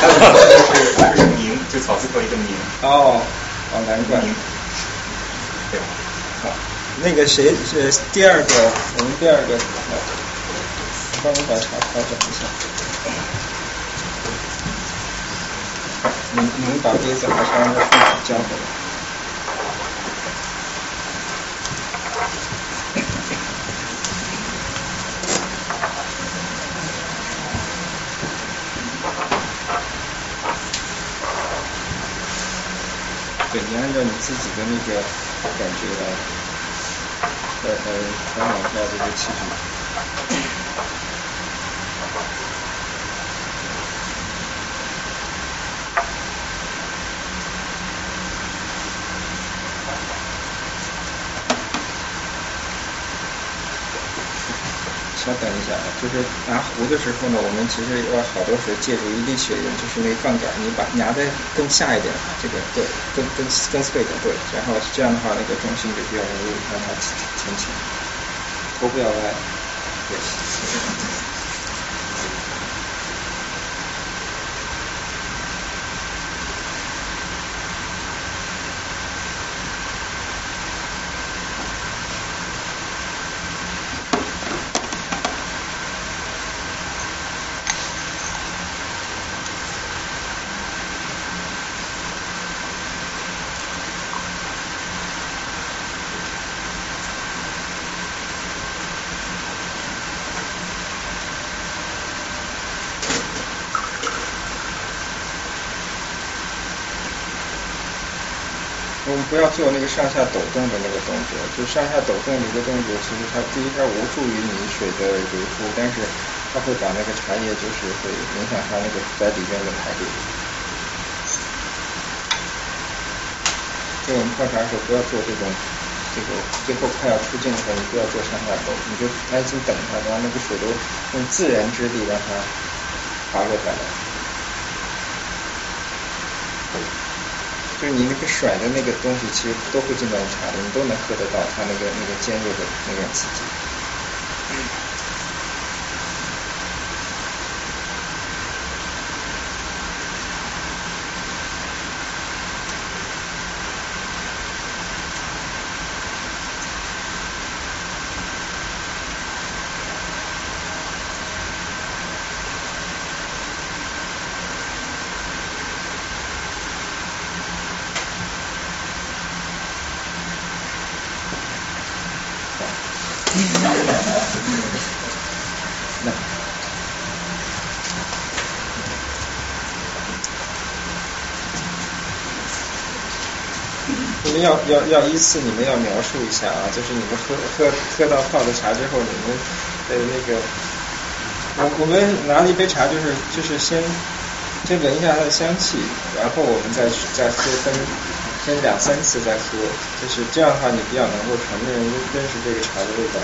[SPEAKER 8] 它的名字是它是名，就草字头一个名。
[SPEAKER 1] 哦，哦，难怪。
[SPEAKER 8] 对吧。
[SPEAKER 1] 好，那个谁是第二个？我们第二个，帮我把茶调整一下。你你们把杯子还是让它顺手交回来。对，你按照你自己的那个感觉来，来来调整一下这个气质。稍等一下啊，就是拿壶的时候呢，我们其实要好多时候借助一滴血缘，就是那个杠杆，你把拿的更下一点，这个对，更更更脆的对，然后这样的话那个重心就比较容易让它前倾，头不要歪，对。我们不要做那个上下抖动的那个动作，就上下抖动的一个动作，其实它第一它无助于你水的流出，但是它会把那个茶叶就是会影响它那个在里边的排列。就我们泡茶的时候不要做这种，这个最后快要出镜的时候，你不要做上下抖，你就安心等它，让那个水都用自然之力让它滑落下来。就是你那个甩的那个东西，其实都会进到茶里，你都能喝得到它那个那个尖锐的那个刺激。那要要要依次，你们要描述一下啊，就是你们喝喝喝到泡的茶之后，你们的那个，我我们拿了一杯茶，就是就是先先闻一下它的香气，然后我们再再喝分分两三次再喝，就是这样的话，你比较能够承认认识这个茶的味道。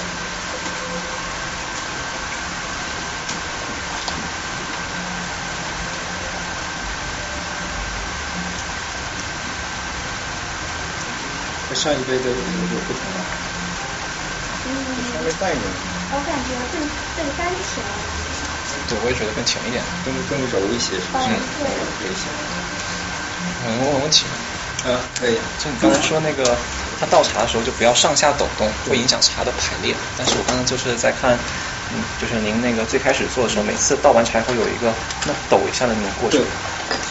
[SPEAKER 1] 上一杯的有有不同吗？
[SPEAKER 8] 稍微淡一点。
[SPEAKER 10] 我感觉更更甘甜。
[SPEAKER 13] 对，我也觉得更甜一点，
[SPEAKER 1] 更更柔一些，是不是？
[SPEAKER 10] 嗯对
[SPEAKER 1] 柔一些。
[SPEAKER 13] 嗯，我问问题，
[SPEAKER 1] 啊，可以。
[SPEAKER 13] 就你刚才说那个，它倒茶的时候就不要上下抖动，会影响茶的排列。但是我刚刚就是在看，嗯，就是您那个最开始做的时候，每次倒完茶后有一个那抖一下的那种过程
[SPEAKER 1] 对，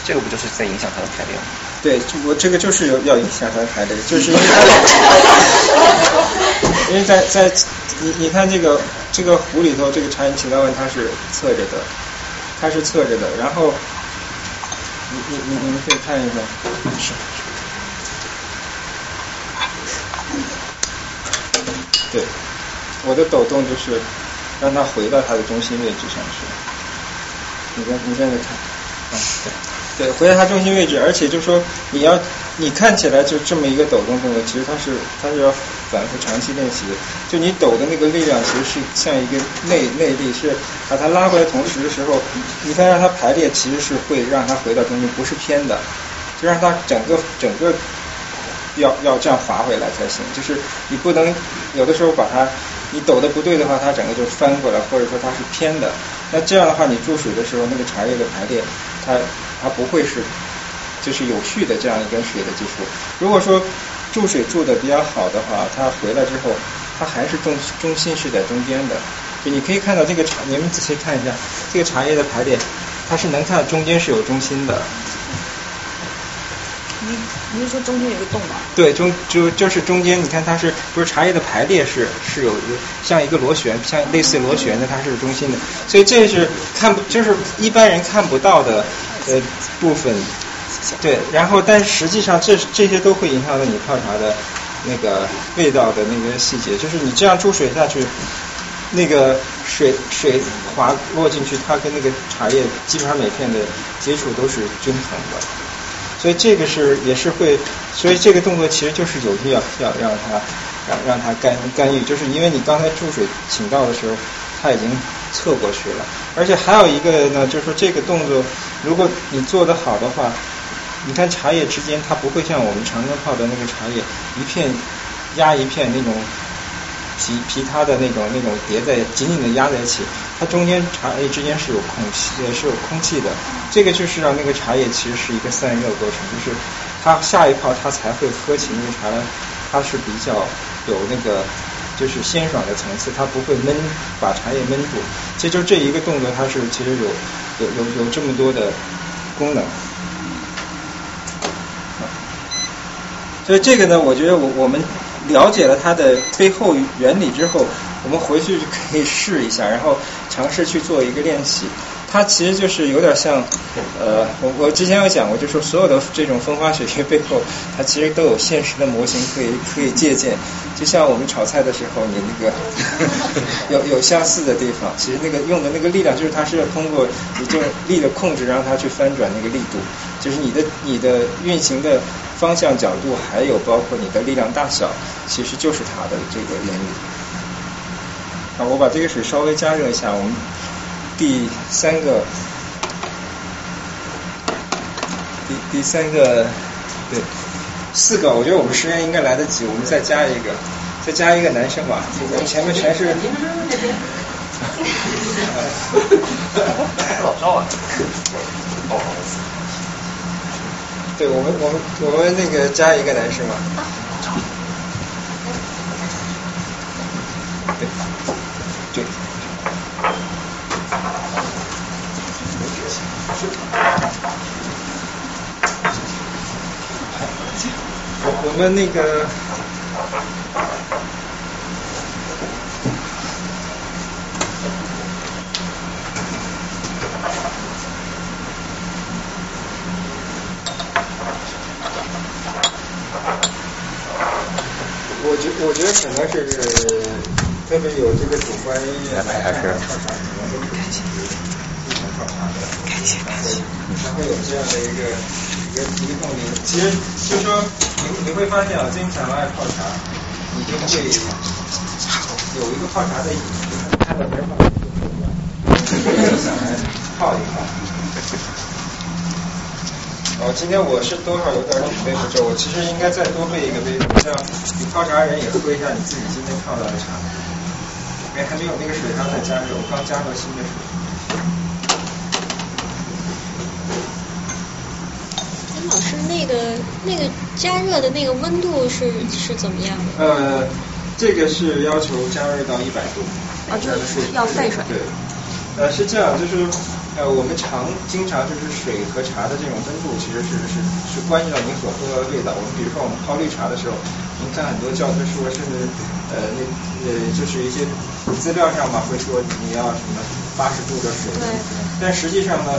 [SPEAKER 13] 这个不就是在影响它的排列吗？
[SPEAKER 1] 对，就我这个就是有要影响它的排列，就是 因为它，因为在在你你看这个这个壶里头，这个茶饮起到问它是侧着的，它是侧着的，然后你你你你们可以看一下，是。对，我的抖动就是让它回到它的中心位置上去。你再你在这看，啊，对。对，回到它中心位置，而且就是说你要你看起来就这么一个抖动动作，其实它是它是要反复长期练习。就你抖的那个力量，其实是像一个内内力，是把它拉回来同时的时候，你再让它排列，其实是会让它回到中心，不是偏的，就让它整个整个要要这样滑回来才行。就是你不能有的时候把它你抖的不对的话，它整个就翻过来，或者说它是偏的。那这样的话，你注水的时候，那个茶叶的排列，它它不会是就是有序的这样一根水的技术。如果说注水注的比较好的话，它回来之后，它还是中中心是在中间的。就你可以看到这个茶，你们仔细看一下这个茶叶的排列，它是能看到中间是有中心的。
[SPEAKER 11] 你你是说中间有个洞吗？
[SPEAKER 1] 对，中就就是中间，你看它是不是茶叶的排列是是有一个像一个螺旋，像类似螺旋的，它是中心的，所以这是看不就是一般人看不到的呃部分。对，然后但实际上这这些都会影响到你泡茶的那个味道的那个细节，就是你这样注水下去，那个水水滑落进去，它跟那个茶叶基本上每片的接触都是均衡的。所以这个是也是会，所以这个动作其实就是有意要要让它让让它干干预，就是因为你刚才注水请到的时候，它已经侧过去了。而且还有一个呢，就是说这个动作，如果你做得好的话，你看茶叶之间它不会像我们常常泡的那个茶叶一片压一片那种。皮皮它的那种那种叠在紧紧的压在一起，它中间茶叶之间是有空气，也是有空气的。这个就是让那个茶叶其实是一个散热过程，就是它下一泡它才会喝起那个茶来，它是比较有那个就是鲜爽的层次，它不会闷把茶叶闷住。其实就这一个动作，它是其实有有有有这么多的功能。所以这个呢，我觉得我我们。了解了它的背后原理之后，我们回去就可以试一下，然后尝试去做一个练习。它其实就是有点像，呃，我我之前有讲过，就是所有的这种风花雪月背后，它其实都有现实的模型可以可以借鉴。就像我们炒菜的时候，你那个 有有相似的地方，其实那个用的那个力量，就是它是通过你这个力的控制，让它去翻转那个力度，就是你的你的运行的。方向、角度，还有包括你的力量大小，其实就是它的这个原理。好，我把这个水稍微加热一下。我们第三个，第第三个，对，四个，我觉得我们时间应该来得及。我们再加一个，再加一个男生吧。我们前面全是。老赵啊。对我们，我们我们那个加一个男生嘛。对，对。我我们那个。我觉我觉得可能是特别有这个主观意愿来看泡茶，可能都是基于日常泡茶的，才会有这样的一个一个一个动力。其实就说你你会发现啊，经常爱泡茶，你就会有一个泡茶的瘾，看到别人泡茶就就想来泡一泡。哦，今天我是多少有点准备不周，我其实应该再多备一个杯子，这样你泡茶人也喝一下你自己今天泡到的茶。因为还没有那个水还在加热，我刚加了新的水。
[SPEAKER 5] 林老师，那个那个加热的那个温度是是怎么样的？
[SPEAKER 1] 呃，这个是要求加热到一百度。
[SPEAKER 5] 啊，这个是要沸水。
[SPEAKER 1] 对。呃，是这样，就是。呃，我们常经常就是水和茶的这种温度，其实是是是关系到你所喝的味道。我们比如说我们泡绿茶的时候，您看很多教科书甚至呃那呃就是一些资料上吧会说你要什么八十度的水，但实际上呢，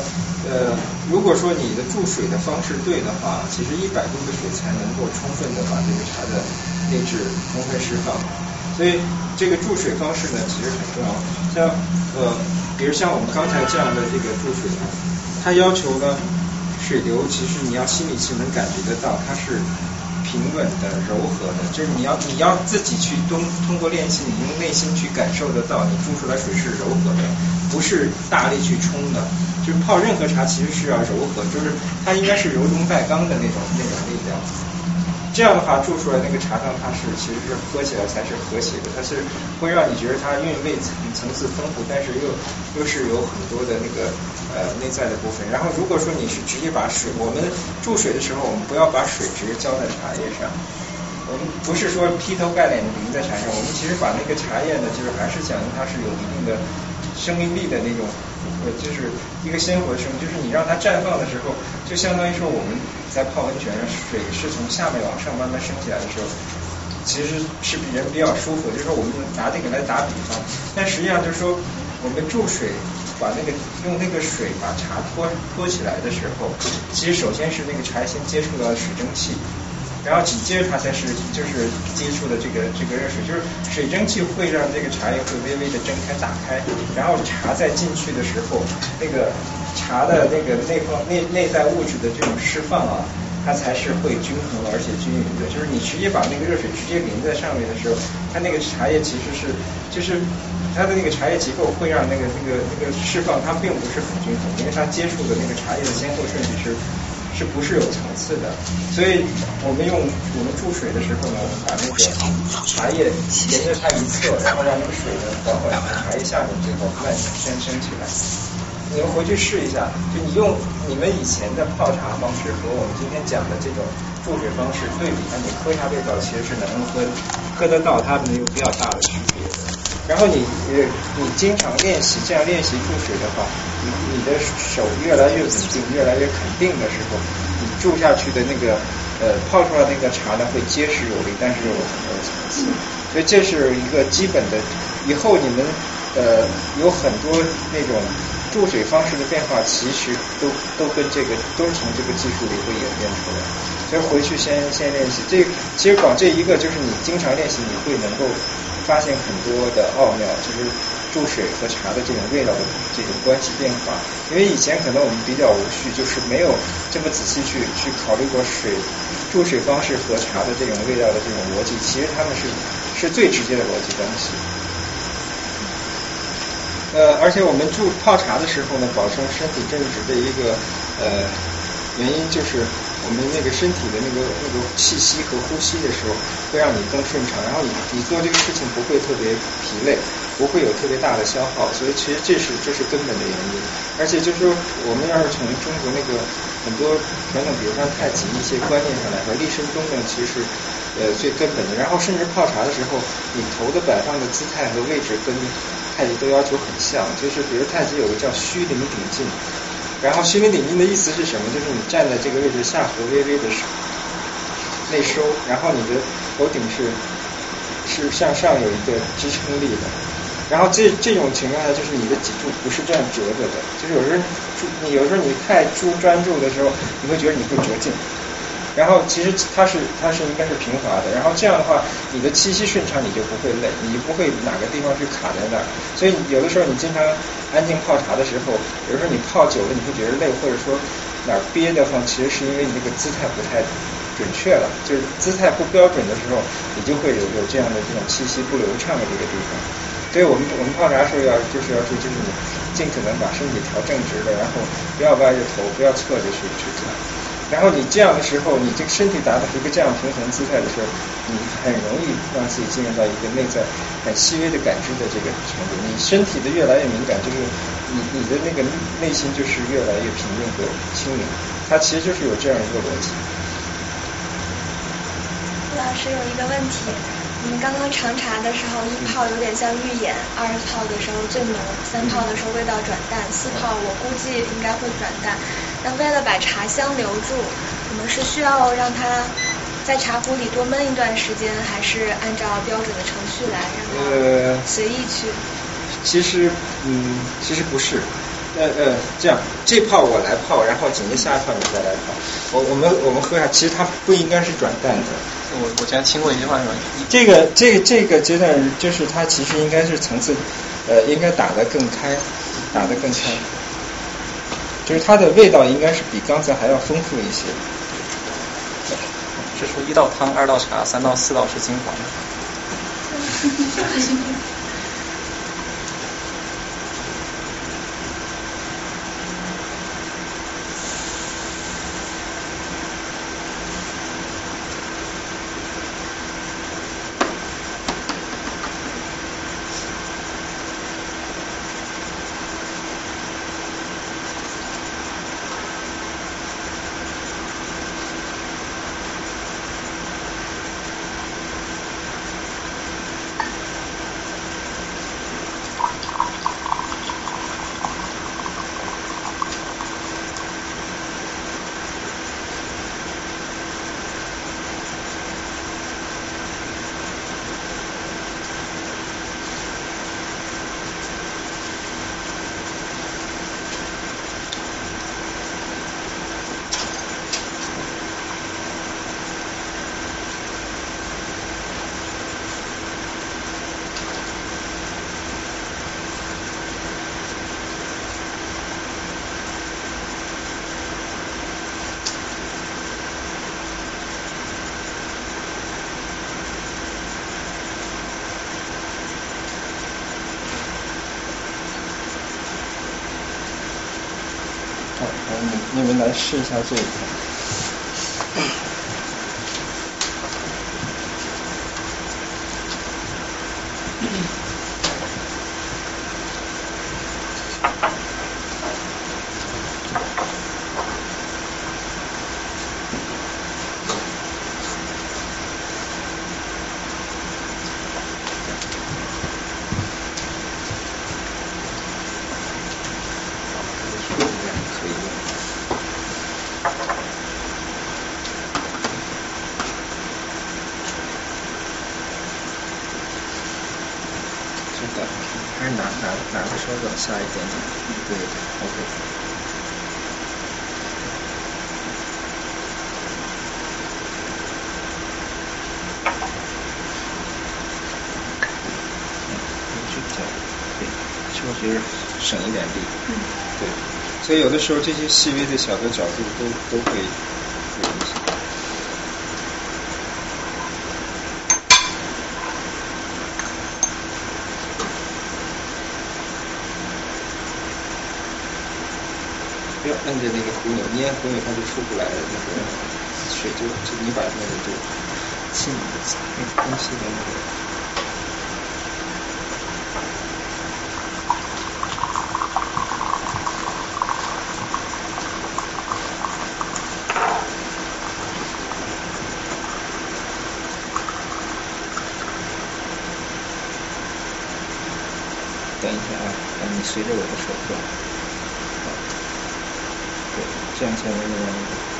[SPEAKER 1] 呃如果说你的注水的方式对的话，其实一百度的水才能够充分的把这个茶的内质充分释放。所以这个注水方式呢，其实很重要。像呃。比如像我们刚才这样的这个注水，它要求呢水流，其实你要心里是能感觉得到，它是平稳的、柔和的。就是你要你要自己去通通过练习，你用内心去感受得到，你注出来水是柔和的，不是大力去冲的。就是泡任何茶其实是要柔和，就是它应该是柔中带刚的那种那种力量。这样的话注出来那个茶汤，它是其实是喝起来才是和谐的，它是会让你觉得它韵味层层次丰富，但是又又是有很多的那个呃内在的部分。然后如果说你是直接把水，我们注水的时候，我们不要把水直接浇在茶叶上，我们不是说劈头盖脸的淋在茶上，我们其实把那个茶叶呢，就是还是讲究它是有一定的生命力的那种。呃就是一个鲜活生命，就是你让它绽放的时候，就相当于说我们在泡温泉，水是从下面往上慢慢升起来的时候，其实是比人比较舒服。就是说我们拿这个来打比方，但实际上就是说我们注水，把那个用那个水把茶托托起来的时候，其实首先是那个茶先接触到水蒸气。然后紧接着它才是就是接触的这个这个热水，就是水蒸气会让这个茶叶会微微的睁开打开，然后茶在进去的时候，那个茶的那个内放内内在物质的这种释放啊，它才是会均衡而且均匀的。就是你直接把那个热水直接淋在上面的时候，它那个茶叶其实是就是它的那个茶叶结构会让那个那个那个释放它并不是很均衡，因为它接触的那个茶叶的先后顺序是是不是有层次的。所以我们用我们注水的时候呢，我们把那个茶叶沿着它一侧，然后让那个水呢缓缓从茶叶下面最后慢慢升升起来。你们回去试一下，就你用你们以前的泡茶方式和我们今天讲的这种注水方式对比，那你喝下味道其实是能够喝喝得到它们有比较大的区别的。然后你呃你经常练习这样练习注水的话，你的手越来越稳定，越来越肯定的时候，你注下去的那个呃泡出来那个茶呢会结实有力，但是有很多层次。所以这是一个基本的，以后你们呃有很多那种。注水方式的变化其实都都跟这个都是从这个技术里会演变出来，所以回去先先练习。这其实光这一个就是你经常练习，你会能够发现很多的奥妙，就是注水和茶的这种味道的这种关系变化。因为以前可能我们比较无序，就是没有这么仔细去去考虑过水注水方式和茶的这种味道的这种逻辑，其实他们是是最直接的逻辑关系。呃，而且我们注泡茶的时候呢，保证身体正直的一个呃原因就是我们那个身体的那个那个气息和呼吸的时候会让你更顺畅，然后你你做这个事情不会特别疲累，不会有特别大的消耗，所以其实这是这是根本的原因。而且就是说，我们要是从中国那个很多传统，比如说太极一些观念上来说，立身中呢其实呃最根本的。然后甚至泡茶的时候，你头的摆放的姿态和位置跟太极都要求很像，就是比如太极有个叫虚灵顶劲，然后虚灵顶劲的意思是什么？就是你站在这个位置，下颌微微的内收，然后你的头顶是是向上有一个支撑力的，然后这这种情况下，就是你的脊柱不是这样折着的，就是有时候你有时候你太注专注的时候，你会觉得你会折颈。然后其实它是它是应该是平滑的，然后这样的话，你的气息顺畅，你就不会累，你就不会哪个地方去卡在那儿。所以有的时候你经常安静泡茶的时候，比如说你泡久了，你会觉得累，或者说哪儿憋得慌，其实是因为你这个姿态不太准确了，就是姿态不标准的时候，你就会有有这样的这种气息不流畅的这个地方。所以我们我们泡茶时候要就是要注意，就是你尽可能把身体调正直的，然后不要歪着头，不要侧着去去看。然后你这样的时候，你这个身体达到一个这样平衡姿态的时候，你很容易让自己进入到一个内在很细微的感知的这个程度。你身体的越来越敏感，就是你你的那个内心就是越来越平静和清明。它其实就是有这样一个逻辑。
[SPEAKER 10] 老师有一个问题，我们刚刚尝茶的时候，一泡有点像预演，二泡的时候最浓，三泡的时候味道转淡，四泡我估计应该会转淡。那为了把茶香留住，我们是需要让它在茶壶里多焖一段时间，还是按照标准的程序来，让它随意去？
[SPEAKER 1] 其实，嗯，其实不是，呃呃，这样，这泡我来泡，然后紧接下一泡你再来泡。我我们我们喝下，其实它不应该是转淡的。
[SPEAKER 13] 我我之前听过一句话说，
[SPEAKER 1] 这个这个这个阶段就是它其实应该是层次，呃，应该打得更开，打得更开。就是它的味道应该是比刚才还要丰富一些。
[SPEAKER 13] 是说一道汤，二道茶，三道四道是精华。
[SPEAKER 1] 来试一下这个。可以用。这个还是拿拿拿的稍微往下一点点。对，OK。确实省一点力。
[SPEAKER 11] 嗯。
[SPEAKER 1] 对，所以有的时候这些细微的小的角度都都会有影响。不要摁着那个壶钮，捏壶钮它就出不来了，那个水就就你把那个就气那个空气的那个。等一下啊，让，你随着我的手转。好，对，这样才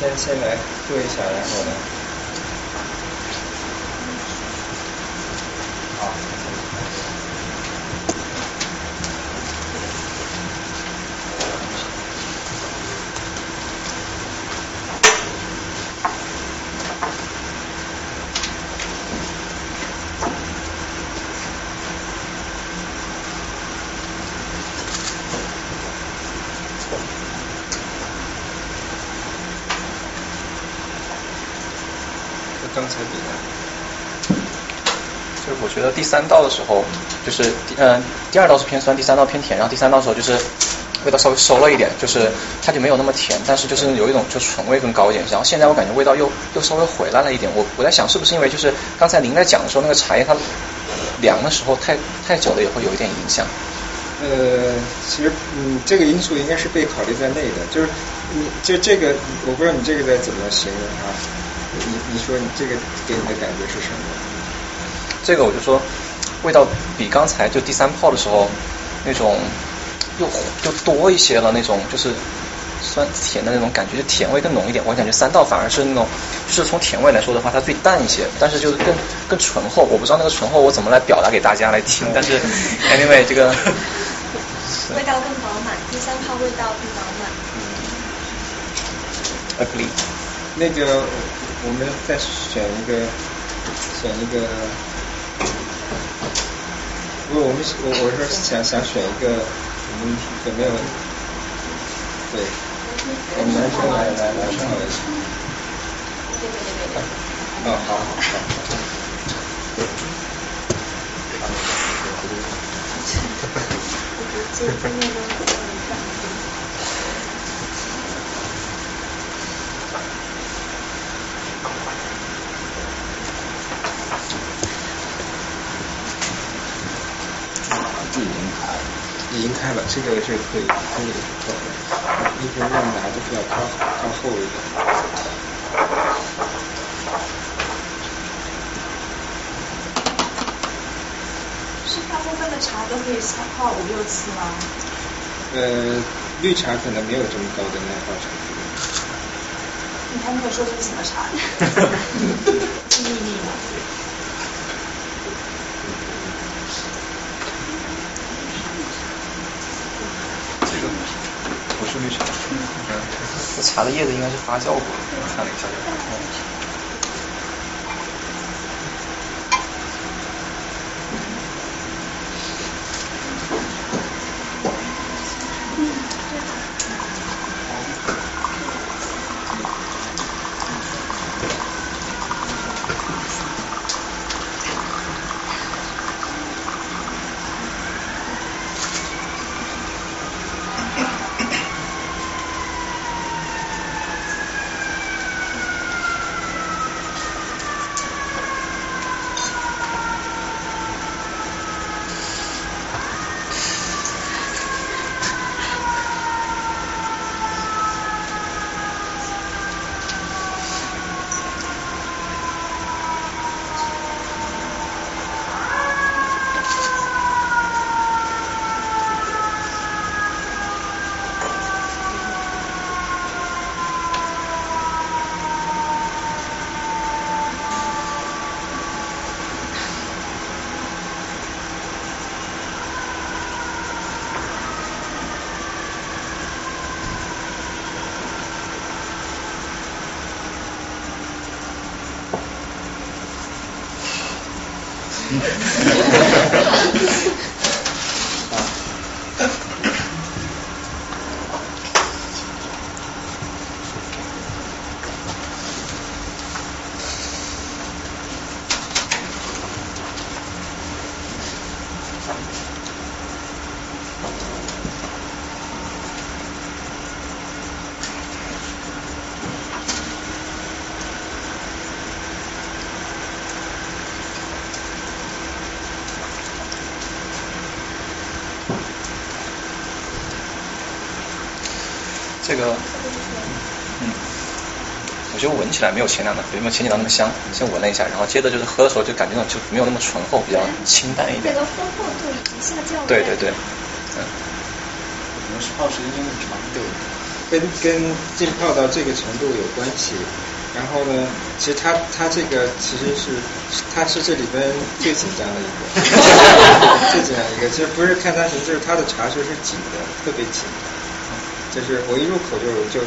[SPEAKER 1] 先先来做一下，然后呢？好。和刚才比呢？
[SPEAKER 13] 就是我觉得第三道的时候，就是嗯、呃第二道是偏酸，第三道偏甜，然后第三道的时候就是味道稍微收了一点，就是它就没有那么甜，但是就是有一种就醇味更高一点。然后现在我感觉味道又又稍微回来了一点，我我在想是不是因为就是刚才您在讲的时候那个茶叶它凉的时候太太久了也会有一点影响。
[SPEAKER 1] 呃，其实嗯，这个因素应该是被考虑在内的，就是你就这个，我不知道你这个该怎么形容啊？你你说你这个给你的感觉是什么？
[SPEAKER 13] 这个我就说味道比刚才就第三泡的时候那种又又多一些了，那种就是酸甜的那种感觉，就甜味更浓一点。我感觉三道反而是那种，就是从甜味来说的话，它最淡一些，但是就是更更醇厚。我不知道那个醇厚我怎么来表达给大家来听，但是 anyway 这个
[SPEAKER 10] 味道更饱满，第三泡味道更饱满。
[SPEAKER 13] agree。
[SPEAKER 1] 那个我们再选一个，选一个。我们我我是想想选一个，我们有没有？对，我们男生来来来上来。哦，好好好。开了，这个是可以可以一会儿要拿的比较靠靠后一点。
[SPEAKER 11] 是大部分的茶都可以泡五六次吗？
[SPEAKER 1] 呃，绿茶可能没有这么高的耐泡程度。
[SPEAKER 11] 你还没有说这是什么茶？秘密吗？
[SPEAKER 13] 这个不是绿茶，这茶的叶子应该是发酵过的，我看了一下。闻起来没有前两的，没有前几道那么香。先闻了一下，然后接着就是喝的时候就感觉到就没有那么醇厚，比较清淡一点。
[SPEAKER 10] 这个丰厚度已经下降了。
[SPEAKER 13] 对对对，嗯。
[SPEAKER 1] 可能是泡时间很长，对，跟跟浸泡到这个程度有关系。然后呢，其实它它这个其实是它是这里边最紧张的一个，最紧张一个。其实不是看它形，就是它的茶水是紧的，特别紧。就是我一入口就就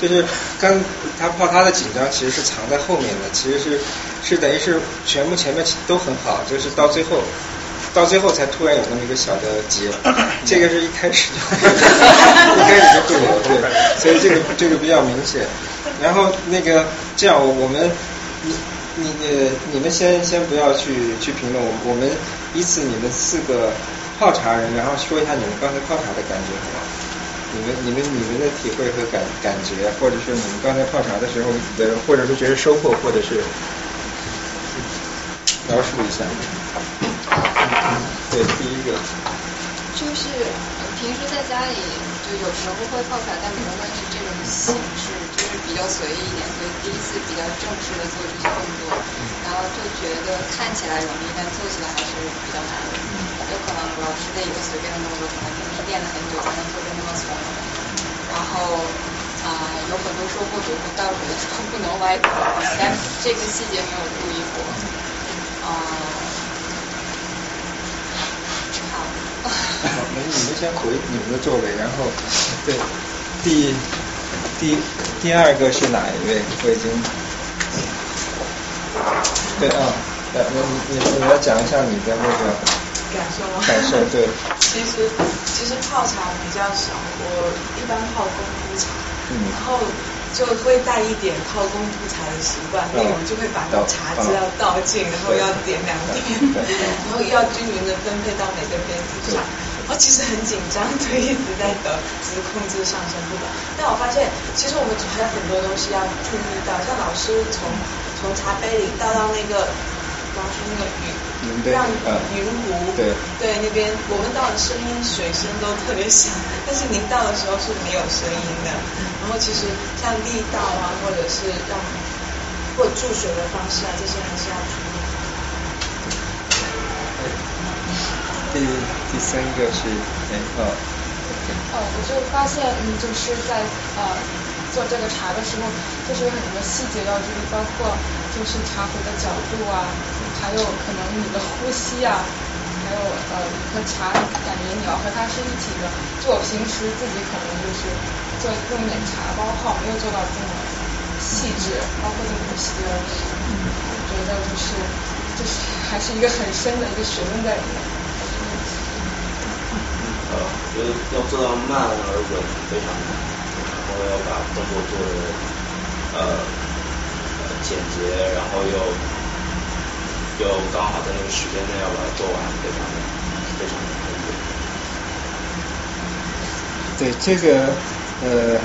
[SPEAKER 1] 就是刚他泡他的紧张其实是藏在后面的，其实是是等于是全部前面都很好，就是到最后到最后才突然有那么一个小的结，这个是一开始就一开始就会有对，所以这个这个比较明显。然后那个这样我我们你你你你们先先不要去去评论，我我们依次你们四个泡茶人，然后说一下你们刚才泡茶的感觉好吗？你们、你们、你们的体会和感感觉，或者是你们刚才泡茶的时候的，或者是觉得收获，或者是描述一下。对，第一个。
[SPEAKER 14] 就是平时在家里就有时候会泡茶，但无论是这种形式，就是比较随意一点，所以第一次比较正式的做这些动作，然后就觉得看起来容易，但做起来还是比较难的。可能老师的一个随便的动作，可能平时练了很久才能做的那么从容。然后啊、有很多收获，比如说倒水的时候不能歪头，但这个细节没有注意过。啊、好。
[SPEAKER 1] 好，那你们先回你们的座位，然后对第第第二个是哪一位？我已经对啊，来，你你你来讲一下你的那个
[SPEAKER 15] 感受吗？
[SPEAKER 1] 感受对。
[SPEAKER 15] 其实其实泡茶比较少，我一般泡功夫茶，
[SPEAKER 1] 嗯
[SPEAKER 15] 然后就会带一点泡功夫茶的习惯，所以我就会把那茶汁要倒进，然后要点两点，然后要均匀的分配到每个杯子上。我其实很紧张，所以一直在等，只是控制上升不了。但我发现，其实我们还有很多东西要注意到，像老师从从茶杯里倒到那个，比方说那个雨让
[SPEAKER 1] 嗯
[SPEAKER 15] 云湖
[SPEAKER 1] 对
[SPEAKER 15] 对那边我们到的声音水声都特别响，但是您到的时候是没有声音的。然后其实像力道啊，或者是让或注水的方式啊，这些还是要注意。
[SPEAKER 1] 第第三个是哎哦，
[SPEAKER 11] 呃，我就发现，嗯，就是在呃做这个茶的时候，就是有很多细节要注意，包括就是茶壶的角度啊，还有可能你的呼吸啊，还有呃一颗茶，感觉你要和它是一体的。就我平时自己可能就是做用一点茶包号，没有做到这么细致，包括这个呼吸，我觉得就是就是还是一个很深的一个学问在里面。
[SPEAKER 16] 呃，我觉得要做到慢而稳非常难，然后要把动作做的呃呃简洁，然后又又刚好在那个时间内要把它做完，非常的非常的
[SPEAKER 1] 对这个呃，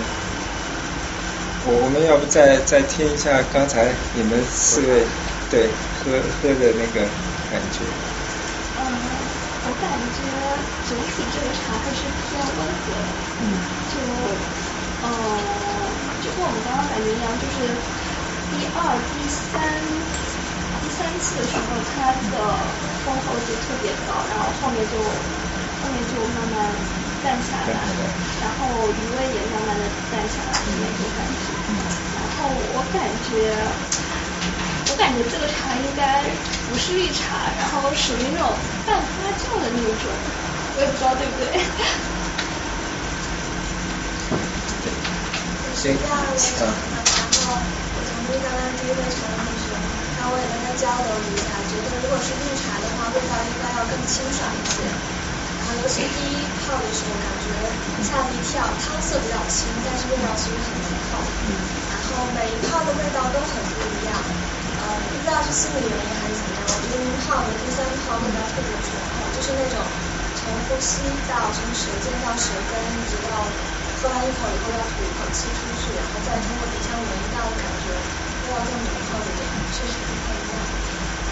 [SPEAKER 1] 我我们要不再再听一下刚才你们四位对喝喝的那个感觉。
[SPEAKER 10] 嗯，我感觉整体这个茶还是偏温和的。
[SPEAKER 1] 嗯。
[SPEAKER 10] 就呃，就跟我们刚刚感觉一样，就是第二、第三、第三次的时候，它的丰厚度特别高，然后后面就后面就慢慢淡下来，然后余味也慢慢的淡下来的那种感觉。然后我感觉。我感觉这个茶应该不是绿茶，然后属于那种半发酵的那种，我也不知道对不对。
[SPEAKER 1] 行，
[SPEAKER 7] 我也跟他交流了一下，觉得如果是绿茶的话，味道应该要更清爽一些。然后尤其第一泡的时候，感觉吓了一跳，汤色比较清，但是味道其实很浓厚。然后每一泡的味道都很不一样。呃，不知道是心理原因还是怎么样，我觉得您泡的第三泡味道特别醇厚，就是那种从呼吸到从舌尖到舌根，一直到喝完一口以后要吐一口气出去，然后再通过鼻腔闻到的感觉，味道更浓厚一点，确实不太一样。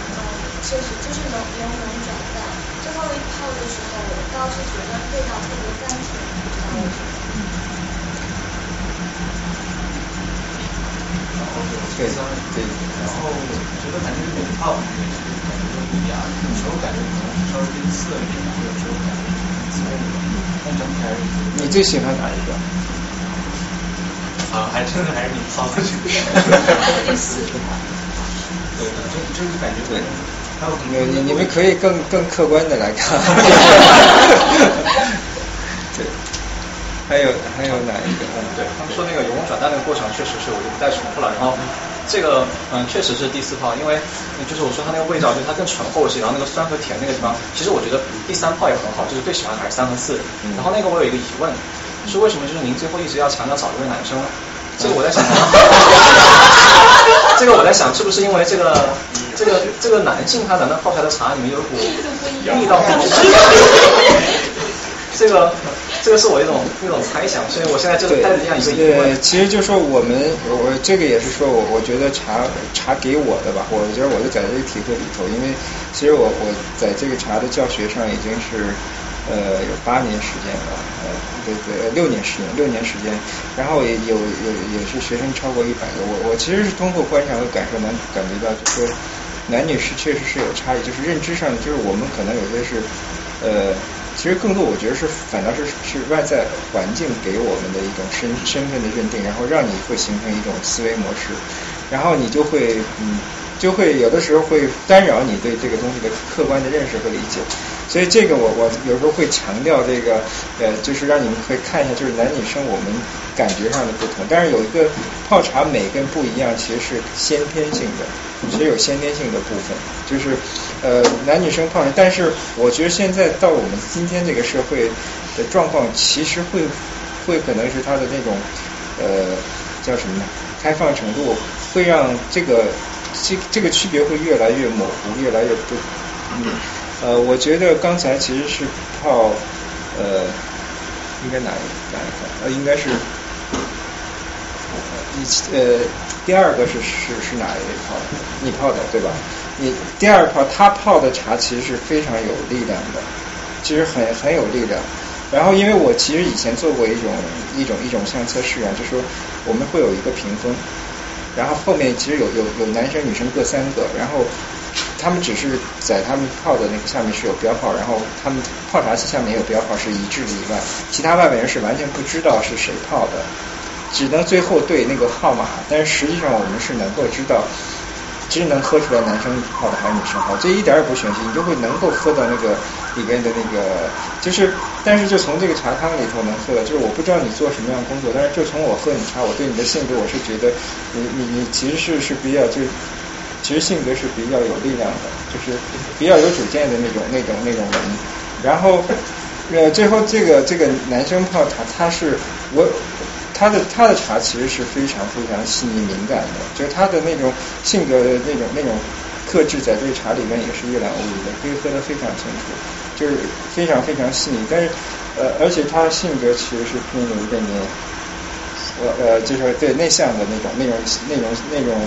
[SPEAKER 7] 然后确实就是由由浓转淡，最后一泡的时候，我倒是觉得味道特别甘甜，不知道为什么。
[SPEAKER 1] 对对，
[SPEAKER 17] 然后我觉得感觉每泡感觉都不一样，有时候感觉可能稍微更涩一点，有时候感觉滋味一点，但整体还是。
[SPEAKER 1] 你最喜欢哪一个？
[SPEAKER 17] 啊，还真的还是你泡的这个。对，就就是感觉对。还有
[SPEAKER 1] 你你你们可以更更客观的来看。对。还有还有哪一个？
[SPEAKER 13] 嗯，对他们说那个由浓转淡那个过程，确实是我就不再重复了。然后这个嗯，确实是第四泡，因为就是我说它那个味道，就是它更醇厚一些，然后那个酸和甜那个地方，其实我觉得第三泡也很好，就是最喜欢还是三和四。然后那个我有一个疑问，是为什么就是您最后一直要强调找一位男生呢？这个我在想，这个我在想是不是因为这个这个这个男性他难道泡出来的茶里面有股味道不一？这个这个是我一种一种猜想，所以我现在就是带着这样一个疑问。
[SPEAKER 1] 呃，其实就说我们我这个也是说我我觉得茶茶给我的吧，我觉得我就在这个体会里头，因为其实我我在这个茶的教学上已经是呃有八年时间吧，呃对对六年时间六年时间，然后也有有也是学生超过一百个，我我其实是通过观察和感受能感觉到，就是说男女是确实是有差异，就是认知上就是我们可能有些是呃。其实更多，我觉得是反倒是是外在环境给我们的一种身身份的认定，然后让你会形成一种思维模式，然后你就会嗯，就会有的时候会干扰你对这个东西的客观的认识和理解。所以这个我我有时候会强调这个呃，就是让你们可以看一下，就是男女生我们感觉上的不同。但是有一个泡茶美跟不一样，其实是先天性的，其实有先天性的部分，就是呃男女生泡茶。但是我觉得现在到我们今天这个社会的状况，其实会会可能是它的那种呃叫什么呢？开放程度会让这个这这个区别会越来越模糊，越来越不嗯。呃，我觉得刚才其实是泡，呃，应该哪一哪一个？呃，应该是，一呃，第二个是是是哪一位泡？你泡的对吧？你第二泡他泡的茶其实是非常有力量的，其实很很有力量。然后因为我其实以前做过一种一种一种相测试啊，就说我们会有一个屏风，然后后面其实有有有男生女生各三个，然后他们只是在他们泡的那个下面是有标号，然后他们泡茶器下面有标号是一致的以外，其他外面人是完全不知道是谁泡的，只能最后对那个号码，但是实际上我们是能够知道。其实能喝出来男生泡的还是女生泡，这一点儿也不玄虚，你就会能够喝到那个里边的那个，就是，但是就从这个茶汤里头能喝到，就是我不知道你做什么样的工作，但是就从我喝你茶，我对你的性格，我是觉得你你你其实是是比较就，其实性格是比较有力量的，就是比较有主见的那种那种那种人。然后呃最后这个这个男生泡茶，他是我。他的他的茶其实是非常非常细腻敏感的，就是他的那种性格的那种那种克制，在这个茶里面也是一览无余的，可以喝得非常清楚，就是非常非常细腻。但是呃，而且他性格其实是偏有一点点，呃呃，就是对内向的那种那种那种那种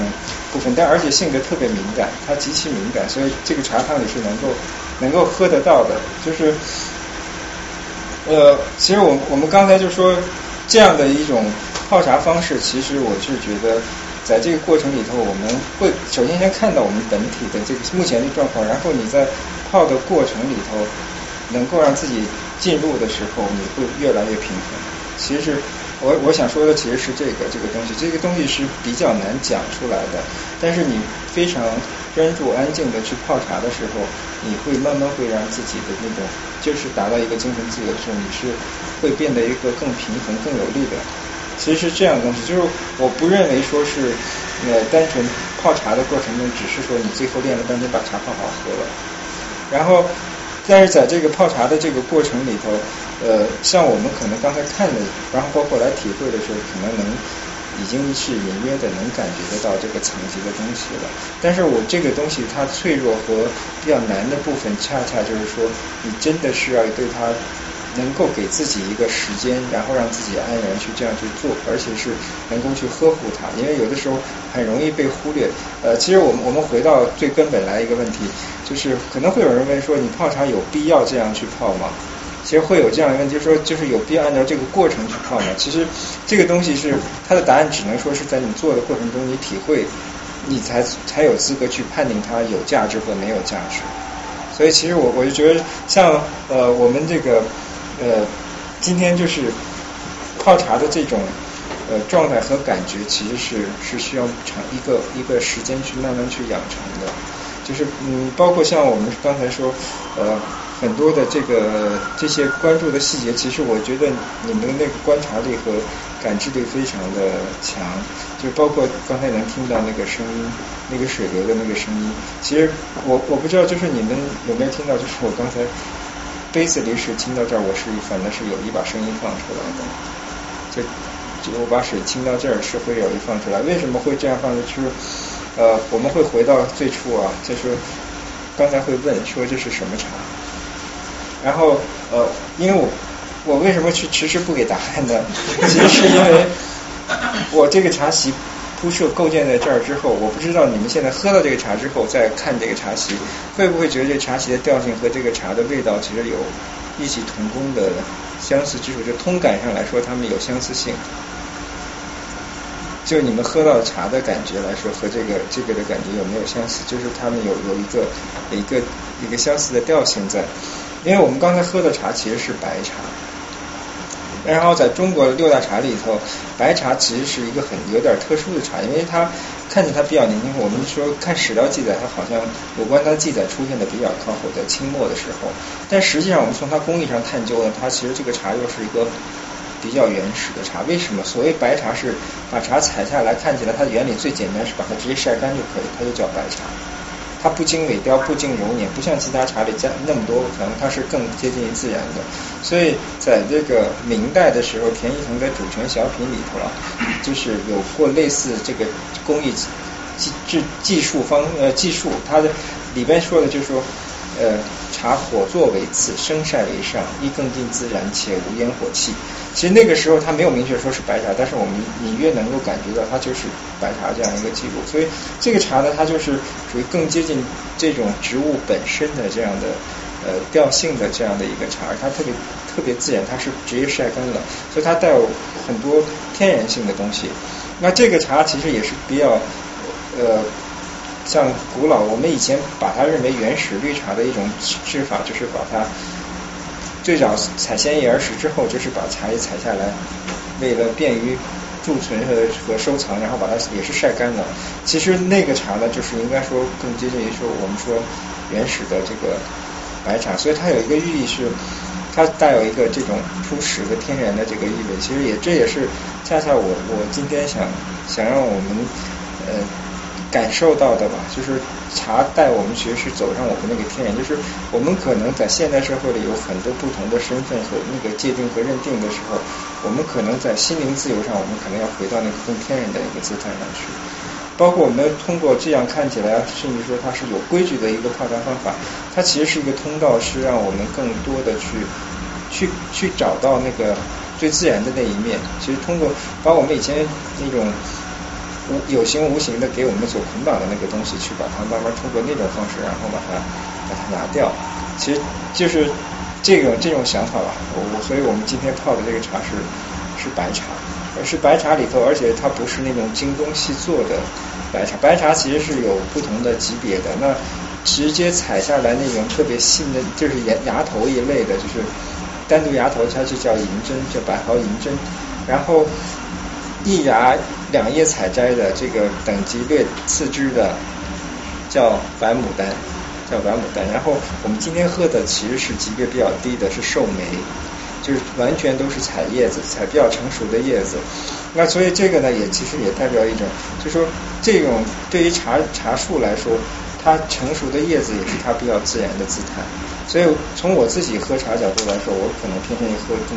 [SPEAKER 1] 部分，但而且性格特别敏感，他极其敏感，所以这个茶汤里是能够能够喝得到的。就是呃，其实我我们刚才就说。这样的一种泡茶方式，其实我是觉得，在这个过程里头，我们会首先先看到我们本体的这个目前的状况，然后你在泡的过程里头，能够让自己进入的时候，你会越来越平衡。其实我我想说的其实是这个这个东西，这个东西是比较难讲出来的，但是你非常专注安静的去泡茶的时候，你会慢慢会让自己的那种就是达到一个精神自由的时候，你是。会变得一个更平衡、更有力的。其实是这样的东西，就是我不认为说是呃单纯泡茶的过程中，只是说你最后练了半天把茶泡好喝了。然后，但是在这个泡茶的这个过程里头，呃，像我们可能刚才看的，然后包括来体会的时候，可能能已经是隐约的能感觉得到这个层级的东西了。但是我这个东西它脆弱和比较难的部分，恰恰就是说，你真的是要对它。能够给自己一个时间，然后让自己安然去这样去做，而且是能够去呵护它，因为有的时候很容易被忽略。呃，其实我们我们回到最根本来一个问题，就是可能会有人问说，你泡茶有必要这样去泡吗？其实会有这样的问题，说，就是有必要按照这个过程去泡吗？其实这个东西是它的答案，只能说是在你做的过程中，你体会，你才才有资格去判定它有价值或没有价值。所以其实我我就觉得，像呃我们这个。呃，今天就是泡茶的这种呃状态和感觉，其实是是需要长一个一个时间去慢慢去养成的。就是嗯，包括像我们刚才说呃很多的这个这些关注的细节，其实我觉得你们的那个观察力和感知力非常的强。就包括刚才能听到那个声音，那个水流的那个声音。其实我我不知道，就是你们有没有听到，就是我刚才。杯子里是倾到这儿，我是反正是有一把声音放出来的，就就我把水倾到这儿是会有一放出来。为什么会这样放呢？就是呃，我们会回到最初啊，就是刚才会问说这是什么茶，然后呃，因为我我为什么去迟迟不给答案呢？其实是因为我这个茶席。铺设构建在这儿之后，我不知道你们现在喝到这个茶之后，再看这个茶席，会不会觉得这茶席的调性和这个茶的味道其实有异曲同工的相似之处？就通感上来说，它们有相似性。就你们喝到茶的感觉来说，和这个这个的感觉有没有相似？就是它们有有一个一个一个相似的调性在。因为我们刚才喝的茶其实是白茶。然后在中国六大茶里头，白茶其实是一个很有点特殊的茶，因为它看着它比较年轻。我们说看史料记载，它好像有关它的记载出现的比较靠后，在清末的时候。但实际上，我们从它工艺上探究呢，它其实这个茶又是一个比较原始的茶。为什么？所谓白茶是把茶采下来，看起来它的原理最简单，是把它直接晒干就可以，它就叫白茶。它不经尾雕，不经揉捻，不像其他茶里加那么多，可能它是更接近于自然的。所以在这个明代的时候，田一腾的《主权小品》里头啊，就是有过类似这个工艺技技技术方呃技术，它的里边说的就是说，呃，茶火作为次，生晒为上，一更尽自然，且无烟火气。其实那个时候他没有明确说是白茶，但是我们隐约能够感觉到它就是白茶这样一个记录。所以这个茶呢，它就是属于更接近这种植物本身的这样的呃调性的这样的一个茶，它特别特别自然，它是直接晒干了，所以它带有很多天然性的东西。那这个茶其实也是比较呃。像古老，我们以前把它认为原始绿茶的一种制法，就是把它最早采鲜叶而食之后，就是把茶叶采下来，为了便于贮存和和收藏，然后把它也是晒干了。其实那个茶呢，就是应该说更接近于说我们说原始的这个白茶，所以它有一个寓意是，它带有一个这种初始和天然的这个意味。其实也这也是恰恰我我今天想想让我们呃。感受到的吧，就是茶带我们学是走上我们那个天然，就是我们可能在现代社会里有很多不同的身份和那个界定和认定的时候，我们可能在心灵自由上，我们可能要回到那个更天然的一个姿态上去。包括我们通过这样看起来，甚至说它是有规矩的一个泡茶方法，它其实是一个通道，是让我们更多的去去去找到那个最自然的那一面。其实通过把我们以前那种。无有形无形的给我们所捆绑的那个东西，去把它慢慢通过那种方式，然后把它把它拿掉。其实就是这个这种想法吧。我所以我们今天泡的这个茶是是白茶，而是白茶里头，而且它不是那种精工细作的白茶。白茶其实是有不同的级别的。那直接采下来那种特别细的，就是芽芽头一类的，就是单独芽头，它就叫银针，叫白毫银针。然后一芽。两叶采摘的这个等级略次之的叫白牡丹，叫白牡丹。然后我们今天喝的其实是级别比较低的，是寿眉，就是完全都是采叶子，采比较成熟的叶子。那所以这个呢，也其实也代表一种，就说这种对于茶茶树来说，它成熟的叶子也是它比较自然的姿态。所以从我自己喝茶角度来说，我可能偏向于喝更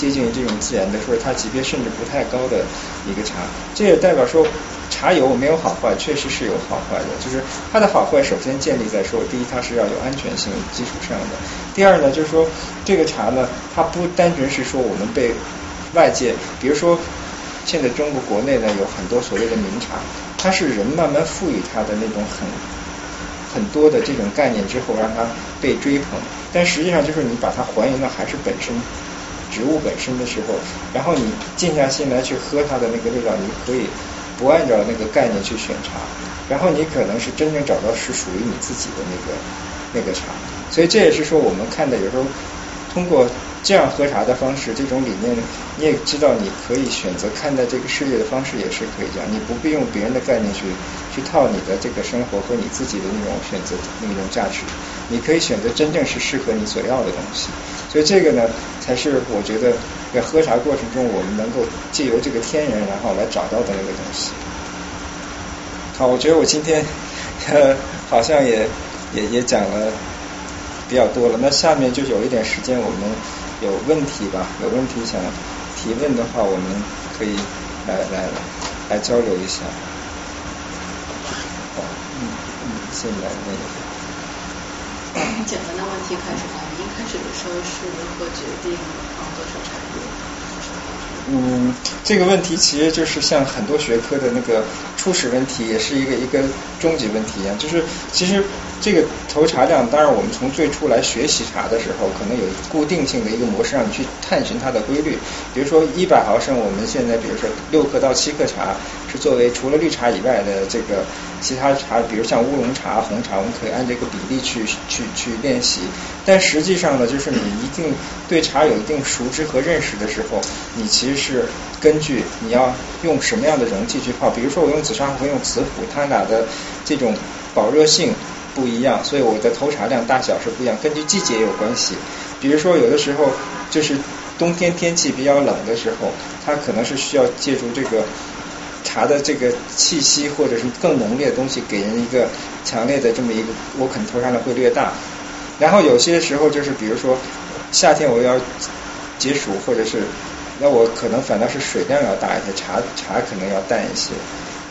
[SPEAKER 1] 接近于这种自然的，或者它级别甚至不太高的一个茶。这也代表说茶有没有好坏，确实是有好坏的。就是它的好坏，首先建立在说，第一它是要有安全性基础上的；第二呢，就是说这个茶呢，它不单纯是说我们被外界，比如说现在中国国内呢有很多所谓的名茶，它是人慢慢赋予它的那种很。很多的这种概念之后，让它被追捧，但实际上就是你把它还原到还是本身植物本身的时候，然后你静下心来去喝它的那个味道，你可以不按照那个概念去选茶，然后你可能是真正找到是属于你自己的那个那个茶，所以这也是说我们看的有时候通过。这样喝茶的方式，这种理念，你也知道，你可以选择看待这个世界的方式也是可以这样，你不必用别人的概念去去套你的这个生活和你自己的那种选择那种价值，你可以选择真正是适合你所要的东西。所以这个呢，才是我觉得在喝茶过程中我们能够借由这个天然，然后来找到的那个东西。好，我觉得我今天 好像也也也讲了比较多了，那下面就有一点时间我们。有问题吧？有问题想提问的话，我们可以来来来交流一下。好，嗯嗯，先来那
[SPEAKER 14] 个。从简单的问题开始吧。您开始的时候是如何决定放多少茶叶？
[SPEAKER 1] 嗯，这个问题其实就是像很多学科的那个初始问题，也是一个一个终极问题一样。就是其实这个投茶量，当然我们从最初来学习茶的时候，可能有固定性的一个模式让你去探寻它的规律。比如说一百毫升，我们现在比如说六克到七克茶是作为除了绿茶以外的这个其他茶，比如像乌龙茶、红茶，我们可以按这个比例去去去练习。但实际上呢，就是你一定对茶有一定熟知和认识的时候，你其实。是根据你要用什么样的容器去泡，比如说我用紫砂壶，用瓷壶，它俩的这种保热性不一样，所以我的投茶量大小是不一样。根据季节有关系，比如说有的时候就是冬天天气比较冷的时候，它可能是需要借助这个茶的这个气息或者是更浓烈的东西，给人一个强烈的这么一个，我可能投茶量会略大。然后有些时候就是比如说夏天我要解暑或者是。那我可能反倒是水量要大一些，茶茶可能要淡一些。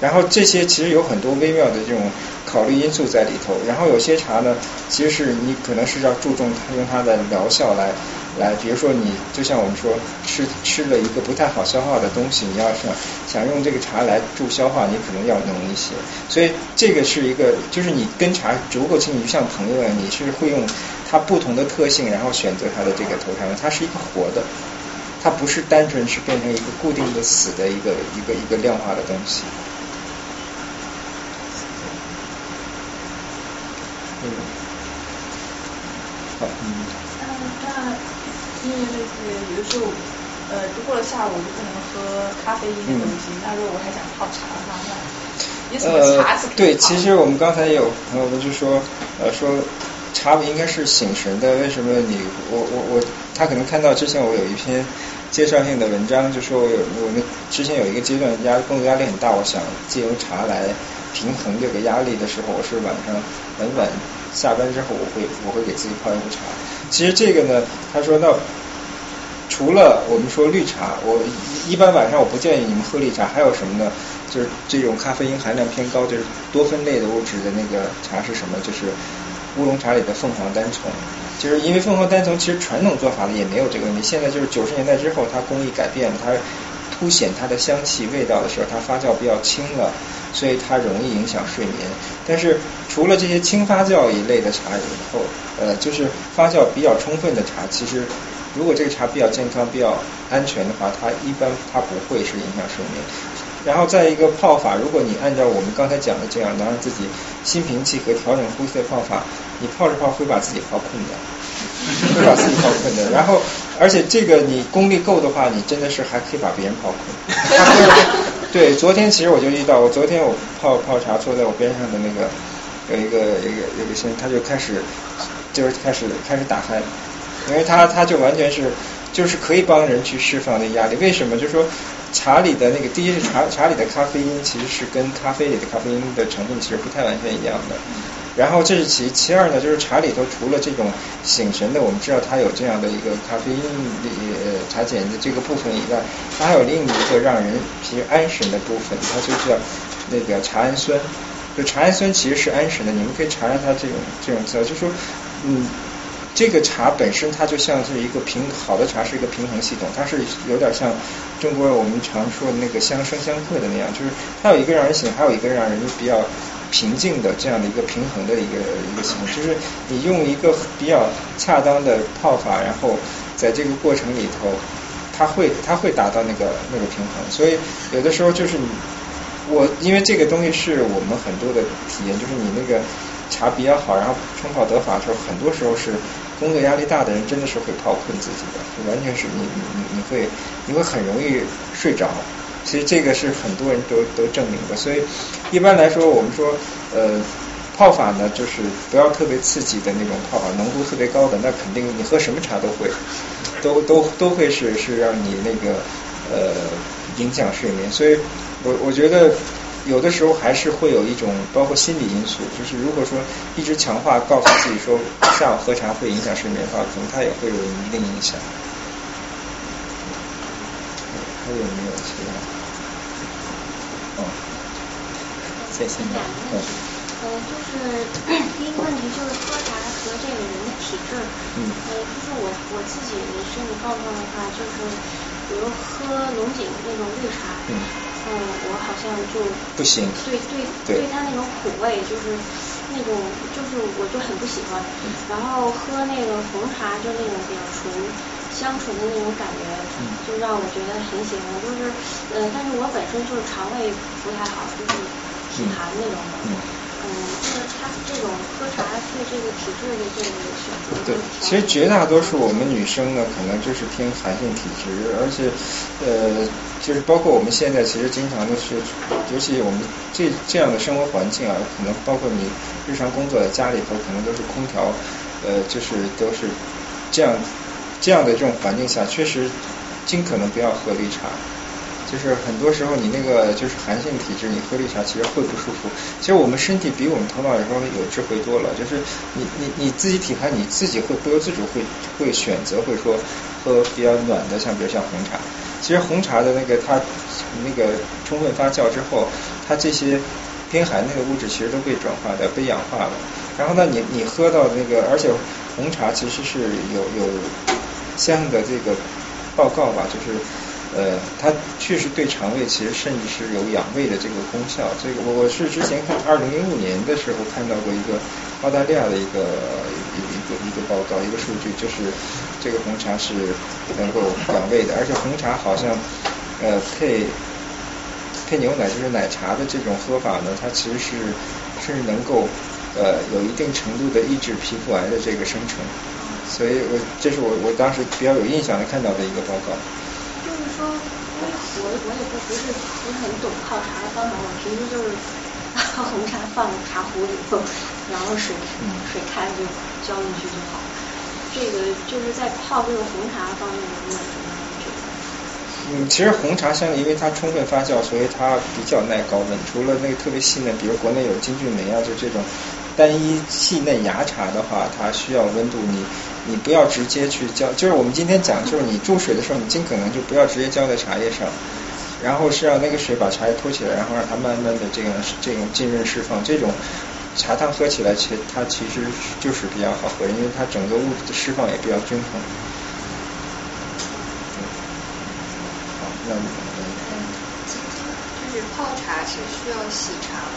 [SPEAKER 1] 然后这些其实有很多微妙的这种考虑因素在里头。然后有些茶呢，其实是你可能是要注重它用它的疗效来来，比如说你就像我们说吃吃了一个不太好消化的东西，你要想想用这个茶来助消化，你可能要浓一些。所以这个是一个，就是你跟茶足够亲，你就像朋友一样，你是会用它不同的特性，然后选择它的这个头茶，它是一个活的。它不是单纯是变成一个固定的死的一个一个一个量化的东西。好，嗯。
[SPEAKER 15] 嗯，那因为类似，比如说，呃，就过了下午就不能喝咖啡因的东西。那如果我还想泡茶的话，那有什么茶是可以
[SPEAKER 1] 对，其实我们刚才有朋友们就说，呃，说茶不应该是醒神的，为什么你我我我？他可能看到之前我有一篇介绍性的文章，就说我有我们之前有一个阶段压工作压力很大，我想借由茶来平衡这个压力的时候，我是晚上很晚下班之后，我会我会给自己泡一壶茶。其实这个呢，他说那除了我们说绿茶，我一般晚上我不建议你们喝绿茶，还有什么呢？就是这种咖啡因含量偏高，就是多酚类的物质的那个茶是什么？就是乌龙茶里的凤凰单丛。就是因为凤凰单丛其实传统做法呢也没有这个问题，现在就是九十年代之后，它工艺改变了，它凸显它的香气味道的时候，它发酵比较轻了，所以它容易影响睡眠。但是除了这些轻发酵一类的茶以后，呃，就是发酵比较充分的茶，其实如果这个茶比较健康、比较安全的话，它一般它不会是影响睡眠。然后再一个泡法，如果你按照我们刚才讲的这样，能让自己心平气和、调整呼吸的泡法，你泡着泡会把自己泡困的，会把自己泡困的。然后，而且这个你功力够的话，你真的是还可以把别人泡困。对，昨天其实我就遇到，我昨天我泡泡茶，坐在我边上的那个有一个一个有个先生，他就开始就是开始开始打鼾，因为他他就完全是就是可以帮人去释放的压力。为什么？就是说。茶里的那个，第一是茶 茶里的咖啡因其实是跟咖啡里的咖啡因的成分其实不太完全一样的。然后这是其其二呢，就是茶里头除了这种醒神的，我们知道它有这样的一个咖啡因呃茶碱的这个部分以外，它还有另一个让人其实安神的部分，它就叫那个茶氨酸。就茶氨酸其实是安神的，你们可以查查它这种这种资料，就说嗯。这个茶本身它就像是一个平好的茶是一个平衡系统，它是有点像中国我们常说的那个相生相克的那样，就是它有一个让人醒，还有一个让人比较平静的这样的一个平衡的一个一个系统，就是你用一个比较恰当的泡法，然后在这个过程里头，它会它会达到那个那个平衡，所以有的时候就是你我因为这个东西是我们很多的体验，就是你那个茶比较好，然后冲泡得法的时候，很多时候是。工作压力大的人真的是会泡困自己的，就完全是你你你会你会很容易睡着。其实这个是很多人都都证明的。所以一般来说，我们说呃泡法呢，就是不要特别刺激的那种泡法，浓度特别高的，那肯定你喝什么茶都会都都都会是是让你那个呃影响睡眠。所以我我觉得。有的时候还是会有一种包括心理因素，就是如果说一直强化告诉自己说下午喝茶会影响睡眠的话，可能它也会有一定影响。还有没有其他？哦，谢谢。
[SPEAKER 5] 嗯。呃，就是 第一个问题就是喝茶和这个人的体质。嗯。呃，就是我我自己身体状况的话，就是比如喝龙井那种绿茶。嗯。嗯，我好像就
[SPEAKER 1] 不行。
[SPEAKER 5] 对对对，它那种苦味就是那种就是我就很不喜欢。然后喝那个红茶，就那种比较纯香醇的那种感觉，就让我觉得很喜欢。就是呃，但是我本身就是肠胃不太好，就是体寒那种的。嗯，就是它这种喝茶对这个体质的这个选择。对，
[SPEAKER 1] 其实绝大多数我们女生呢，可能就是偏寒性体质，而且呃，就是包括我们现在其实经常的是，尤其我们这这样的生活环境啊，可能包括你日常工作在家里头，可能都是空调，呃，就是都是这样这样的这种环境下，确实尽可能不要喝绿茶。就是很多时候你那个就是寒性体质，你喝绿茶其实会不舒服。其实我们身体比我们头脑有时候有智慧多了，就是你你你自己体寒，你自己会不由自主会会选择会说喝比较暖的，像比如像红茶。其实红茶的那个它那个充分发酵之后，它这些偏寒那个物质其实都被转化的、被氧化了。然后呢，你你喝到那个，而且红茶其实是有有相应的这个报告吧，就是呃，它确实对肠胃其实甚至是有养胃的这个功效。这个我我是之前看二零零五年的时候看到过一个澳大利亚的一个一个一个报告，一个数据，就是这个红茶是能够养胃的，而且红茶好像呃配配牛奶就是奶茶的这种喝法呢，它其实是是能够呃有一定程度的抑制皮肤癌的这个生成。所以我这是我我当时比较有印象的看到的一个报告。
[SPEAKER 5] 说，因为我我也不不是不是很懂泡茶的方法，我平时就是把红茶放茶壶里头，然后水水开了就浇进去就好。这个就是在泡这个红茶方面有没有什么这个？
[SPEAKER 1] 嗯，其实红茶相因为它充分发酵，所以它比较耐高温。除了那个特别细嫩，比如国内有金骏眉啊，就这种单一细嫩芽茶的话，它需要温度你。你不要直接去浇，就是我们今天讲，就是你注水的时候，你尽可能就不要直接浇在茶叶上，然后是让那个水把茶叶托起来，然后让它慢慢的这个这种浸润释放，这种茶汤喝起来其实它其实就是比较好喝，因为它整个物质的释放也比较均衡。好，那
[SPEAKER 14] 就是泡茶是需要洗茶吗？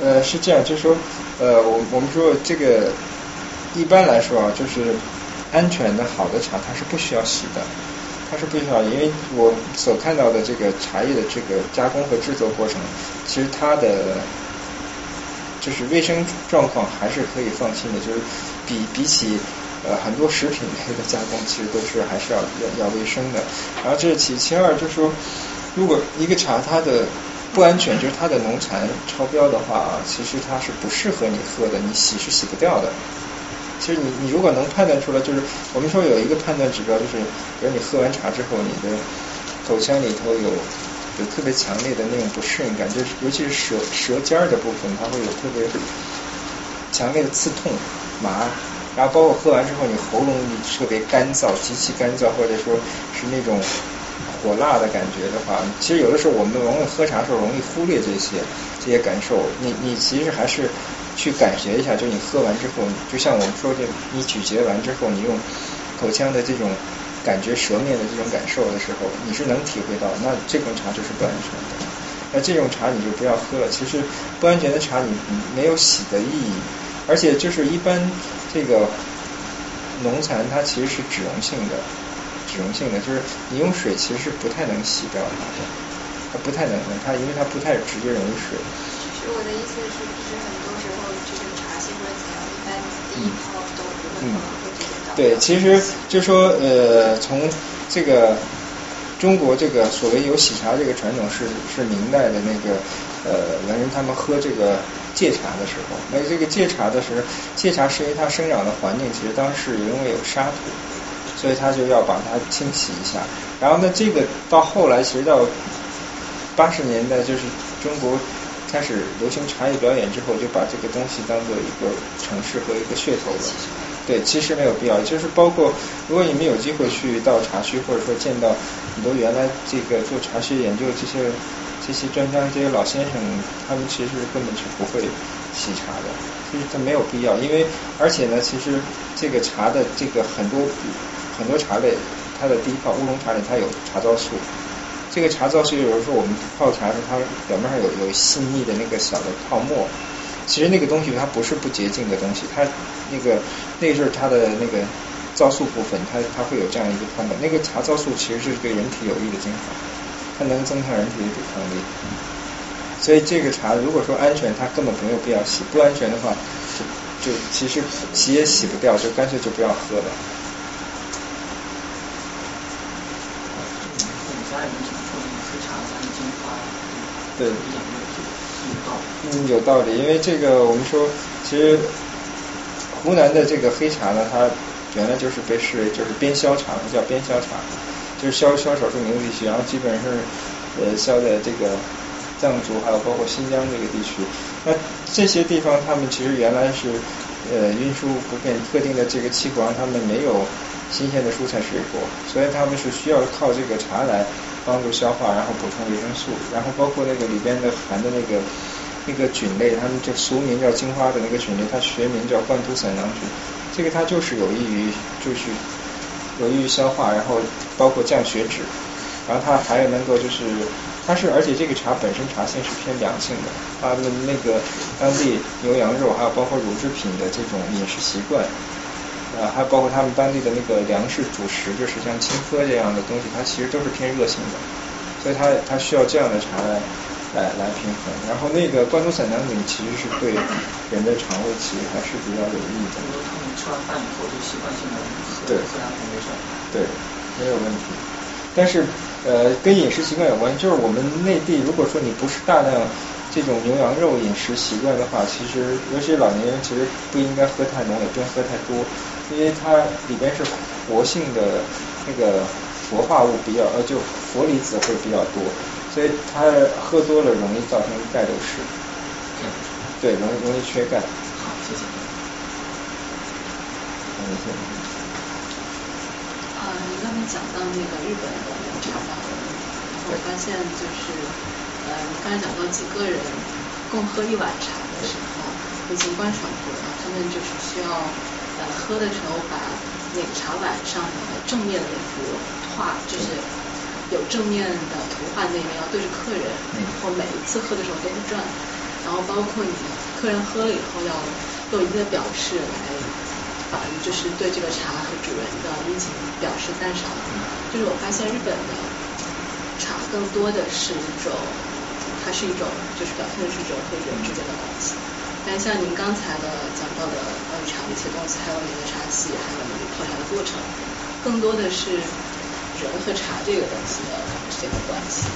[SPEAKER 1] 呃，是这样，就是说，呃，我我们说这个。一般来说啊，就是安全的好的茶，它是不需要洗的，它是不需要，因为我所看到的这个茶叶的这个加工和制作过程，其实它的就是卫生状况还是可以放心的，就是比比起呃很多食品类的加工，其实都是还是要要要卫生的。然后这是其其二，就是说如果一个茶它的不安全，就是它的农残超标的话啊，其实它是不适合你喝的，你洗是洗不掉的。其实你你如果能判断出来，就是我们说有一个判断指标，就是比如你喝完茶之后，你的口腔里头有有特别强烈的那种不适应感，就是尤其是舌舌尖儿的部分，它会有特别强烈的刺痛、麻，然后包括喝完之后你喉咙特别干燥、极其干燥，或者说是那种火辣的感觉的话，其实有的时候我们往往喝茶的时候容易忽略这些这些感受，你你其实还是。去感觉一下，就你喝完之后，就像我们说这，你咀嚼完之后，你用口腔的这种感觉舌面的这种感受的时候，你是能体会到，那这种茶就是不安全的。那这种茶你就不要喝了。其实不安全的茶，你没有洗的意义，而且就是一般这个农残它其实是脂溶性的，脂溶性的，就是你用水其实是不太能洗掉它的，它不太能，它因为它不太直接溶于水。
[SPEAKER 14] 其实我的意思是，不是嗯。
[SPEAKER 1] 嗯，对，其实就说呃，从这个中国这个所谓有喜茶这个传统是是明代的那个呃文人他们喝这个戒茶的时候，那这个戒茶的时候，戒茶是因为它生长的环境其实当时因为有沙土，所以他就要把它清洗一下。然后呢，这个到后来其实到八十年代就是中国。开始流行茶艺表演之后，就把这个东西当做一个城市和一个噱头了。对，其实没有必要。就是包括如果你们有机会去到茶区，或者说见到很多原来这个做茶学研究这些这些专家、这些老先生，他们其实根本就不会洗茶的。其实他没有必要，因为而且呢，其实这个茶的这个很多很多茶类，它的第一泡乌龙茶里它有茶皂素。这个茶皂是有时候我们泡茶的时候，它表面上有有细腻的那个小的泡沫，其实那个东西它不是不洁净的东西，它那个那就是它的那个皂素部分，它它会有这样一个泡沫。那个茶皂素其实是对人体有益的精华，它能增强人体的抵抗力。所以这个茶如果说安全，它根本没有必要洗；不安全的话，就就其实洗也洗不掉，就干脆就不要喝了。对，嗯，有道理，因为这个我们说，其实湖南的这个黑茶呢，它原来就是被视为就是边销茶，叫边销茶，就是销销少数民族地区，然后基本上是呃销在这个藏族还有包括新疆这个地区。那这些地方他们其实原来是呃运输不便，特定的这个气候让他们没有新鲜的蔬菜水果，所以他们是需要靠这个茶来帮助消化，然后补充维生素，然后包括那个里边的含的那个那个菌类，他们就俗名叫金花的那个菌类，它学名叫贯突散囊菌，这个它就是有益于就是有益于消化，然后包括降血脂，然后它还有能够就是它是而且这个茶本身茶性是偏凉性的，它的那个当地牛羊肉还有包括乳制品的这种饮食习惯。呃，还包括他们当地的那个粮食主食，就是像青稞这样的东西，它其实都是偏热性的，所以它它需要这样的茶来来来平衡。然后那个贯突散囊菌其实是对人的肠胃其实还是比较有益的。
[SPEAKER 17] 很多他们吃完饭以后就习惯性的喝
[SPEAKER 1] 对
[SPEAKER 17] 没事儿。
[SPEAKER 1] 对，没有问题。但是呃，跟饮食习惯有关，就是我们内地如果说你不是大量这种牛羊肉饮食习惯的话，其实尤其是老年人，其实不应该喝太浓，也不用喝太多，因为它里边是活性的那个氟化物比较呃，就氟离子会比较多，所以它喝多了容易造成钙流失。对，容易容易缺钙。
[SPEAKER 17] 好，谢谢。
[SPEAKER 1] 嗯，谢谢。
[SPEAKER 4] 呃，你刚才讲到那个日本的茶道，我发现就是呃，你刚才讲到几个人共喝一碗茶的时候，已经观察过了，他们就是需要喝的时候把那个茶碗上的正面的那幅画，就是有正面的图画那面要对着客人，然后每一次喝的时候都是转，然后包括你客人喝了以后要用一定的表示来。啊，就是对这个茶和主人的殷勤表示赞赏。就是我发现日本的茶更多的是一种，它是一种就是表现的是人和人之间的关系。但像您刚才的讲到的关于茶的一些东西，还有您的茶器，还有您泡茶的过程，更多的是人和茶这个东西的之间的关系。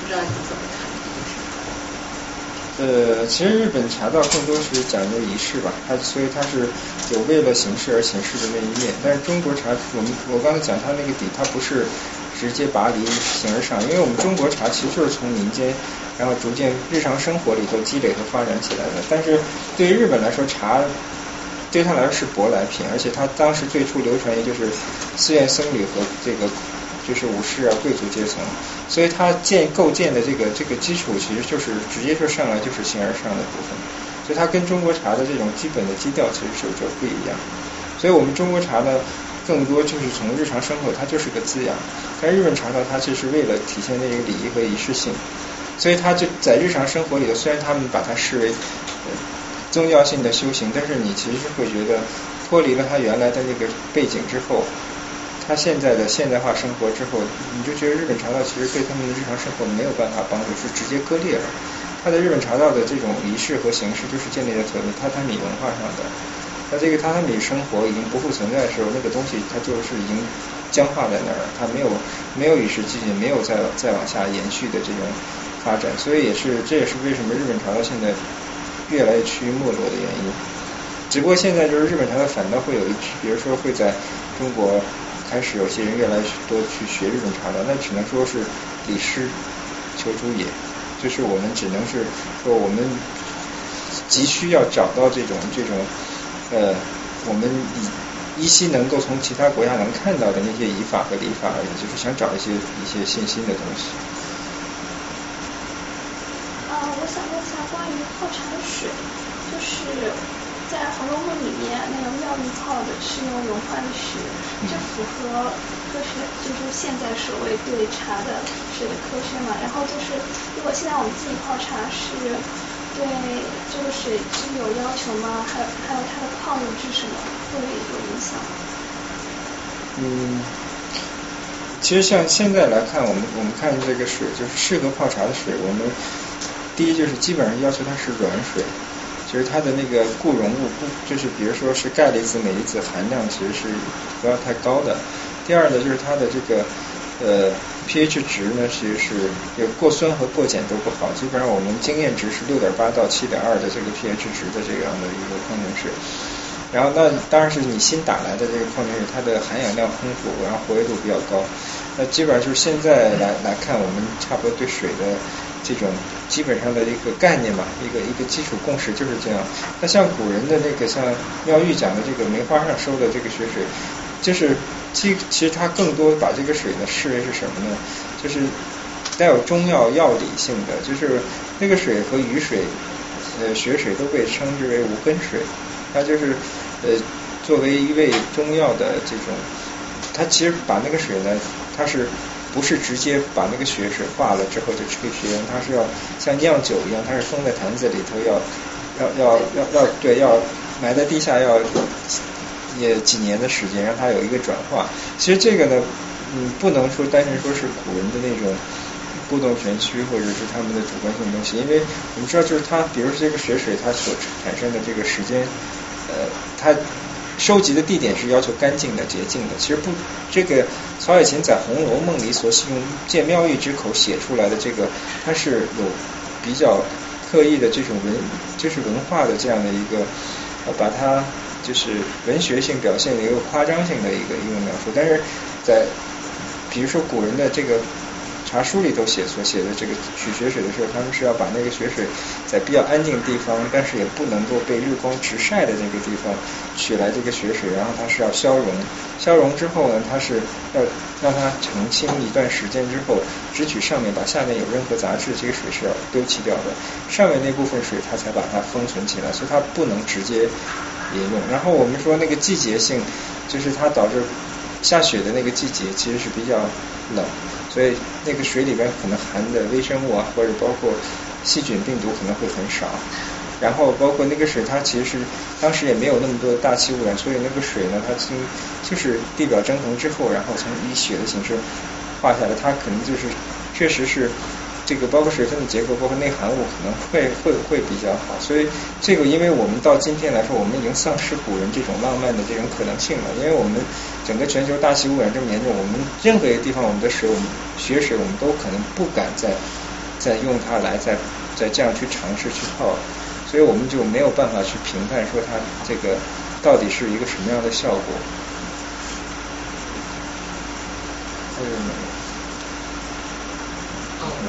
[SPEAKER 4] 不知道你怎么看这个问题？
[SPEAKER 1] 呃，其实日本茶道更多是讲究仪式吧，它所以它是有为了形式而形式的那一面。但是中国茶，我们我刚才讲它那个底，它不是直接拔离形而上，因为我们中国茶其实就是从民间，然后逐渐日常生活里头积累和发展起来的。但是对于日本来说，茶对他来说是舶来品，而且他当时最初流传也就是寺院僧侣和这个就是武士啊贵族阶层。所以它建构建的这个这个基础，其实就是直接就上来就是形而上的部分，所以它跟中国茶的这种基本的基调其实是有着不一样。所以我们中国茶呢，更多就是从日常生活，它就是个滋养；但日本茶道它就是为了体现那个礼仪和仪式性，所以他就在日常生活里头，虽然他们把它视为宗教性的修行，但是你其实会觉得脱离了它原来的那个背景之后。他现在的现代化生活之后，你就觉得日本茶道其实对他们的日常生活没有办法帮助，是直接割裂了。他的日本茶道的这种仪式和形式，就是建立在所谓榻榻米文化上的。那这个榻榻米生活已经不复存在的时候，那个东西它就是已经僵化在那儿了，它没有没有与时俱进，没有再再往下延续的这种发展。所以也是这也是为什么日本茶道现在越来越趋于没落的原因。只不过现在就是日本茶道反倒会有一，比如说会在中国。开始有些人越来越多去学日本茶道，那只能说是李师求诸也，就是我们只能是说我们急需要找到这种这种呃，我们依稀能够从其他国家能看到的那些仪法和礼法而已，就是想找一些一些信心的东西。
[SPEAKER 7] 呃，我想问一下关于泡茶的水，就是。在《红楼梦》里面，那个妙玉泡的是用融化的水，这符合科学，就是现在所谓对茶的水的科学嘛。然后就是，如果现在我们自己泡茶，是对这个水质有要求吗？还有还有它的矿物质什么会有影响吗？
[SPEAKER 1] 嗯，其实像现在来看，我们我们看这个水，就是适合泡茶的水，我们第一就是基本上要求它是软水。其实它的那个固溶物不就是比如说是钙离子、镁离子含量其实是不要太高的。第二呢，就是它的这个呃 pH 值呢，其实是有过酸和过碱都不好。基本上我们经验值是六点八到七点二的这个 pH 值的这样的一个矿泉水。然后那当然是你新打来的这个矿泉水，它的含氧量丰富，然后活跃度比较高。那基本上就是现在来来看，我们差不多对水的。这种基本上的一个概念吧，一个一个基础共识就是这样。那像古人的那个像妙玉讲的这个梅花上收的这个雪水，就是其其实它更多把这个水呢视为是什么呢？就是带有中药药理性的，就是那个水和雨水、呃雪水都被称之为无根水，它就是呃作为一味中药的这种，它其实把那个水呢，它是不是直接把那个雪水化了之后就吹学它是要像酿酒一样，它是封在坛子里头，要要要要要对要埋在地下要也几年的时间，让它有一个转化。其实这个呢，嗯，不能说单纯说是古人的那种故弄玄虚，或者是他们的主观性东西，因为我们知道，就是它，比如说这个雪水它所产生的这个时间，呃，它收集的地点是要求干净的、洁净的。其实不，这个曹雪芹在《红楼梦》里所用借妙玉之口写出来的这个，它是有比较刻意的这种文，就是文化的这样的一个，呃，把它。就是文学性表现的一个夸张性的一个一个描述，但是在比如说古人的这个茶书里头写所写的这个取雪水的时候，他们是要把那个雪水在比较安静的地方，但是也不能够被日光直晒的那个地方取来这个雪水，然后它是要消融，消融之后呢，它是要让它澄清一段时间之后，只取上面，把下面有任何杂质，这个水是要丢弃掉的，上面那部分水它才把它封存起来，所以它不能直接。饮用，然后我们说那个季节性，就是它导致下雪的那个季节其实是比较冷，所以那个水里边可能含的微生物啊，或者包括细菌、病毒可能会很少。然后包括那个水，它其实是当时也没有那么多大气污染，所以那个水呢，它经就是地表蒸腾之后，然后从以雪的形式化下来，它可能就是确实是。这个包括水分的结构，包括内含物，可能会会会比较好。所以这个，因为我们到今天来说，我们已经丧失古人这种浪漫的这种可能性了。因为我们整个全球大气污染这么严重，我们任何一个地方，我们的水，我们雪水，我们都可能不敢再再用它来再再这样去尝试去泡。所以我们就没有办法去评判说它这个到底是一个什么样的效果。还有没有？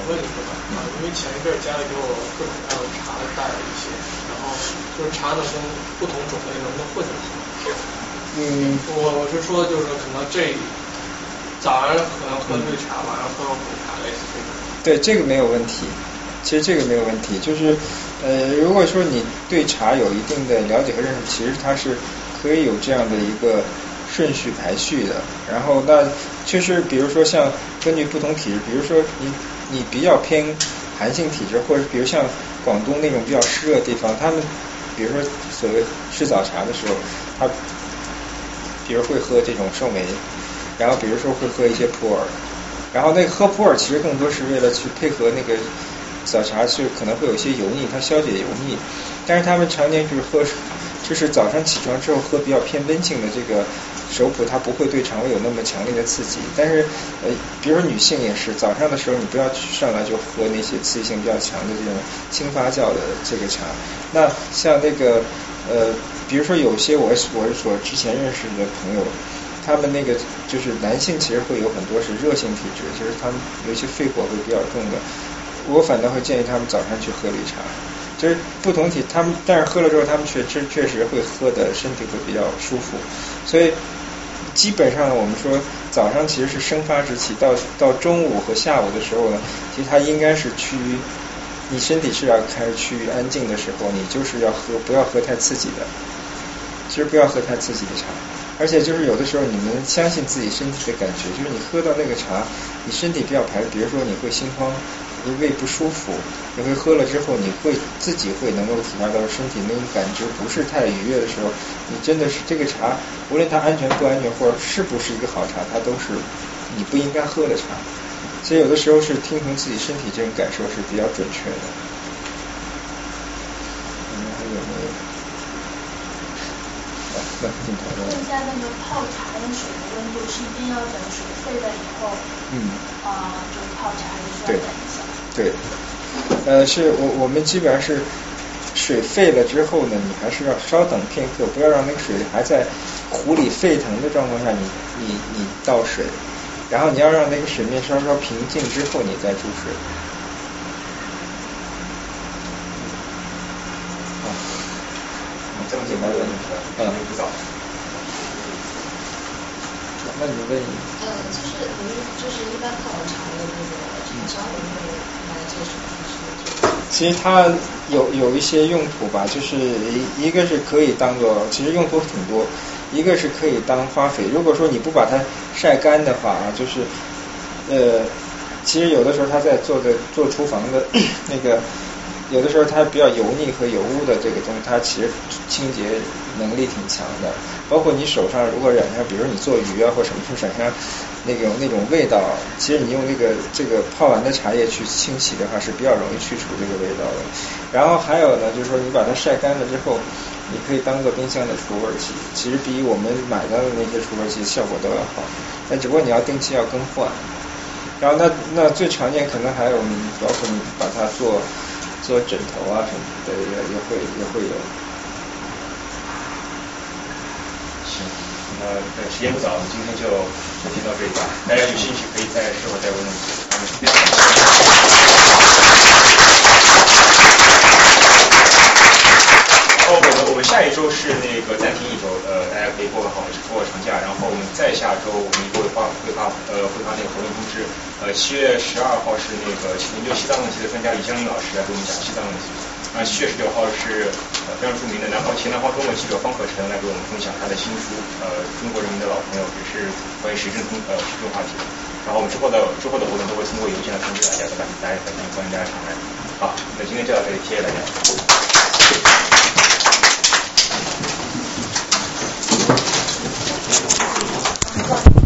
[SPEAKER 6] 问一问吧，啊，因为前一阵家里给我各种各样的茶带了一些，然后就是茶能跟不同种类能不能混着喝？
[SPEAKER 1] 嗯，
[SPEAKER 6] 我我是说就是可能这早上可能喝绿茶，晚上喝红茶类似这种。
[SPEAKER 1] 对，这个没有问题，其实这个没有问题，就是呃，如果说你对茶有一定的了解和认识，其实它是可以有这样的一个顺序排序的。然后那就是，比如说像根据不同体质，比如说你。你比较偏寒性体质，或者比如像广东那种比较湿热的地方，他们比如说所谓吃早茶的时候，他比如会喝这种寿眉，然后比如说会喝一些普洱，然后那喝普洱其实更多是为了去配合那个早茶，是可能会有一些油腻，它消解油腻，但是他们常年就是喝，就是早上起床之后喝比较偏温性的这个。熟普它不会对肠胃有那么强烈的刺激，但是呃，比如说女性也是，早上的时候你不要上来就喝那些刺激性比较强的这种轻发酵的这个茶。那像那个呃，比如说有些我我所之前认识的朋友，他们那个就是男性其实会有很多是热性体质，就是他们有一些肺火会比较重的，我反倒会建议他们早上去喝绿茶。就是不同体，他们但是喝了之后，他们确确确实会喝的身体会比较舒服，所以。基本上我们说早上其实是生发之气，到到中午和下午的时候呢，其实它应该是趋于你身体是要开始趋于安静的时候，你就是要喝不要喝太刺激的，其实不要喝太刺激的茶，而且就是有的时候你们相信自己身体的感觉，就是你喝到那个茶，你身体比较排，比如说你会心慌。胃不舒服，你会喝了之后，你会自己会能够体察到身体那种感觉不是太愉悦的时候，你真的是这个茶，无论它安全不安全，或者是不是一个好茶，它都是你不应该喝的茶。所以有的时候是听从自己身体这种感受是比较准确的。你们还有没有？那镜头
[SPEAKER 7] 问一下那个泡茶的水的温度是一定要等水沸了以后，
[SPEAKER 1] 嗯，
[SPEAKER 7] 啊，就泡茶还是要等一下？
[SPEAKER 1] 对，呃，是我我们基本上是水沸了之后呢，你还是要稍等片刻，不要让那个水还在壶里沸腾的状况下，你你你倒水，然后你要让那个水面稍稍平静之后，你再注水。
[SPEAKER 8] 这么简单的问题，嗯，不早。
[SPEAKER 1] 那你问。
[SPEAKER 18] 呃，就是我们就是一般泡茶的那个厂商，我们会买这什么？
[SPEAKER 1] 其实它有有一些用途吧，就是一一个是可以当做，其实用途挺多。一个是可以当花肥，如果说你不把它晒干的话啊，就是呃，其实有的时候它在做的做厨房的 那个。有的时候它比较油腻和油污的这个东西，它其实清洁能力挺强的。包括你手上如果染上，比如你做鱼啊或什么，染上那种那种味道，其实你用那个这个泡完的茶叶去清洗的话，是比较容易去除这个味道的。然后还有呢，就是说你把它晒干了之后，你可以当做冰箱的除味器，其实比我们买到的那些除味器效果都要好。但只不过你要定期要更换。然后那那最常见可能还有，包括你把它做。做枕头啊什么的也也会也会有。
[SPEAKER 8] 行，那呃时间不早，我们今天就先到这里吧。大家有兴趣可以在事后再问问题。哦，我们我们下一周是那个暂停一周，呃，大家可以过个好过个长假，然后我们再下周我们会发会发呃会发那个活动通知，呃，七月十二号是那个研究西藏问题的专家李江林老师来给我们讲西藏问题，那，七月十九号是呃非常著名的南方前南方中文记者方可成来给我们分享他的新书，呃，中国人民的老朋友，也是关于时政通呃时政话题。然后我们之后的之后的活动都会通过邮件来通知大家的，大家欢迎欢迎大家常来。好，那今天就到这里，谢谢大家。